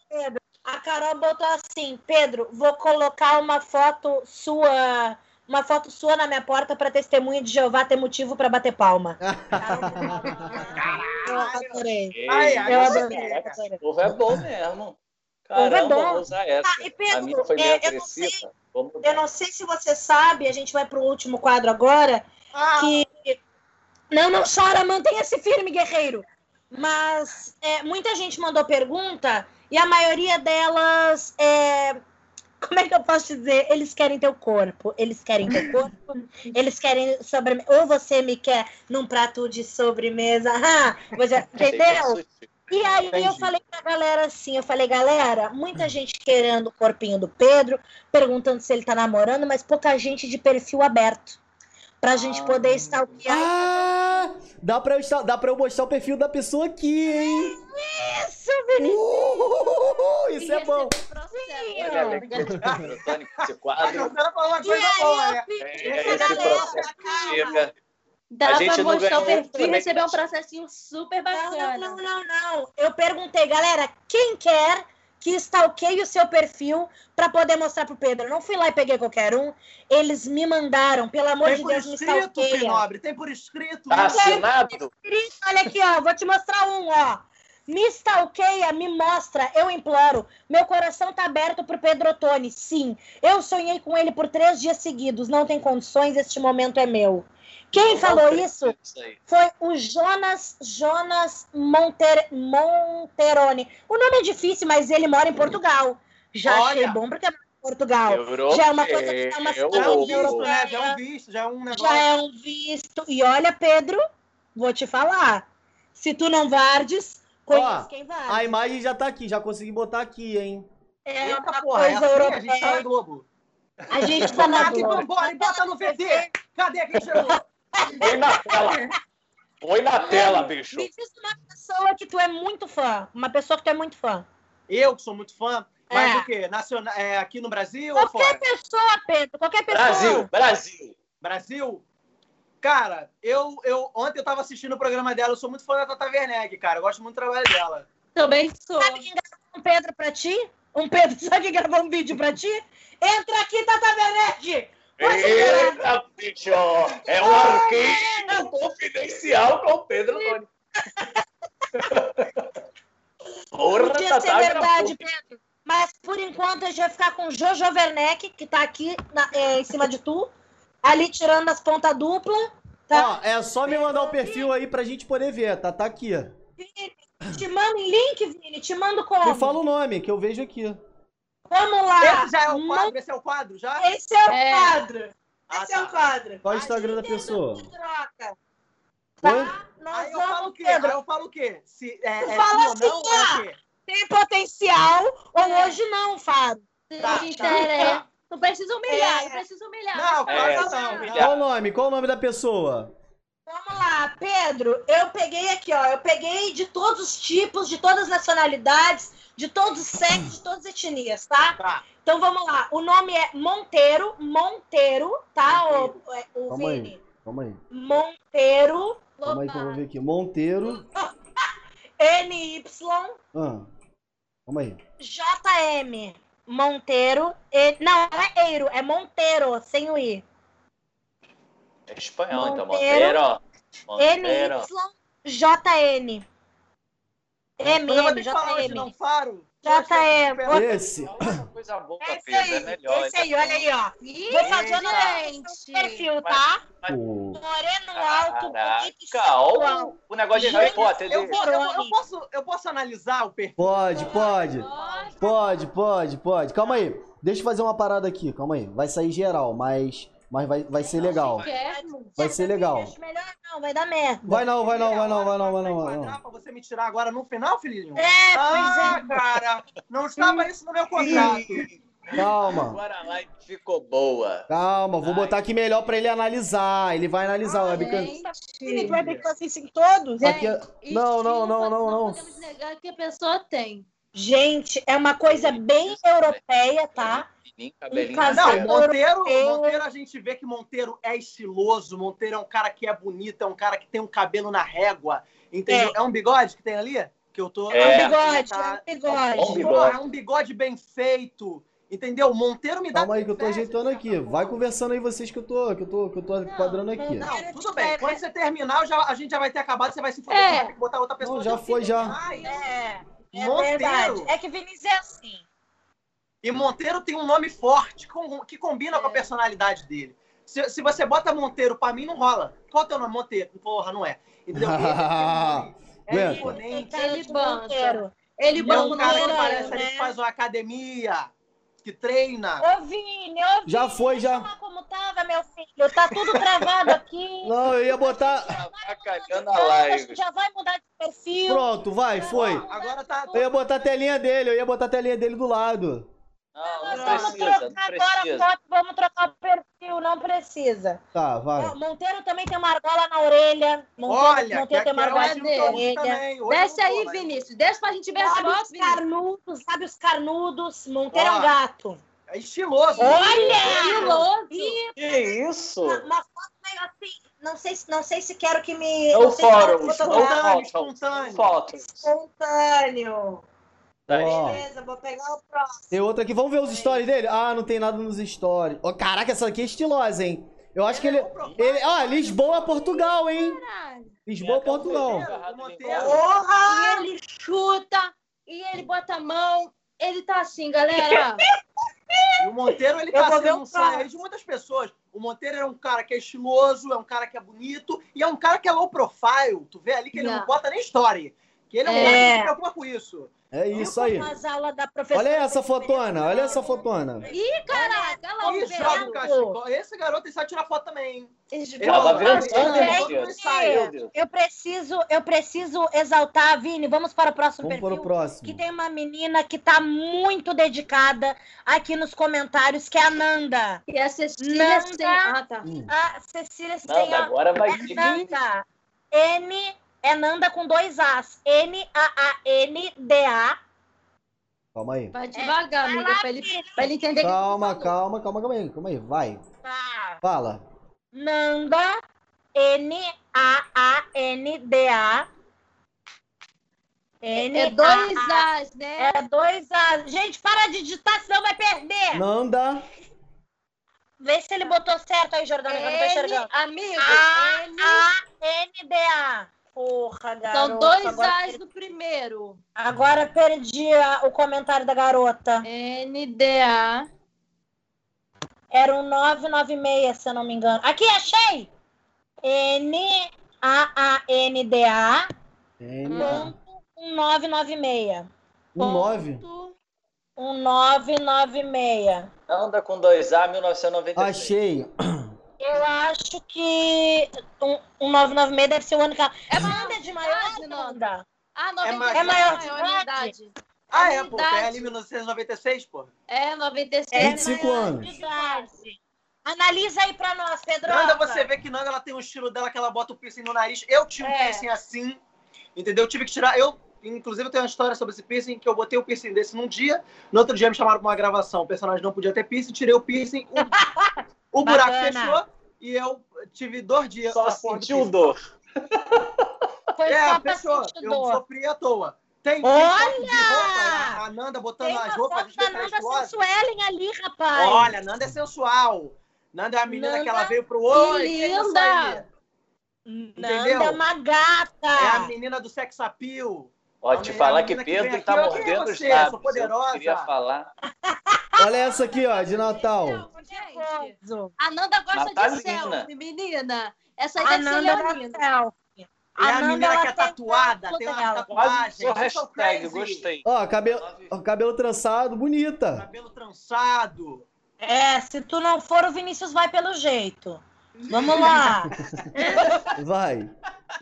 [SPEAKER 1] a Carol botou assim: Pedro, vou colocar uma foto sua uma foto sua na minha porta para testemunha de Jeová ter motivo para bater palma.
[SPEAKER 3] Caralho! Eu adorei. Ai, ai, eu adorei. O povo é bom mesmo. Caramba, é bom. vou usar essa. Ah, e Pedro, a minha foi meio é, agressiva. Eu
[SPEAKER 1] não, sei, eu não sei se você sabe, a gente vai para o último quadro agora, ah. que... Não, não chora, mantenha-se firme, guerreiro. Mas é, muita gente mandou pergunta e a maioria delas é, como é que eu posso dizer? Eles querem teu corpo. Eles querem teu corpo. Eles querem sobremesa. Ou você me quer num prato de sobremesa. Ah, você... entendeu? E aí Entendi. eu falei pra galera assim, eu falei, galera, muita gente querendo o corpinho do Pedro, perguntando se ele tá namorando, mas pouca gente de perfil aberto. Pra gente poder stalkear.
[SPEAKER 2] Ah, dá pra, eu, dá pra eu mostrar o perfil da pessoa aqui, hein?
[SPEAKER 1] Isso, Vinícius!
[SPEAKER 2] Uh, isso é bom.
[SPEAKER 3] Esse quadro. Esse processo chega.
[SPEAKER 5] Dá a gente pra mostrar o perfil e receber um processinho super bacana.
[SPEAKER 1] Não, não, não, não. Eu perguntei, galera, quem quer que stalkeie o seu perfil para poder mostrar pro Pedro. Eu não fui lá e peguei qualquer um. Eles me mandaram, pelo amor
[SPEAKER 4] tem
[SPEAKER 1] de Deus,
[SPEAKER 4] escrito, me stalkeia. Tem por escrito.
[SPEAKER 3] Tá assinado?
[SPEAKER 1] Escrito, olha aqui, ó. Vou te mostrar um, ó. Me stalkeia, me mostra, eu imploro. Meu coração tá aberto pro Pedro Tony. Sim, eu sonhei com ele por três dias seguidos. Não tem condições, este momento é meu. Quem falou isso foi o Jonas Jonas Monter, Monteroni. O nome é difícil, mas ele mora em Portugal. Já Olha, achei bom porque é em Portugal. Europeu, já é uma coisa que
[SPEAKER 4] é uma cidade europeia. Já é um visto, já é um negócio.
[SPEAKER 1] Já é um visto. E olha, Pedro, vou te falar. Se tu não vardes, conhece quem varde.
[SPEAKER 2] A imagem já tá aqui, já consegui botar aqui, hein?
[SPEAKER 1] É Eita, uma porra, coisa é europeia. A gente
[SPEAKER 4] tá na Globo.
[SPEAKER 1] A gente tá na Globo.
[SPEAKER 4] Vambora, e bota no VT. Cadê quem chegou?
[SPEAKER 3] Põe na tela. Põe na tela, bicho.
[SPEAKER 1] Me diz uma pessoa que tu é muito fã. Uma pessoa que tu é muito fã.
[SPEAKER 4] Eu que sou muito fã. Mas é. o quê? Nacional, é, aqui no Brasil
[SPEAKER 1] Qualquer
[SPEAKER 4] ou fora?
[SPEAKER 1] pessoa, Pedro. Qualquer pessoa.
[SPEAKER 3] Brasil, Brasil.
[SPEAKER 4] Brasil? Cara, eu, eu ontem eu tava assistindo o programa dela. Eu sou muito fã da Tata Werneck, cara. Eu gosto muito do trabalho dela.
[SPEAKER 5] Também sou.
[SPEAKER 1] Sabe quem gravou um Pedro pra ti? Um Pedro, sabe quem gravou um vídeo pra ti? Entra aqui, Tata Werneck!
[SPEAKER 3] Eita, bicho! É um arquivo confidencial com o Pedro Tony.
[SPEAKER 1] Porra, Podia tá, ser verdade, Pedro. Mas por enquanto a gente vai ficar com o Jojo Werneck, que tá aqui na, é, em cima de tu, ali tirando as pontas duplas. Tá?
[SPEAKER 2] Ó, é só me mandar o perfil aí pra gente poder ver, tá? Tá aqui.
[SPEAKER 1] Vini, te mando em link, Vini, te mando como?
[SPEAKER 2] Me fala o nome, que eu vejo aqui.
[SPEAKER 1] Vamos lá.
[SPEAKER 4] Esse já é o quadro? Esse é o quadro já?
[SPEAKER 1] Esse é o é. quadro. Ah, Esse tá. é o tá. quadro.
[SPEAKER 2] Qual é o Instagram da pessoa?
[SPEAKER 1] Troca. Tá?
[SPEAKER 4] Nós Aí eu falo o quê? Aí eu falo o quê? Se é,
[SPEAKER 1] é fala assim, ou não, é quê? Tem potencial ou é. hoje não, Fábio.
[SPEAKER 5] Tá, tá. Não precisa humilhar, é. não precisa humilhar. Não,
[SPEAKER 4] claro é, não.
[SPEAKER 2] Qual o nome? Qual o nome da pessoa?
[SPEAKER 1] Vamos lá, Pedro. Eu peguei aqui, ó. Eu peguei de todos os tipos, de todas as nacionalidades, de todos os sexos, de todas as etnias, tá? Tá. Então vamos lá. O nome é Monteiro, Monteiro, tá, Monteiro. o, é, o
[SPEAKER 2] Calma Vini? Aí. Calma aí.
[SPEAKER 1] Monteiro.
[SPEAKER 2] Calma aí que eu vou ver aqui. Monteiro.
[SPEAKER 1] NY.
[SPEAKER 2] Ah. Calma aí.
[SPEAKER 1] JM. Monteiro. E... Não, não é Eiro, é Monteiro, sem o I.
[SPEAKER 3] É espanhol, então, Monteiro. então. Monteiro.
[SPEAKER 1] NYJN.
[SPEAKER 4] MM, JM. Falar hoje não faro?
[SPEAKER 1] JE.
[SPEAKER 2] Esse.
[SPEAKER 3] Coisa boa,
[SPEAKER 1] Esse
[SPEAKER 3] Pedro,
[SPEAKER 1] aí,
[SPEAKER 3] é melhor.
[SPEAKER 1] esse aí, olha aí, ó. Vou fazer o
[SPEAKER 5] gente.
[SPEAKER 1] perfil, tá? Moreno alto, bonito e
[SPEAKER 3] o negócio de Harry Potter.
[SPEAKER 4] Eu, vou- eu- eu posso, eu posso analisar o perfil?
[SPEAKER 2] Pode, pode. Pode, pode, pode. Calma aí. Deixa eu fazer uma parada aqui, calma aí. Vai sair geral, mas, mas vai, vai ser legal. Vai ser legal.
[SPEAKER 1] Melhor não, vai dar merda.
[SPEAKER 2] Vai não, vai não, vai não, vai não, vai não, vai não.
[SPEAKER 4] Pra você me tirar agora no final, filhinho?
[SPEAKER 1] É,
[SPEAKER 4] Ah,
[SPEAKER 1] pois é.
[SPEAKER 4] cara, não estava isso no meu contrato.
[SPEAKER 2] Calma,
[SPEAKER 3] Agora a live ficou boa.
[SPEAKER 2] calma. Vou botar aqui melhor pra ele analisar. Ele vai analisar o webcam.
[SPEAKER 1] Ele vai ter que fazer isso em todos?
[SPEAKER 2] Aqui é- Não, não, não, não, não.
[SPEAKER 5] podemos negar que a pessoa tem.
[SPEAKER 1] Gente, é uma coisa bem europeia, tá? Casal
[SPEAKER 4] Não. Monteiro, Monteiro, a gente vê que Monteiro é estiloso, Monteiro é um cara que é bonito, é um cara que tem um cabelo na régua, entendeu? É, um bigode que tem ali? Que eu tô...
[SPEAKER 3] É.
[SPEAKER 1] É um
[SPEAKER 3] É.
[SPEAKER 1] bigode,
[SPEAKER 4] Tá-
[SPEAKER 1] é um bigode.
[SPEAKER 3] Bom bigode.
[SPEAKER 4] Porra, é um bigode bem feito, entendeu? Monteiro me dá...
[SPEAKER 2] Calma aí que eu tô
[SPEAKER 4] inveja,
[SPEAKER 2] ajeitando
[SPEAKER 4] de
[SPEAKER 2] aqui. Vai conversando aí vocês que eu tô, que eu tô, que eu tô quadrando aqui.
[SPEAKER 4] Não, tudo bem. Quando você terminar, já- a gente já vai ter acabado, você vai se foder,
[SPEAKER 5] É.
[SPEAKER 4] você vai ter que botar outra pessoa.
[SPEAKER 2] Não, já foi, já.
[SPEAKER 4] Ah, isso.
[SPEAKER 1] É, é
[SPEAKER 4] Monteiro.
[SPEAKER 1] verdade. É que Vinícius é assim.
[SPEAKER 4] E Monteiro tem um nome forte com- que combina com a personalidade dele. Se, se você bota Monteiro, pra mim não rola. Qual é o teu nome? Monteiro. Porra, não é. Entendeu? Ele É
[SPEAKER 2] Vendo?
[SPEAKER 4] imponente.
[SPEAKER 5] Ele banca. Ele
[SPEAKER 4] É um
[SPEAKER 5] banca
[SPEAKER 4] cara que
[SPEAKER 1] Monteiro,
[SPEAKER 4] parece ali
[SPEAKER 1] né?
[SPEAKER 4] que faz uma academia, que treina.
[SPEAKER 1] Ô, Vini, ô, Vini.
[SPEAKER 2] Já foi, já.
[SPEAKER 1] Como tava, meu filho. Tá tudo travado aqui.
[SPEAKER 2] Não, eu ia botar.
[SPEAKER 3] Tá avacalhando a
[SPEAKER 1] a
[SPEAKER 3] live.
[SPEAKER 1] já vai mudar de perfil.
[SPEAKER 2] Pronto, vai, foi.
[SPEAKER 4] Agora tá.
[SPEAKER 2] Eu ia botar a telinha dele, eu ia botar a telinha dele do lado.
[SPEAKER 3] Não,
[SPEAKER 1] Nós
[SPEAKER 3] não
[SPEAKER 1] vamos
[SPEAKER 3] não
[SPEAKER 1] trocar agora a
[SPEAKER 3] precisa.
[SPEAKER 1] foto, vamos trocar o perfil, não precisa.
[SPEAKER 2] Tá, vai.
[SPEAKER 1] Monteiro também tem uma argola na orelha. Monteiro,
[SPEAKER 4] Olha,
[SPEAKER 1] Monteiro tem uma
[SPEAKER 4] é
[SPEAKER 1] argola
[SPEAKER 4] estilo
[SPEAKER 1] na orelha.
[SPEAKER 5] Desce
[SPEAKER 4] não
[SPEAKER 5] aí, Vinícius. Desce pra gente ver as
[SPEAKER 1] Lábios
[SPEAKER 5] fotos, Vinícius.
[SPEAKER 1] carnudos, lábios carnudos. Monteiro é um gato.
[SPEAKER 4] É estiloso.
[SPEAKER 1] Olha!
[SPEAKER 5] Estiloso.
[SPEAKER 1] Ih,
[SPEAKER 3] Que isso?
[SPEAKER 1] uma, uma foto meio assim. Não sei, se- não sei se quero que me.
[SPEAKER 3] No
[SPEAKER 1] não que
[SPEAKER 3] no
[SPEAKER 1] fotografar.
[SPEAKER 3] photos,
[SPEAKER 4] espontâneo.
[SPEAKER 3] Tá.
[SPEAKER 1] Beleza, vou pegar o próximo.
[SPEAKER 2] Tem outra aqui. Vamos ver os stories dele? Ah, não tem nada nos stories. Ó, caraca, essa aqui é estilosa, hein? Eu acho que ele. ele ó, Lisboa, Portugal, hein?
[SPEAKER 5] Caralho.
[SPEAKER 2] Lisboa, Portugal.
[SPEAKER 4] Monteiro.
[SPEAKER 1] Porra!
[SPEAKER 5] E ele chuta, e ele bota a mão. Ele tá assim, galera.
[SPEAKER 4] E o Monteiro, ele
[SPEAKER 1] Eu
[SPEAKER 4] tá sendo um sonho de muitas pessoas. O Monteiro é um cara que é estiloso, é um cara que é bonito e é um cara que é low profile. Tu vê ali que ele não
[SPEAKER 5] Não.
[SPEAKER 4] bota nem story. Que ele é um
[SPEAKER 5] É.
[SPEAKER 4] cara que se preocupa com isso.
[SPEAKER 2] É isso aí. Olha essa fotona, olha essa fotona.
[SPEAKER 5] Ih, caraca, olha lá o
[SPEAKER 4] Ih, joga o cachecol. Esse garoto ele sabe tirar foto também, hein?
[SPEAKER 3] Monteiro. Meu Deus.
[SPEAKER 1] Eu preciso, eu preciso exaltar, Vini. Vamos para o próximo
[SPEAKER 2] Vamos para
[SPEAKER 1] perfil.
[SPEAKER 2] o próximo.
[SPEAKER 1] Que tem uma menina que tá muito dedicada aqui nos comentários, que é a Nanda.
[SPEAKER 5] E a Cecília
[SPEAKER 1] Nanda.
[SPEAKER 5] tem... Ah, tá.
[SPEAKER 1] A Cecília
[SPEAKER 3] Não,
[SPEAKER 1] tem a
[SPEAKER 3] agora vai
[SPEAKER 1] é. Nanda. N é Nanda com dois As. N-A-A-N-D-A.
[SPEAKER 2] Calma aí.
[SPEAKER 5] Vai devagar,
[SPEAKER 1] Vai
[SPEAKER 5] amiga,
[SPEAKER 1] lá,
[SPEAKER 5] pra ele, pra ele entender
[SPEAKER 2] Calma,
[SPEAKER 5] que
[SPEAKER 2] calma, calma, calma aí, calma aí. Vai.
[SPEAKER 1] Tá.
[SPEAKER 2] Fala.
[SPEAKER 1] Nanda. N-A-A-N-D-A. N
[SPEAKER 5] É dois As, né?
[SPEAKER 1] É dois As. Gente, para de digitar, senão vai perder.
[SPEAKER 2] Nanda.
[SPEAKER 1] Vê se ele botou certo aí, Jordana, que eu não tô
[SPEAKER 5] N,
[SPEAKER 1] enxergando.
[SPEAKER 5] amigo,
[SPEAKER 1] A,
[SPEAKER 5] N.
[SPEAKER 1] A, N, D, A. Porra, garoto.
[SPEAKER 5] São dois
[SPEAKER 1] agora,
[SPEAKER 5] As
[SPEAKER 1] perdi-
[SPEAKER 5] no primeiro.
[SPEAKER 1] agora perdi a- o comentário da garota.
[SPEAKER 5] NDA.
[SPEAKER 1] Era um 996, se eu não me engano. Aqui, achei! N, A, A, N, D, A,
[SPEAKER 2] N.
[SPEAKER 1] ponto, um 996.
[SPEAKER 2] Um 9.
[SPEAKER 5] Ponto.
[SPEAKER 1] Um 996.
[SPEAKER 3] Anda com 2A, 1996.
[SPEAKER 2] Achei.
[SPEAKER 1] Eu acho que um, um 996 deve ser o ano que ela...
[SPEAKER 5] É
[SPEAKER 1] Nanda é de maior,
[SPEAKER 5] idade,
[SPEAKER 1] Nanda?
[SPEAKER 5] Ah,
[SPEAKER 4] É
[SPEAKER 5] 96
[SPEAKER 4] maior-
[SPEAKER 5] é
[SPEAKER 1] é maior
[SPEAKER 5] maior,
[SPEAKER 1] de
[SPEAKER 5] de
[SPEAKER 1] idade?
[SPEAKER 4] Ah,
[SPEAKER 5] É
[SPEAKER 4] é, pô. É
[SPEAKER 5] idade.
[SPEAKER 4] ali 1996, pô.
[SPEAKER 5] É, 96.
[SPEAKER 1] É
[SPEAKER 2] 25
[SPEAKER 1] maior
[SPEAKER 2] anos.
[SPEAKER 1] de idade. Analisa aí pra nós, Pedro.
[SPEAKER 4] Nanda, você vê que Nanda ela tem um estilo dela que ela bota o piercing no nariz. Eu tinha um
[SPEAKER 1] É.
[SPEAKER 4] piercing assim, entendeu? Eu tive que tirar. Eu, inclusive, eu tenho uma história sobre esse piercing que eu botei o piercing desse num dia. No outro dia me chamaram pra uma gravação. O personagem não podia ter piercing, tirei o piercing, o, o buraco
[SPEAKER 1] Bacana.
[SPEAKER 4] fechou e eu tive dois dias.
[SPEAKER 3] Só
[SPEAKER 4] a porra do
[SPEAKER 3] sentiu dor.
[SPEAKER 1] Foi
[SPEAKER 4] É,
[SPEAKER 1] só sentir
[SPEAKER 4] Eu
[SPEAKER 1] dor.
[SPEAKER 4] sofri à toa. Tem,
[SPEAKER 1] Olha!
[SPEAKER 4] foto de roupa, a- Nanda botando
[SPEAKER 1] Tem
[SPEAKER 4] as roupas,
[SPEAKER 1] foto da
[SPEAKER 4] é
[SPEAKER 1] Nanda
[SPEAKER 4] estilosa.
[SPEAKER 1] Sensuellen ali, rapaz.
[SPEAKER 4] Olha, Nanda é sensual. Nanda é a menina
[SPEAKER 1] Nanda,
[SPEAKER 4] que ela veio pro oi. que
[SPEAKER 5] linda!
[SPEAKER 1] Nanda é uma gata.
[SPEAKER 4] É a menina do sex appeal.
[SPEAKER 3] Ó, te falar que Pedro tá mordendo os lábios.
[SPEAKER 4] Poderosa.
[SPEAKER 3] Eu queria falar.
[SPEAKER 2] Olha essa aqui, ó, de Natal.
[SPEAKER 5] Gente, a Nanda gosta
[SPEAKER 3] Natalina.
[SPEAKER 5] de selfie, menina. Essa aí
[SPEAKER 1] A
[SPEAKER 5] deve ser
[SPEAKER 1] Nanda da
[SPEAKER 5] leonina.
[SPEAKER 1] selfie.
[SPEAKER 4] É a
[SPEAKER 1] Nanda,
[SPEAKER 4] menina que é tatuada, tem uma
[SPEAKER 1] dela.
[SPEAKER 4] Tatuagem.
[SPEAKER 3] hashtag, gostei.
[SPEAKER 2] Ó, cabelo, ó, cabelo trançado, bonita.
[SPEAKER 4] Cabelo trançado.
[SPEAKER 1] É, se tu não for, o Vinícius vai pelo jeito. Vamos lá.
[SPEAKER 2] Vai.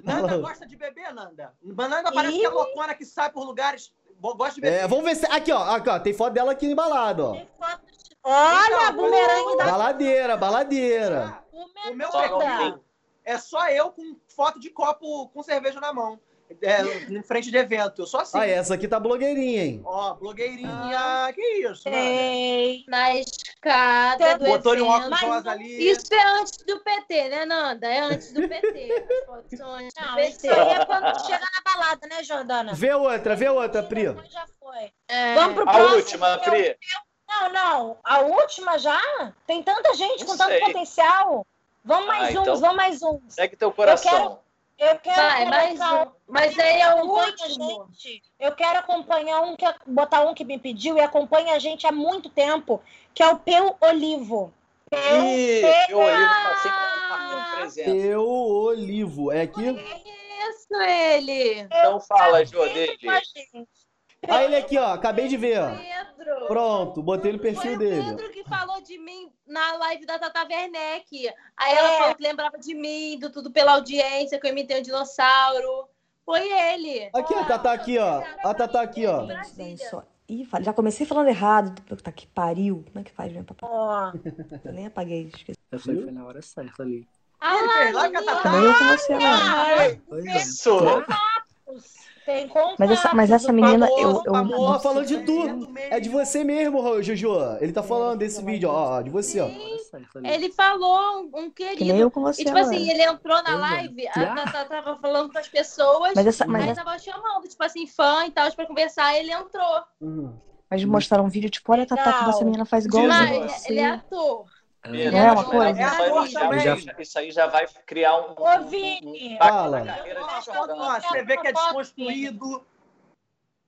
[SPEAKER 4] Nanda gosta de beber, Nanda. Nanda parece
[SPEAKER 1] Ih.
[SPEAKER 4] que é loucona que sai por lugares. Gosta de beber.
[SPEAKER 2] É, vamos ver se. Aqui, ó. Aqui, ó. Tem foto dela aqui embalada, ó.
[SPEAKER 1] Tem foto de- Olha, a bumerangue da
[SPEAKER 2] Baladeira, baladeira.
[SPEAKER 4] O meu perfil é só eu com foto de copo com cerveja na mão. É, em frente de evento. Eu sou assim.
[SPEAKER 2] Ah, essa aqui tá blogueirinha, hein?
[SPEAKER 4] Ó, blogueirinha.
[SPEAKER 5] Ah.
[SPEAKER 4] Que isso?
[SPEAKER 1] Sei.
[SPEAKER 5] Na escada do
[SPEAKER 4] Botou-lhe um óculos
[SPEAKER 5] evento.
[SPEAKER 4] rosa ali.
[SPEAKER 5] Isso é antes do PT, né, Nanda? É antes do PT.
[SPEAKER 1] Não, isso
[SPEAKER 5] PT.
[SPEAKER 1] aí é quando chega na balada, né, Jordana?
[SPEAKER 2] Vê outra, vê outra, Pri.
[SPEAKER 1] Já foi.
[SPEAKER 5] É.
[SPEAKER 1] Vamos pro
[SPEAKER 3] A
[SPEAKER 1] próximo.
[SPEAKER 3] última, Pri.
[SPEAKER 1] Não, não. A última já? Tem tanta gente
[SPEAKER 3] Não
[SPEAKER 1] com tanto
[SPEAKER 3] sei.
[SPEAKER 1] potencial. Vamos mais
[SPEAKER 3] Ah,
[SPEAKER 1] uns,
[SPEAKER 3] então-
[SPEAKER 1] vamos mais uns.
[SPEAKER 3] Segue teu coração.
[SPEAKER 1] Eu quero
[SPEAKER 5] Vai, mais um. Mas aí é
[SPEAKER 1] a gente. Eu quero acompanhar um que botar um que me pediu e acompanha a gente há muito tempo, que é o Peu Olivo. Peu, Peu-
[SPEAKER 3] tá sempre.
[SPEAKER 2] Teu olivo. É aqui?
[SPEAKER 5] Isso, ele.
[SPEAKER 3] Então fala, Jô, dele.
[SPEAKER 1] A.
[SPEAKER 2] Ah, ele aqui, ó. Acabei de ver, ó.
[SPEAKER 5] Pedro.
[SPEAKER 2] Pronto, botei no
[SPEAKER 5] Foi
[SPEAKER 2] perfil
[SPEAKER 5] o
[SPEAKER 2] dele.
[SPEAKER 5] Pedro que falou de mim na live da Tata Werneck. Aí ela
[SPEAKER 1] É.
[SPEAKER 5] falou que lembrava de mim, do tudo pela audiência, que eu imitei um dinossauro. Foi ele.
[SPEAKER 2] Aqui, ó. Tá, tá aqui, ó. A Tatá aqui, ó.
[SPEAKER 6] Ih, já comecei falando errado. Puta que pariu. Como é que faz, meu papai?
[SPEAKER 1] Ó,
[SPEAKER 6] Eu nem apaguei, esqueci.
[SPEAKER 7] Eu falei, foi na hora certa ali.
[SPEAKER 5] Ah,
[SPEAKER 4] lá a.
[SPEAKER 6] Nem eu com você, não.
[SPEAKER 7] Pois é.
[SPEAKER 3] Isso.
[SPEAKER 1] Tem contato.
[SPEAKER 6] Mas essa, mas essa menina, eu. eu,
[SPEAKER 2] Ó,
[SPEAKER 6] eu
[SPEAKER 2] falando de tu. É de você mesmo, Jojo. Ele tá falando desse vídeo, ó. De você, ó.
[SPEAKER 5] Ele falou um, um
[SPEAKER 6] que nem
[SPEAKER 5] querido.
[SPEAKER 6] eu com você,
[SPEAKER 5] E tipo
[SPEAKER 6] agora.
[SPEAKER 5] assim, ele entrou na
[SPEAKER 7] é.
[SPEAKER 5] live, a Tata tava falando com as pessoas,
[SPEAKER 6] Mas essa, mas,
[SPEAKER 5] aí
[SPEAKER 6] essa-
[SPEAKER 5] tava chamando, tipo assim, fã e tal, pra conversar, ele entrou.
[SPEAKER 2] Uhum.
[SPEAKER 6] mas mostraram um vídeo, tipo, olha, Tatá, como essa menina faz igualzinho
[SPEAKER 5] Mas
[SPEAKER 6] você.
[SPEAKER 5] ele é ator.
[SPEAKER 3] Pedro,
[SPEAKER 6] É uma coisa.
[SPEAKER 3] Isso
[SPEAKER 4] É
[SPEAKER 3] aí,
[SPEAKER 4] ator
[SPEAKER 3] já, isso aí já vai criar um.
[SPEAKER 1] Ô, Vini.
[SPEAKER 3] impacto
[SPEAKER 2] Fala.
[SPEAKER 4] você vê que é desconstruído.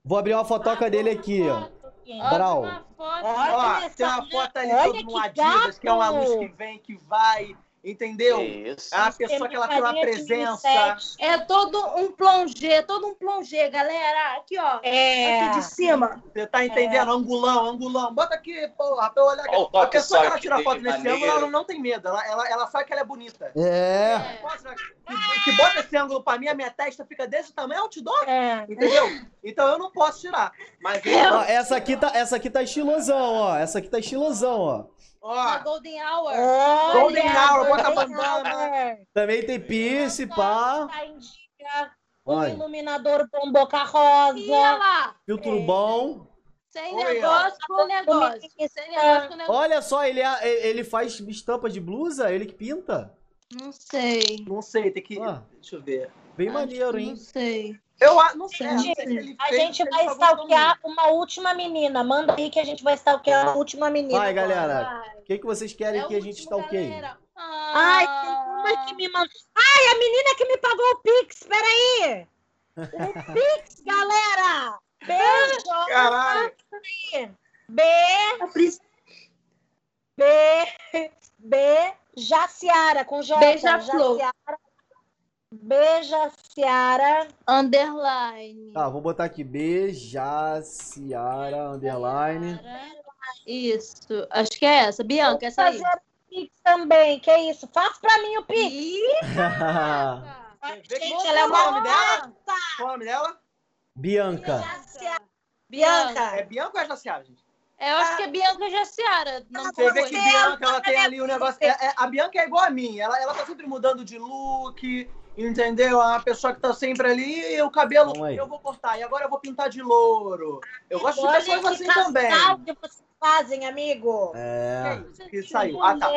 [SPEAKER 2] Vou abrir uma fotoca dele aqui, ó.
[SPEAKER 5] Ó,
[SPEAKER 2] Brau.
[SPEAKER 5] uma foto.
[SPEAKER 1] Olha
[SPEAKER 4] Ó, tem uma foto ali
[SPEAKER 1] Olha que
[SPEAKER 4] Adidas, que é uma luz
[SPEAKER 1] gato.
[SPEAKER 4] que vem, que vai. Entendeu?
[SPEAKER 3] Isso.
[SPEAKER 4] É uma pessoa que ela tem uma presença.
[SPEAKER 1] 17.
[SPEAKER 5] É todo um plongê, todo um plongê, galera. Aqui, ó.
[SPEAKER 1] É.
[SPEAKER 5] Aqui de cima.
[SPEAKER 4] Você tá entendendo? Angulão, angulão. Bota aqui, porra, pra eu olhar aqui.
[SPEAKER 3] Ó o
[SPEAKER 4] A pessoa que ela tira foto nesse
[SPEAKER 3] maneiro.
[SPEAKER 4] ângulo, ela não, não tem medo. Ela, ela, ela sabe que ela é bonita.
[SPEAKER 2] É.
[SPEAKER 4] Mostra, que, que bota esse ângulo pra mim, a minha testa fica desse tamanho, eu te dou.
[SPEAKER 1] É.
[SPEAKER 4] Entendeu? Então eu não posso tirar. Mas
[SPEAKER 2] Ó, essa aqui tá, essa aqui tá estilosão, ó. Essa aqui tá estilosão, ó.
[SPEAKER 5] Na
[SPEAKER 4] ó,
[SPEAKER 5] Golden Hour.
[SPEAKER 4] Golden Hour, bota a bandana.
[SPEAKER 2] Também tem piercing, pá.
[SPEAKER 1] Tá em dia. Um
[SPEAKER 2] Olha,
[SPEAKER 1] iluminador com boca
[SPEAKER 5] E olha
[SPEAKER 1] rosa.
[SPEAKER 5] lá.
[SPEAKER 2] filtro bom.
[SPEAKER 5] Sem
[SPEAKER 4] Olha.
[SPEAKER 5] negócio com negócio. Sem negócio com negócio.
[SPEAKER 2] Olha só, ele, é- ele faz estampa de blusa, ele que pinta.
[SPEAKER 5] Não sei.
[SPEAKER 4] não sei, tem que.
[SPEAKER 2] Ó.
[SPEAKER 4] Deixa eu ver.
[SPEAKER 2] Bem
[SPEAKER 5] Acho
[SPEAKER 2] maneiro, hein?
[SPEAKER 5] Não sei.
[SPEAKER 4] Eu a- não sei. não sei
[SPEAKER 1] Gente,
[SPEAKER 4] se
[SPEAKER 1] A
[SPEAKER 4] fez,
[SPEAKER 1] gente vai stalkear uma última menina. Manda aí que a gente vai stalkear a última menina.
[SPEAKER 2] Vai, galera. O que, que vocês querem
[SPEAKER 5] É
[SPEAKER 2] que a gente stalkeie?
[SPEAKER 5] galera.
[SPEAKER 1] Ai, tem
[SPEAKER 5] Ah.
[SPEAKER 1] uma que me mandou. Ai, a menina que me pagou o Pix, peraí. O Pix, galera. Beijo.
[SPEAKER 4] Caralho.
[SPEAKER 1] B. B. B. Jaciara, com J.
[SPEAKER 5] Beija-flor.
[SPEAKER 1] Jaciara. Beija Ciara.
[SPEAKER 5] Underline.
[SPEAKER 2] Tá, vou botar aqui Bejaciara, underline.
[SPEAKER 5] Isso. Acho que é essa. Bianca, essa aí.
[SPEAKER 1] Fazer o Pix também, que é isso? Faz pra mim o Pix.
[SPEAKER 5] Ih,
[SPEAKER 1] Gente, ela é
[SPEAKER 4] Qual o
[SPEAKER 1] uma
[SPEAKER 4] nome dela? Qual o nome dela?
[SPEAKER 2] Bianca.
[SPEAKER 5] Bianca.
[SPEAKER 1] Bianca.
[SPEAKER 4] É Bianca ou é Jaciara, gente?
[SPEAKER 5] Eu acho que é Bianca Jaciara. Não
[SPEAKER 4] Você vê que
[SPEAKER 1] é
[SPEAKER 4] Bianca, ela tem ali o negócio. é- é- a Bianca é igual a mim. Ela, ela tá sempre mudando de look, entendeu? É uma pessoa que tá sempre ali e o cabelo
[SPEAKER 2] aí.
[SPEAKER 4] eu vou cortar. E agora eu vou pintar de louro. Eu gosto de
[SPEAKER 1] Olha
[SPEAKER 4] pessoas
[SPEAKER 1] que
[SPEAKER 4] assim também.
[SPEAKER 1] que vocês fazem, amigo.
[SPEAKER 2] É.
[SPEAKER 4] Que saiu. Ah, tá.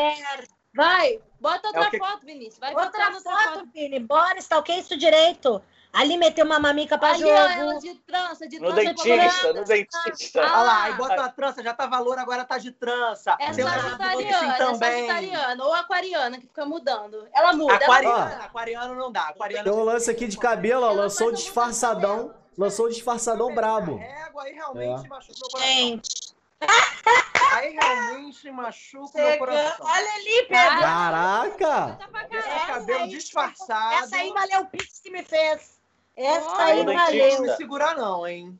[SPEAKER 5] Vai, bota outra
[SPEAKER 4] É que-
[SPEAKER 5] foto, Vinícius. Vai
[SPEAKER 1] Outra
[SPEAKER 5] botando outra
[SPEAKER 1] foto,
[SPEAKER 5] foto.
[SPEAKER 1] Vini. Bora, stalkeia isso direito. Ali meteu uma mamica pra
[SPEAKER 5] Ali, ó, ela
[SPEAKER 1] jogo.
[SPEAKER 5] de trança, de
[SPEAKER 3] No
[SPEAKER 5] trança
[SPEAKER 3] dentista, no dentista.
[SPEAKER 5] Ah,
[SPEAKER 4] Olha lá, aí bota a trança, já tava loura, agora tá de trança.
[SPEAKER 5] É
[SPEAKER 4] Tem
[SPEAKER 5] sagitariana, é
[SPEAKER 4] também.
[SPEAKER 5] sagitariana ou aquariana que fica mudando. Ela muda. ela
[SPEAKER 4] Aquariano, não dá. Aquariano
[SPEAKER 2] Tem um lance aqui de cabelo, ó, lançou um disfarçadão. Lançou o disfarçadão brabo.
[SPEAKER 4] Régua, aí realmente
[SPEAKER 2] É.
[SPEAKER 4] machuca meu coração.
[SPEAKER 1] Gente,
[SPEAKER 4] Aí realmente machuca meu
[SPEAKER 1] chega-
[SPEAKER 4] coração.
[SPEAKER 1] olha ali, Pedro.
[SPEAKER 2] Caraca!
[SPEAKER 5] Tá
[SPEAKER 4] Esse cabelo
[SPEAKER 1] aí-
[SPEAKER 4] disfarçado.
[SPEAKER 1] Essa aí valeu o pix que me fez. Essa
[SPEAKER 5] Olha,
[SPEAKER 1] aí.
[SPEAKER 4] Não
[SPEAKER 1] valeu.
[SPEAKER 4] me segurar não, hein?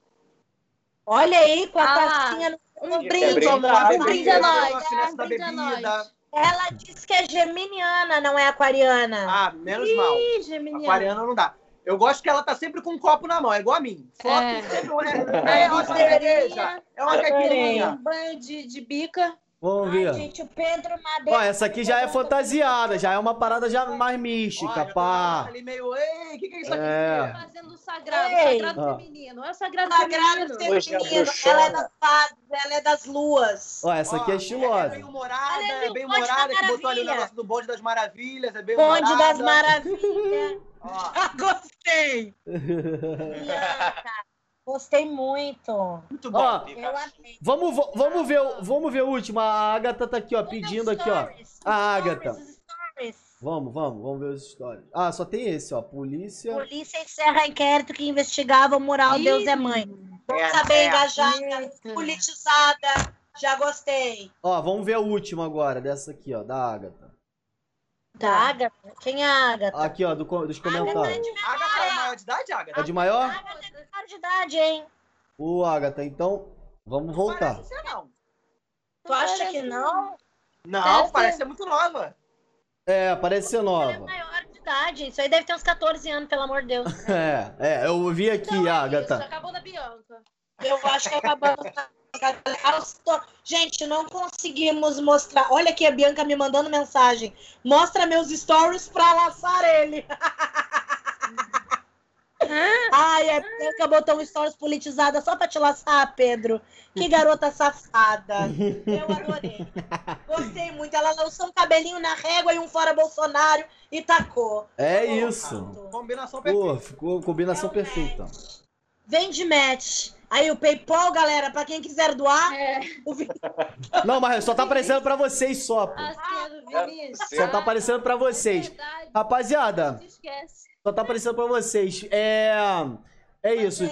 [SPEAKER 1] Olha aí, com a
[SPEAKER 5] Ah,
[SPEAKER 1] tacinha no
[SPEAKER 5] Um
[SPEAKER 3] Isso é
[SPEAKER 5] brinde,
[SPEAKER 3] brindar,
[SPEAKER 5] um brinde a nós.
[SPEAKER 4] finesse
[SPEAKER 5] Um brinde a nós.
[SPEAKER 1] Ela disse que é geminiana, não é aquariana.
[SPEAKER 4] Ah, menos mal.
[SPEAKER 5] Ih, Geminiano.
[SPEAKER 4] Aquariana não dá. Eu gosto que ela tá sempre com um copo na mão, é igual a mim. Foto
[SPEAKER 5] É.
[SPEAKER 4] sempre
[SPEAKER 5] É,
[SPEAKER 4] é, é uma cerveja, é uma caipirinha.
[SPEAKER 5] Um banho de, de bica.
[SPEAKER 2] Vamos
[SPEAKER 1] Ai,
[SPEAKER 2] ver.
[SPEAKER 1] gente, o Pedro Madeira.
[SPEAKER 2] Ó, essa aqui já é fantasiada, já é uma parada já mais mística,
[SPEAKER 4] Olha,
[SPEAKER 2] pá.
[SPEAKER 4] ali meio, ei, o que, que é isso aqui?
[SPEAKER 2] É.
[SPEAKER 5] Fazendo o sagrado,
[SPEAKER 1] Ei.
[SPEAKER 5] sagrado
[SPEAKER 2] Ah.
[SPEAKER 5] feminino. É o sagrado
[SPEAKER 1] Sagrado
[SPEAKER 5] feminino.
[SPEAKER 3] É
[SPEAKER 1] feminino. Ela é das fases, ela é das luas.
[SPEAKER 2] Ó, essa aqui é
[SPEAKER 4] Ó, É
[SPEAKER 2] estilosa.
[SPEAKER 4] bem humorada,
[SPEAKER 1] ali,
[SPEAKER 4] é bem
[SPEAKER 1] Bonde
[SPEAKER 4] humorada, que botou ali o negócio do bonde das maravilhas, é bem
[SPEAKER 1] Bonde
[SPEAKER 4] humorada.
[SPEAKER 1] das maravilhas.
[SPEAKER 4] Ó,
[SPEAKER 1] Ah, gostei. Bianca, Gostei muito.
[SPEAKER 4] muito bom.
[SPEAKER 2] Ó,
[SPEAKER 1] Eu amei.
[SPEAKER 2] vamos, vamos ver, o- vamos ver o último. A Agatha tá aqui, ó, pedindo aqui, ó. A Agatha. Vamos, vamos, vamos ver os stories. Ah, só tem esse, ó. Polícia.
[SPEAKER 1] Polícia encerra inquérito que investigava o mural
[SPEAKER 5] Ih.
[SPEAKER 1] Deus é Mãe.
[SPEAKER 4] É,
[SPEAKER 1] bem
[SPEAKER 4] é.
[SPEAKER 1] engajada,
[SPEAKER 5] Eita.
[SPEAKER 1] politizada. Já gostei.
[SPEAKER 2] Ó, vamos ver o último agora, dessa aqui, ó, da Agatha.
[SPEAKER 1] Da Agatha? Quem é a Agatha?
[SPEAKER 2] Aqui, ó, do dos comentários.
[SPEAKER 4] Agatha é maior de idade,
[SPEAKER 2] É
[SPEAKER 4] Agatha?
[SPEAKER 2] de maior?
[SPEAKER 1] Agatha é menor de idade, hein?
[SPEAKER 2] Ô, Agatha, então, vamos voltar.
[SPEAKER 4] Parece ser não.
[SPEAKER 1] Tu acha que não?
[SPEAKER 4] Não,
[SPEAKER 5] Deve
[SPEAKER 4] parece
[SPEAKER 5] ser.
[SPEAKER 4] ser muito nova.
[SPEAKER 2] É, parece ser
[SPEAKER 1] Ela é
[SPEAKER 2] nova.
[SPEAKER 1] maior de idade. Isso aí deve ter uns 14 anos, pelo amor de Deus.
[SPEAKER 2] É, é, eu vi aqui,
[SPEAKER 5] Então é isso,
[SPEAKER 2] Agatha.
[SPEAKER 5] acabou da Bianca.
[SPEAKER 1] Eu acho que acabou. Gente, não conseguimos mostrar. Olha aqui a Bianca me mandando mensagem. Mostra meus stories pra laçar ele. Ai, a Bianca botou um stories politizada só pra te laçar, Pedro. Que garota safada. Eu adorei. Gostei muito. Ela lançou um cabelinho na régua e um fora Bolsonaro e tacou.
[SPEAKER 2] É
[SPEAKER 1] Ficou
[SPEAKER 2] isso.
[SPEAKER 4] Combinação
[SPEAKER 2] Pô,
[SPEAKER 4] perfeita.
[SPEAKER 2] ficou combinação
[SPEAKER 1] É o
[SPEAKER 2] perfeita.
[SPEAKER 1] Vem de match. Aí o PayPal, galera, pra quem quiser doar,
[SPEAKER 5] É,
[SPEAKER 1] o
[SPEAKER 2] Não, mas só tá aparecendo pra vocês só, pô.
[SPEAKER 5] a senha do Vinícius.
[SPEAKER 2] Só tá aparecendo pra vocês. Rapaziada,
[SPEAKER 5] não esquece.
[SPEAKER 2] só tá aparecendo pra vocês. É. É isso.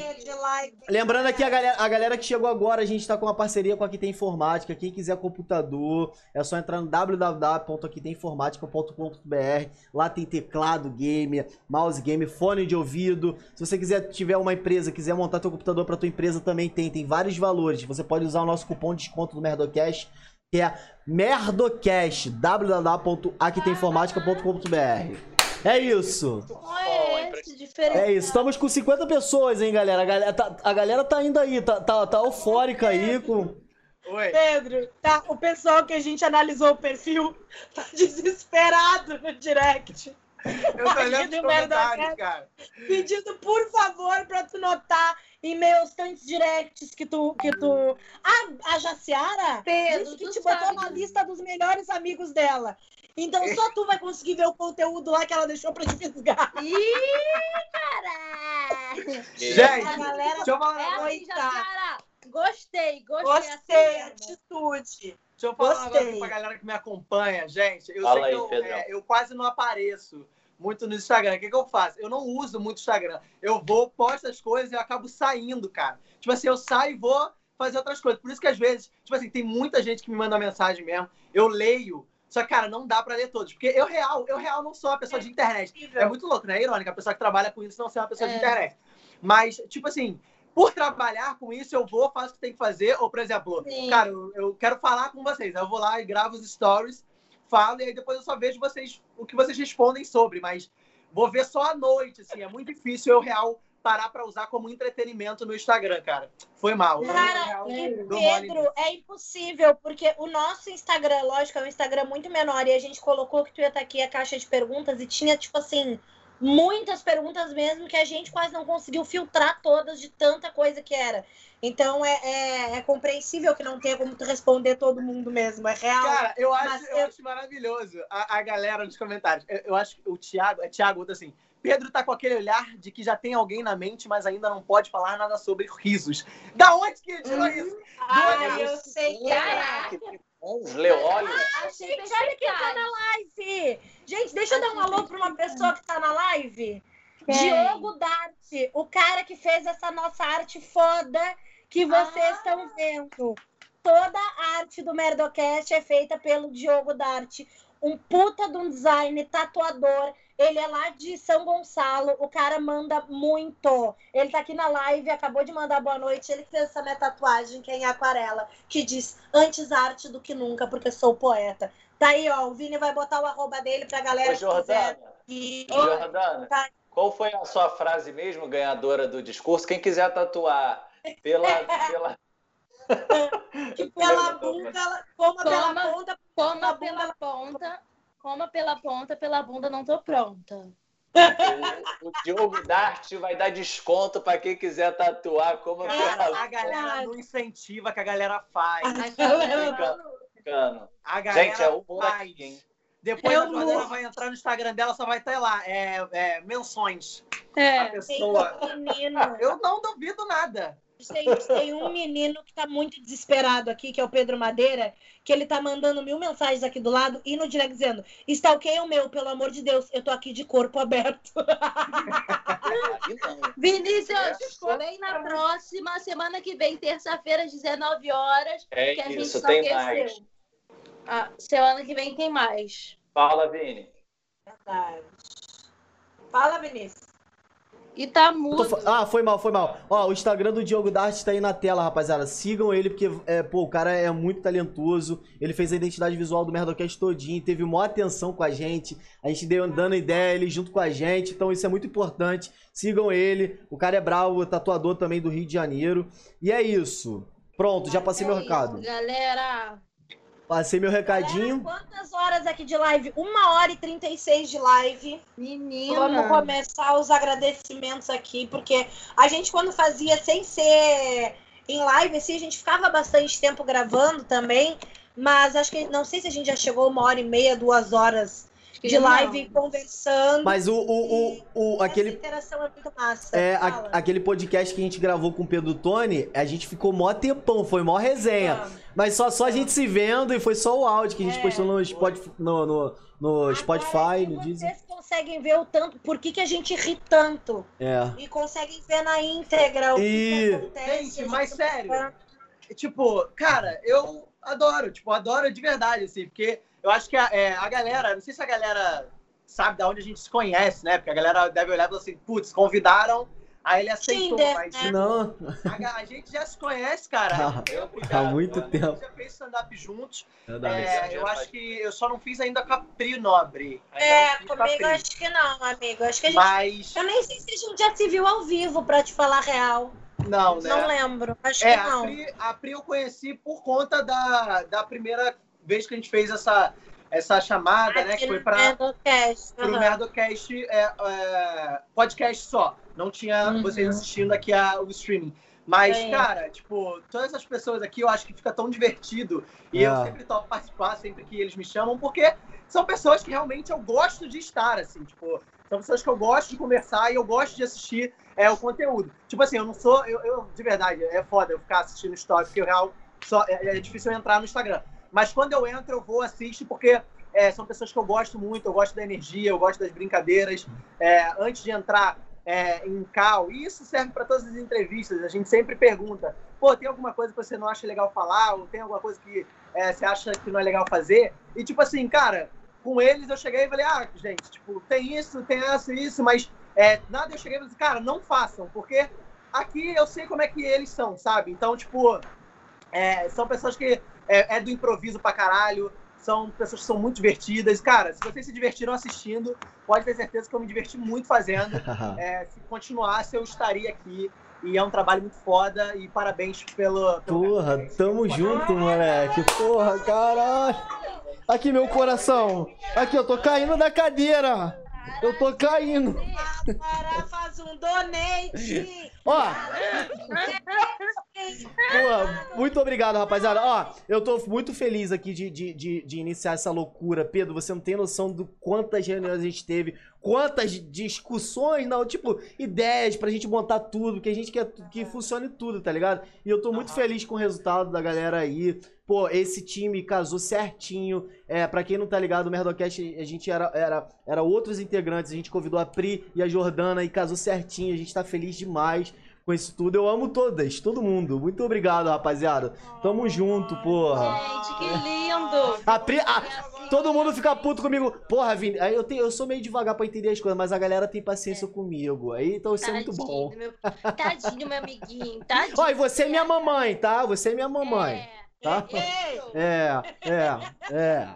[SPEAKER 2] Lembrando aqui a galera, a galera que chegou agora, a gente tá com uma parceria com a Aqui Tem Informática. Quem quiser computador, é só entrar no www.aquitemainformática.com.br. Lá tem teclado gamer, mouse gamer, fone de ouvido. Se você quiser tiver uma empresa, quiser montar teu computador pra tua empresa, também tem, tem vários valores. Você pode usar o nosso cupom de desconto do Merdocast, que é Merdocast, www.aquitemainformática.com.br. É isso.
[SPEAKER 5] É.
[SPEAKER 2] É isso, estamos com 50 pessoas, hein, galera? A galera tá, a galera tá indo aí, tá, tá, tá eufórica aí com.
[SPEAKER 4] Oi.
[SPEAKER 1] Pedro, tá? O pessoal que a gente analisou o perfil tá desesperado no direct.
[SPEAKER 4] Eu tô olhando os comentários,
[SPEAKER 1] Cast.
[SPEAKER 4] cara.
[SPEAKER 1] Pedindo, por favor, pra tu notar em meus tantos directs que tu. Que tu... A, a Jaciara
[SPEAKER 5] Pedro,
[SPEAKER 1] disse que
[SPEAKER 5] tu
[SPEAKER 1] te botou
[SPEAKER 5] sabe.
[SPEAKER 1] na lista dos melhores amigos dela. Então só tu vai conseguir ver o conteúdo lá que ela deixou pra te fisgar.
[SPEAKER 5] Ih, caralho!
[SPEAKER 4] Gente,
[SPEAKER 1] A galera
[SPEAKER 4] deixa eu falar,
[SPEAKER 5] É assim,
[SPEAKER 1] Coitada.
[SPEAKER 5] Jaciara. Gostei, gostei.
[SPEAKER 1] Gostei,
[SPEAKER 5] assim
[SPEAKER 1] atitude.
[SPEAKER 4] Deixa eu falar um
[SPEAKER 1] Gostei.
[SPEAKER 4] negócio pra galera que me acompanha, gente. Eu
[SPEAKER 3] Fala
[SPEAKER 4] sei
[SPEAKER 3] aí,
[SPEAKER 4] que eu, é, eu quase não apareço muito no Instagram. O que, que eu faço? Eu não uso muito o Instagram. Eu vou, posto as coisas e eu acabo saindo, cara. Tipo assim, eu saio e vou fazer outras coisas. Por isso que às vezes, tipo assim, tem muita gente que me manda mensagem mesmo. Eu leio. Só que, cara, não dá pra ler todos. Porque eu real, eu real não sou uma pessoa de internet. É muito louco, né? É irônico a pessoa que trabalha com isso não ser uma pessoa de
[SPEAKER 5] É.
[SPEAKER 4] internet. Mas, tipo assim, por trabalhar com isso, eu vou, faço o que tem que fazer. Ou, por exemplo,
[SPEAKER 5] Sim.
[SPEAKER 4] cara, eu, eu quero falar com vocês. Eu vou lá e gravo os stories, falo, e aí depois eu só vejo vocês, o que vocês respondem sobre. Mas vou ver só à noite, assim. É muito difícil eu real parar pra usar como entretenimento no Instagram, cara. Foi mal.
[SPEAKER 1] Cara, e Pedro, é impossível, porque o nosso Instagram, lógico, é um Instagram muito menor, e a gente colocou que tu ia estar aqui a caixa de perguntas, e tinha, tipo assim, muitas perguntas mesmo, que a gente quase não conseguiu filtrar todas de tanta coisa que era. Então é, é, é compreensível que não tenha como tu responder todo mundo mesmo, é real.
[SPEAKER 4] Cara, eu acho, eu
[SPEAKER 1] eu-
[SPEAKER 4] acho maravilhoso a, a galera nos comentários. Eu, eu acho que o Thiago, é Thiago, assim. Pedro tá com aquele olhar de que já tem alguém na mente, mas ainda não pode falar nada sobre risos. Da onde que ele tirou isso?
[SPEAKER 1] Ai, eu sei que é.
[SPEAKER 3] Caraca, leolhos.
[SPEAKER 5] Achei
[SPEAKER 1] Gente, olha quem tá na live! Gente, deixa eu dar um alô pra uma pessoa que tá na live. Diogo Dart, o cara que fez essa nossa arte foda que vocês
[SPEAKER 5] Ah.
[SPEAKER 1] estão vendo. Toda a arte do Merdocast é feita pelo Diogo Dart, um puta de um design, tatuador. Ele é lá de São Gonçalo, o cara manda muito. Ele tá aqui na live, acabou de mandar boa noite. Ele que fez essa minha tatuagem, que é em aquarela, que diz antes arte do que nunca, porque sou poeta. Tá aí, ó. O Vini vai botar o arroba dele pra galera
[SPEAKER 3] Ô,
[SPEAKER 1] que quiser.
[SPEAKER 3] Jordana,
[SPEAKER 1] E...
[SPEAKER 3] Jordana,
[SPEAKER 1] Tá.
[SPEAKER 3] qual foi a sua frase mesmo, ganhadora do discurso? Quem quiser tatuar pela. pela...
[SPEAKER 1] Que pela bunda, coma pela ponta,
[SPEAKER 5] Coma
[SPEAKER 1] Pela
[SPEAKER 5] pela ponta, coma pela ponta, pela bunda não tô pronta.
[SPEAKER 3] O, o Diogo Dart vai dar desconto para quem quiser tatuar como
[SPEAKER 4] Cara, a galera não incentiva que a galera faz.
[SPEAKER 3] Cano.
[SPEAKER 4] A galera
[SPEAKER 3] Gente, é humor
[SPEAKER 4] faz.
[SPEAKER 3] aqui, hein?
[SPEAKER 4] Depois
[SPEAKER 1] Eu
[SPEAKER 4] a Jordana vai entrar no Instagram dela, só vai estar lá. É, é, menções. A
[SPEAKER 5] É.
[SPEAKER 1] Tem
[SPEAKER 4] pessoa. Eu não duvido nada.
[SPEAKER 1] Gente, tem um menino que tá muito desesperado aqui, que é o Pedro Madeira, que ele tá mandando mil mensagens aqui do lado e no direct dizendo: stalkeia o meu, pelo amor de Deus, eu tô aqui de corpo aberto.
[SPEAKER 5] Vinícius,
[SPEAKER 3] Essa-
[SPEAKER 5] vem na próxima, semana que vem, terça-feira, às 19 horas,
[SPEAKER 3] É
[SPEAKER 5] que a gente
[SPEAKER 3] isso, tem mais.
[SPEAKER 5] seu. Ah, semana que vem tem mais.
[SPEAKER 3] Fala, Vini.
[SPEAKER 1] Verdade. Fala, Vinícius.
[SPEAKER 5] E tá
[SPEAKER 2] tô fa- Ah, foi mal, foi mal. Ó, o Instagram do Diogo Dart tá aí na tela, rapaziada. Sigam ele, porque, é, pô, o cara é muito talentoso. Ele fez a identidade visual do Merdocast todinho, teve maior atenção com a gente. A gente deu dando ideia, ele junto com a gente. Então isso é muito importante. Sigam ele. O cara é bravo, tatuador também do Rio de Janeiro. E é isso. Pronto, já passei
[SPEAKER 5] É
[SPEAKER 2] meu
[SPEAKER 5] isso,
[SPEAKER 2] recado.
[SPEAKER 5] Galera,
[SPEAKER 2] Passei meu recadinho.
[SPEAKER 1] Galera, quantas horas aqui de live? Uma hora e 36 de live.
[SPEAKER 5] menina.
[SPEAKER 1] Vamos começar os agradecimentos aqui, porque a gente, quando fazia sem ser em live, assim, a gente ficava bastante tempo gravando também, mas acho que não sei se a gente já chegou uma hora e meia, duas horas de
[SPEAKER 5] Não.
[SPEAKER 1] live conversando.
[SPEAKER 2] Mas o, o, o, o-
[SPEAKER 1] Essa
[SPEAKER 2] aquele,
[SPEAKER 1] interação é muito massa.
[SPEAKER 2] É, a- aquele podcast que a gente gravou com o Pedro Tony, a gente ficou mó tempão, foi mó resenha. Mas só, só a gente se vendo e foi só o áudio que a gente
[SPEAKER 1] É,
[SPEAKER 2] postou no, Spotify, no, no, no Spotify,
[SPEAKER 1] Agora,
[SPEAKER 2] no Deezer.
[SPEAKER 1] Vocês conseguem ver o tanto, por que, que a gente ri tanto.
[SPEAKER 2] É.
[SPEAKER 1] E conseguem ver na íntegra o que,
[SPEAKER 2] E-
[SPEAKER 1] que acontece.
[SPEAKER 4] Gente, mas sério, Tipo, cara, eu adoro, tipo, adoro de verdade, assim, porque eu acho que a, é, a galera, não sei se a galera sabe de onde a gente se conhece, né? Porque a galera deve olhar e falar assim, putz, convidaram, aí ele aceitou,
[SPEAKER 1] Tinder,
[SPEAKER 4] mas
[SPEAKER 1] né?
[SPEAKER 2] Não,
[SPEAKER 4] a, a gente já se conhece, cara.
[SPEAKER 2] Há-
[SPEAKER 4] Eu-
[SPEAKER 2] há muito
[SPEAKER 4] a gente
[SPEAKER 2] tempo.
[SPEAKER 4] já fez stand-up juntos.
[SPEAKER 2] Verdade.
[SPEAKER 4] É, eu acho que eu só não fiz ainda com a Pri Nobre.
[SPEAKER 1] É,
[SPEAKER 4] a
[SPEAKER 1] comigo acho que não, amigo. Acho que a gente.
[SPEAKER 4] Mas,
[SPEAKER 1] Eu nem sei se a gente já se viu ao vivo, pra te falar a real.
[SPEAKER 4] não, né?
[SPEAKER 1] Não lembro. Acho
[SPEAKER 4] É,
[SPEAKER 1] que
[SPEAKER 4] a
[SPEAKER 1] não.
[SPEAKER 4] Pri, a Pri eu conheci por conta da, da primeira vez que a gente fez essa, essa chamada, né? Que foi para
[SPEAKER 1] aham.
[SPEAKER 4] Merdocast é, é, podcast só. Não tinha
[SPEAKER 1] Uhum.
[SPEAKER 4] vocês assistindo aqui a, o streaming. Mas,
[SPEAKER 1] É.
[SPEAKER 4] cara, tipo, todas as pessoas aqui eu acho que fica tão divertido. E
[SPEAKER 2] É.
[SPEAKER 4] eu sempre topo participar, sempre que eles me chamam, porque são pessoas que realmente eu gosto de estar, assim, tipo, são pessoas que eu gosto de conversar e eu gosto de assistir é, o conteúdo. Tipo assim, eu não sou, eu, eu- de verdade, é foda eu ficar assistindo story, porque eu real só, é, é difícil eu entrar no Instagram. Mas quando eu entro, eu vou, assisto, porque é, são pessoas que eu gosto muito, eu gosto da energia, eu gosto das brincadeiras. É, antes de entrar é, em cal, e isso serve para todas as entrevistas, a gente sempre pergunta, pô, tem alguma coisa que você não acha legal falar, ou tem alguma coisa que é, você acha que não é legal fazer? E tipo assim, cara, com eles eu cheguei e falei, ah, gente, tipo, tem isso, tem essa isso, mas é, nada eu cheguei e falei, cara, não façam, porque aqui eu sei como é que eles são, sabe? Então, tipo, é, são pessoas que é, é do improviso pra caralho, são pessoas que são muito divertidas. Cara, se vocês se divertiram assistindo, pode ter certeza que eu me diverti muito fazendo. É, se continuasse, eu estaria aqui. E é um trabalho muito foda. E parabéns pelo. pelo
[SPEAKER 2] Porra, tamo junto, moleque. Porra, caralho. Aqui, meu coração. Aqui, eu tô caindo da cadeira. Eu tô caindo.
[SPEAKER 1] Para, faz um donate.
[SPEAKER 2] Ó, Muito obrigado, rapaziada. Ó, eu tô muito feliz aqui de, de, de, de iniciar essa loucura. Pedro, você não tem noção do quantas reuniões a gente teve, quantas discussões, não, tipo, ideias pra gente montar tudo, que a gente quer que funcione tudo, tá ligado? E eu tô muito feliz com o resultado da galera aí. Pô, esse time casou certinho. É, pra quem não tá ligado, o Merdocast, a gente era, era, era outros integrantes. A gente convidou a Pri e a Jordana e casou certinho. A gente tá feliz demais com isso tudo. Eu amo todas, todo mundo. Muito obrigado, rapaziada. Tamo junto, porra.
[SPEAKER 5] Gente, que lindo.
[SPEAKER 2] A Pri, a, todo mundo fica puto comigo. Porra, Vini, eu, tenho, eu sou meio devagar pra entender as coisas, mas a galera tem paciência comigo. Aí então isso é muito bom.
[SPEAKER 5] Meu, tadinho, meu amiguinho. Tadinho.
[SPEAKER 2] Ó, e você é minha mamãe, tá? Você é minha mamãe.
[SPEAKER 5] É.
[SPEAKER 2] Tá? É, é, é.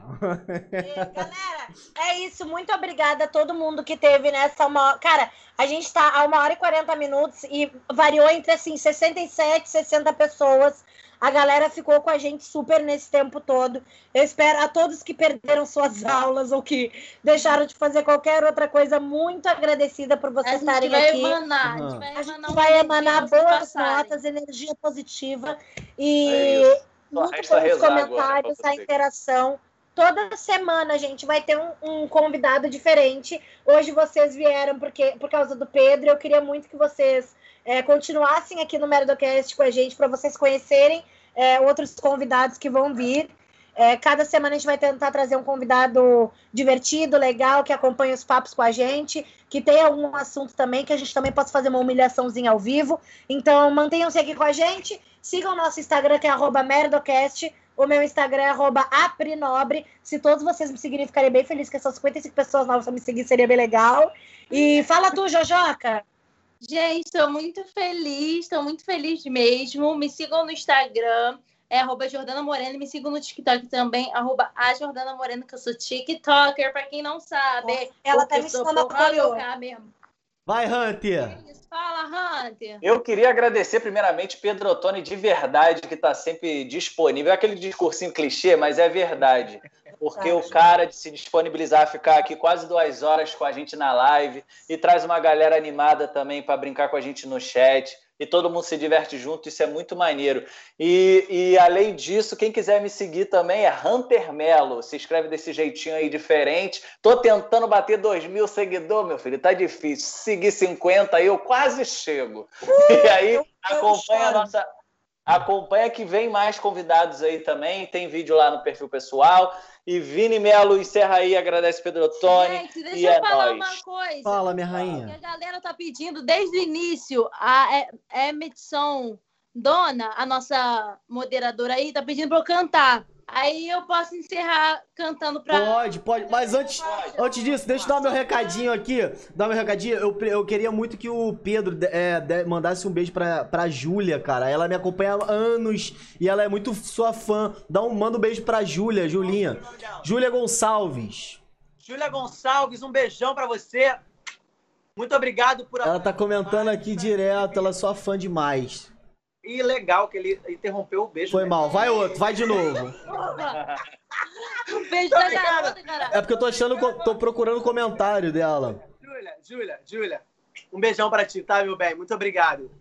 [SPEAKER 1] Galera, é isso. Muito obrigada a todo mundo que teve nessa uma. Cara, a gente tá a uma hora e 40 minutos e variou entre assim 67 e 60 pessoas. A galera ficou com a gente super nesse tempo todo. Eu espero a todos que perderam suas aulas ou que deixaram de fazer qualquer outra coisa, muito agradecida por vocês estarem aqui.
[SPEAKER 5] Emanar,
[SPEAKER 2] Uhum.
[SPEAKER 5] A gente vai
[SPEAKER 1] A
[SPEAKER 5] emanar,
[SPEAKER 1] gente vai emanar boas
[SPEAKER 5] passarem.
[SPEAKER 1] notas, energia positiva e
[SPEAKER 3] É
[SPEAKER 1] muito
[SPEAKER 3] agora
[SPEAKER 1] comentários,
[SPEAKER 3] pra
[SPEAKER 1] a interação. Toda semana a gente vai ter um, um convidado diferente. Hoje vocês vieram porque, por causa do Pedro. Eu queria muito que vocês é, continuassem aqui no Meridocast com a gente para vocês conhecerem é, outros convidados que vão vir. É, cada semana a gente vai tentar trazer um convidado divertido, legal, que acompanhe os papos com a gente, que tenha algum assunto também, que a gente também possa fazer uma humilhaçãozinha ao vivo. Então, mantenham-se aqui com a gente. Sigam o nosso Instagram, que é arroba merdocast. O meu Instagram é arroba aprinobre. Se todos vocês me seguirem, ficarei bem feliz que essas 55 pessoas novas me seguirem, seria bem legal. E fala tu, Jojoca.
[SPEAKER 5] Gente, estou muito feliz, estou muito feliz mesmo. Me sigam no Instagram, é arroba Jordana Moreno. Me sigam no TikTok também, arroba a Jordana Moreno, que eu sou TikToker, pra quem não sabe.
[SPEAKER 1] Ela tá me ensinando a
[SPEAKER 5] mesmo.
[SPEAKER 2] Vai, Hunter.
[SPEAKER 5] Fala, Hunter.
[SPEAKER 3] Eu queria agradecer primeiramente Pedro Ottoni de verdade, que está sempre disponível. É aquele discursinho clichê, mas é verdade. Porque o cara de se disponibilizar a ficar aqui quase duas horas com a gente na live e traz uma galera animada também para brincar com a gente no chat. E todo mundo se diverte junto, isso é muito maneiro. E, e além disso, quem quiser me seguir também é Hunter Melo. Se inscreve desse jeitinho aí diferente. Tô tentando bater 2 mil seguidores, meu filho. Tá difícil. Se seguir 50 aí, eu quase chego. e aí, acompanha a nossa. Acompanha que vem mais convidados aí também. Tem vídeo lá no perfil pessoal. E Vini Melo encerra aí, agradece Pedro Ottoni.
[SPEAKER 5] Gente, deixa
[SPEAKER 3] e
[SPEAKER 5] eu
[SPEAKER 3] é
[SPEAKER 5] falar
[SPEAKER 3] nóis.
[SPEAKER 5] uma coisa.
[SPEAKER 2] Fala, minha
[SPEAKER 5] Que
[SPEAKER 2] rainha.
[SPEAKER 5] a galera tá pedindo desde o início. A Emerson Dona, a nossa moderadora aí, tá pedindo pra eu cantar. Aí eu posso encerrar cantando pra.
[SPEAKER 2] Pode, pode. Mas antes, antes disso, deixa eu dar meu recadinho aqui. Dar meu recadinho. Eu, eu queria muito que o Pedro é, mandasse um beijo pra, pra Júlia, cara. Ela me acompanha há anos e ela é muito sua fã. Dá um, manda um beijo pra Júlia, Julinha. Júlia Gonçalves.
[SPEAKER 4] Júlia Gonçalves, um beijão pra você. Muito obrigado por
[SPEAKER 2] Ela tá comentando aqui direto, ela é sua fã demais.
[SPEAKER 4] E legal que ele interrompeu o beijo.
[SPEAKER 2] Foi
[SPEAKER 4] né?
[SPEAKER 2] mal. Vai outro, vai de novo.
[SPEAKER 5] Um beijo da garota, cara.
[SPEAKER 2] É porque eu tô achando, tô procurando o comentário dela.
[SPEAKER 4] Júlia, Júlia, Júlia. Um beijão pra ti, tá, meu bem? Muito obrigado.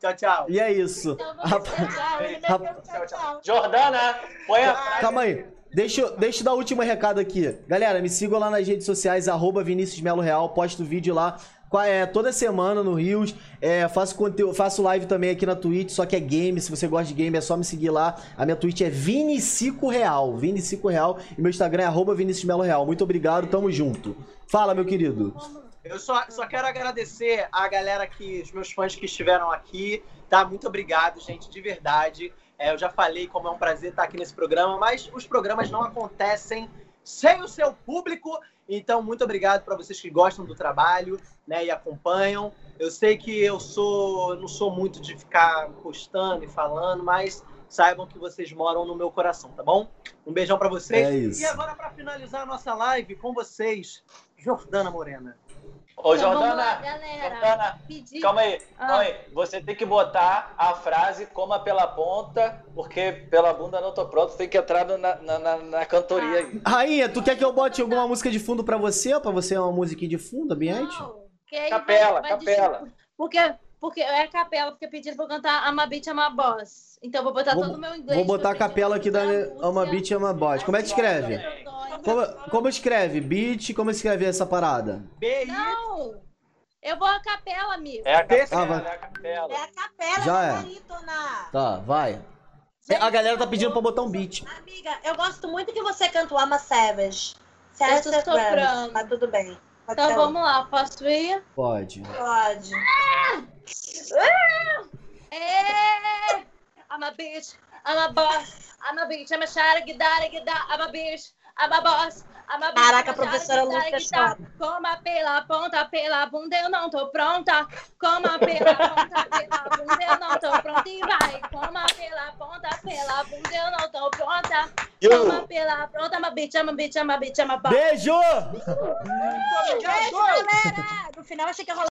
[SPEAKER 4] Tchau, tchau.
[SPEAKER 2] E é isso.
[SPEAKER 5] Então
[SPEAKER 3] Tchau, tchau. Jordana, põe a.
[SPEAKER 2] Calma aí. Deixa, eu- deixa eu dar o último recado aqui. Galera, me sigam lá nas redes sociais, arroba Vinícius Melo Real, posto vídeo lá. É, toda semana no Rios. É, faço, conteúdo, faço live também aqui na Twitch, só que é game. Se você gosta de game, é só me seguir lá. A minha Twitch é Vinicico Real. Real. E meu Instagram é arroba Vinícius Melo Real. Muito obrigado, tamo junto. Fala, meu querido.
[SPEAKER 4] Eu só, só quero agradecer a galera que, os meus fãs que estiveram aqui, tá? Muito obrigado, gente, de verdade. É, eu já falei como é um prazer estar aqui nesse programa, mas os programas não acontecem sem o seu público. Então, muito obrigado para vocês que gostam do trabalho, né, e acompanham. Eu sei que eu sou, não sou muito de ficar postando e falando, mas saibam que vocês moram no meu coração, tá bom? Um beijão para vocês.
[SPEAKER 2] É.
[SPEAKER 4] E agora para finalizar a nossa live com vocês, Jordana Morena.
[SPEAKER 3] Ô,
[SPEAKER 5] Então,
[SPEAKER 3] Jordana. Jordana,
[SPEAKER 5] Pedir.
[SPEAKER 3] calma aí,
[SPEAKER 5] Ah.
[SPEAKER 3] calma aí. Você tem que botar a frase coma pela ponta, porque pela bunda não tô pronto, tem que entrar na, na, na- na cantoria aí.
[SPEAKER 2] Rainha, tu quer que eu bote alguma música de fundo pra você? Pra você é uma musiquinha de fundo, ambiente?
[SPEAKER 5] Não, que aí
[SPEAKER 3] Capela,
[SPEAKER 5] vai- vai
[SPEAKER 3] capela.
[SPEAKER 5] Porque, Porque é a capela, porque pediram pra eu cantar I'm a Bitch, I'm a Boss. Então eu vou botar
[SPEAKER 2] Vou-
[SPEAKER 5] todo o meu inglês.
[SPEAKER 2] Vou botar a capela aqui da Ama. Beat Ama Boss. Como é que escreve? Como, como escreve? Beat, como escreve essa parada?
[SPEAKER 5] Não! Eu vou a capela, amigo.
[SPEAKER 3] É a
[SPEAKER 2] Ah,
[SPEAKER 3] capela,
[SPEAKER 2] vai.
[SPEAKER 3] é a capela.
[SPEAKER 1] É a capela
[SPEAKER 2] Já
[SPEAKER 1] da
[SPEAKER 2] é.
[SPEAKER 1] barítona.
[SPEAKER 2] Tá, vai. A galera tá pedindo pra botar um beat.
[SPEAKER 1] Amiga, eu gosto muito que você canta o I'm a Savage.
[SPEAKER 5] Eu tô
[SPEAKER 1] Savage
[SPEAKER 5] soprando.
[SPEAKER 1] Mas tudo bem.
[SPEAKER 5] Então
[SPEAKER 1] ser
[SPEAKER 5] vamos lá, posso ir?
[SPEAKER 2] Pode.
[SPEAKER 1] Pode.
[SPEAKER 5] É! I'm a bitch, I'm a boss, I'm a bitch, I'm a shara, guidara, guidara, I'm a bitch, I'm a boss, I'm a bitch.
[SPEAKER 1] Caraca,
[SPEAKER 5] a
[SPEAKER 1] professora Lúcia
[SPEAKER 5] guidara. Coma pela ponta, pela bunda, eu não tô pronta. Coma pela ponta, pela bunda, eu não tô pronta. E vai, coma pela ponta, pela bunda, eu não tô pronta. Coma pela ponta, I'm a bitch, I'm a bitch, I'm a bitch, I'm a boss.
[SPEAKER 2] Beijo!
[SPEAKER 1] Beijo, galera! No final achei que ia rolar.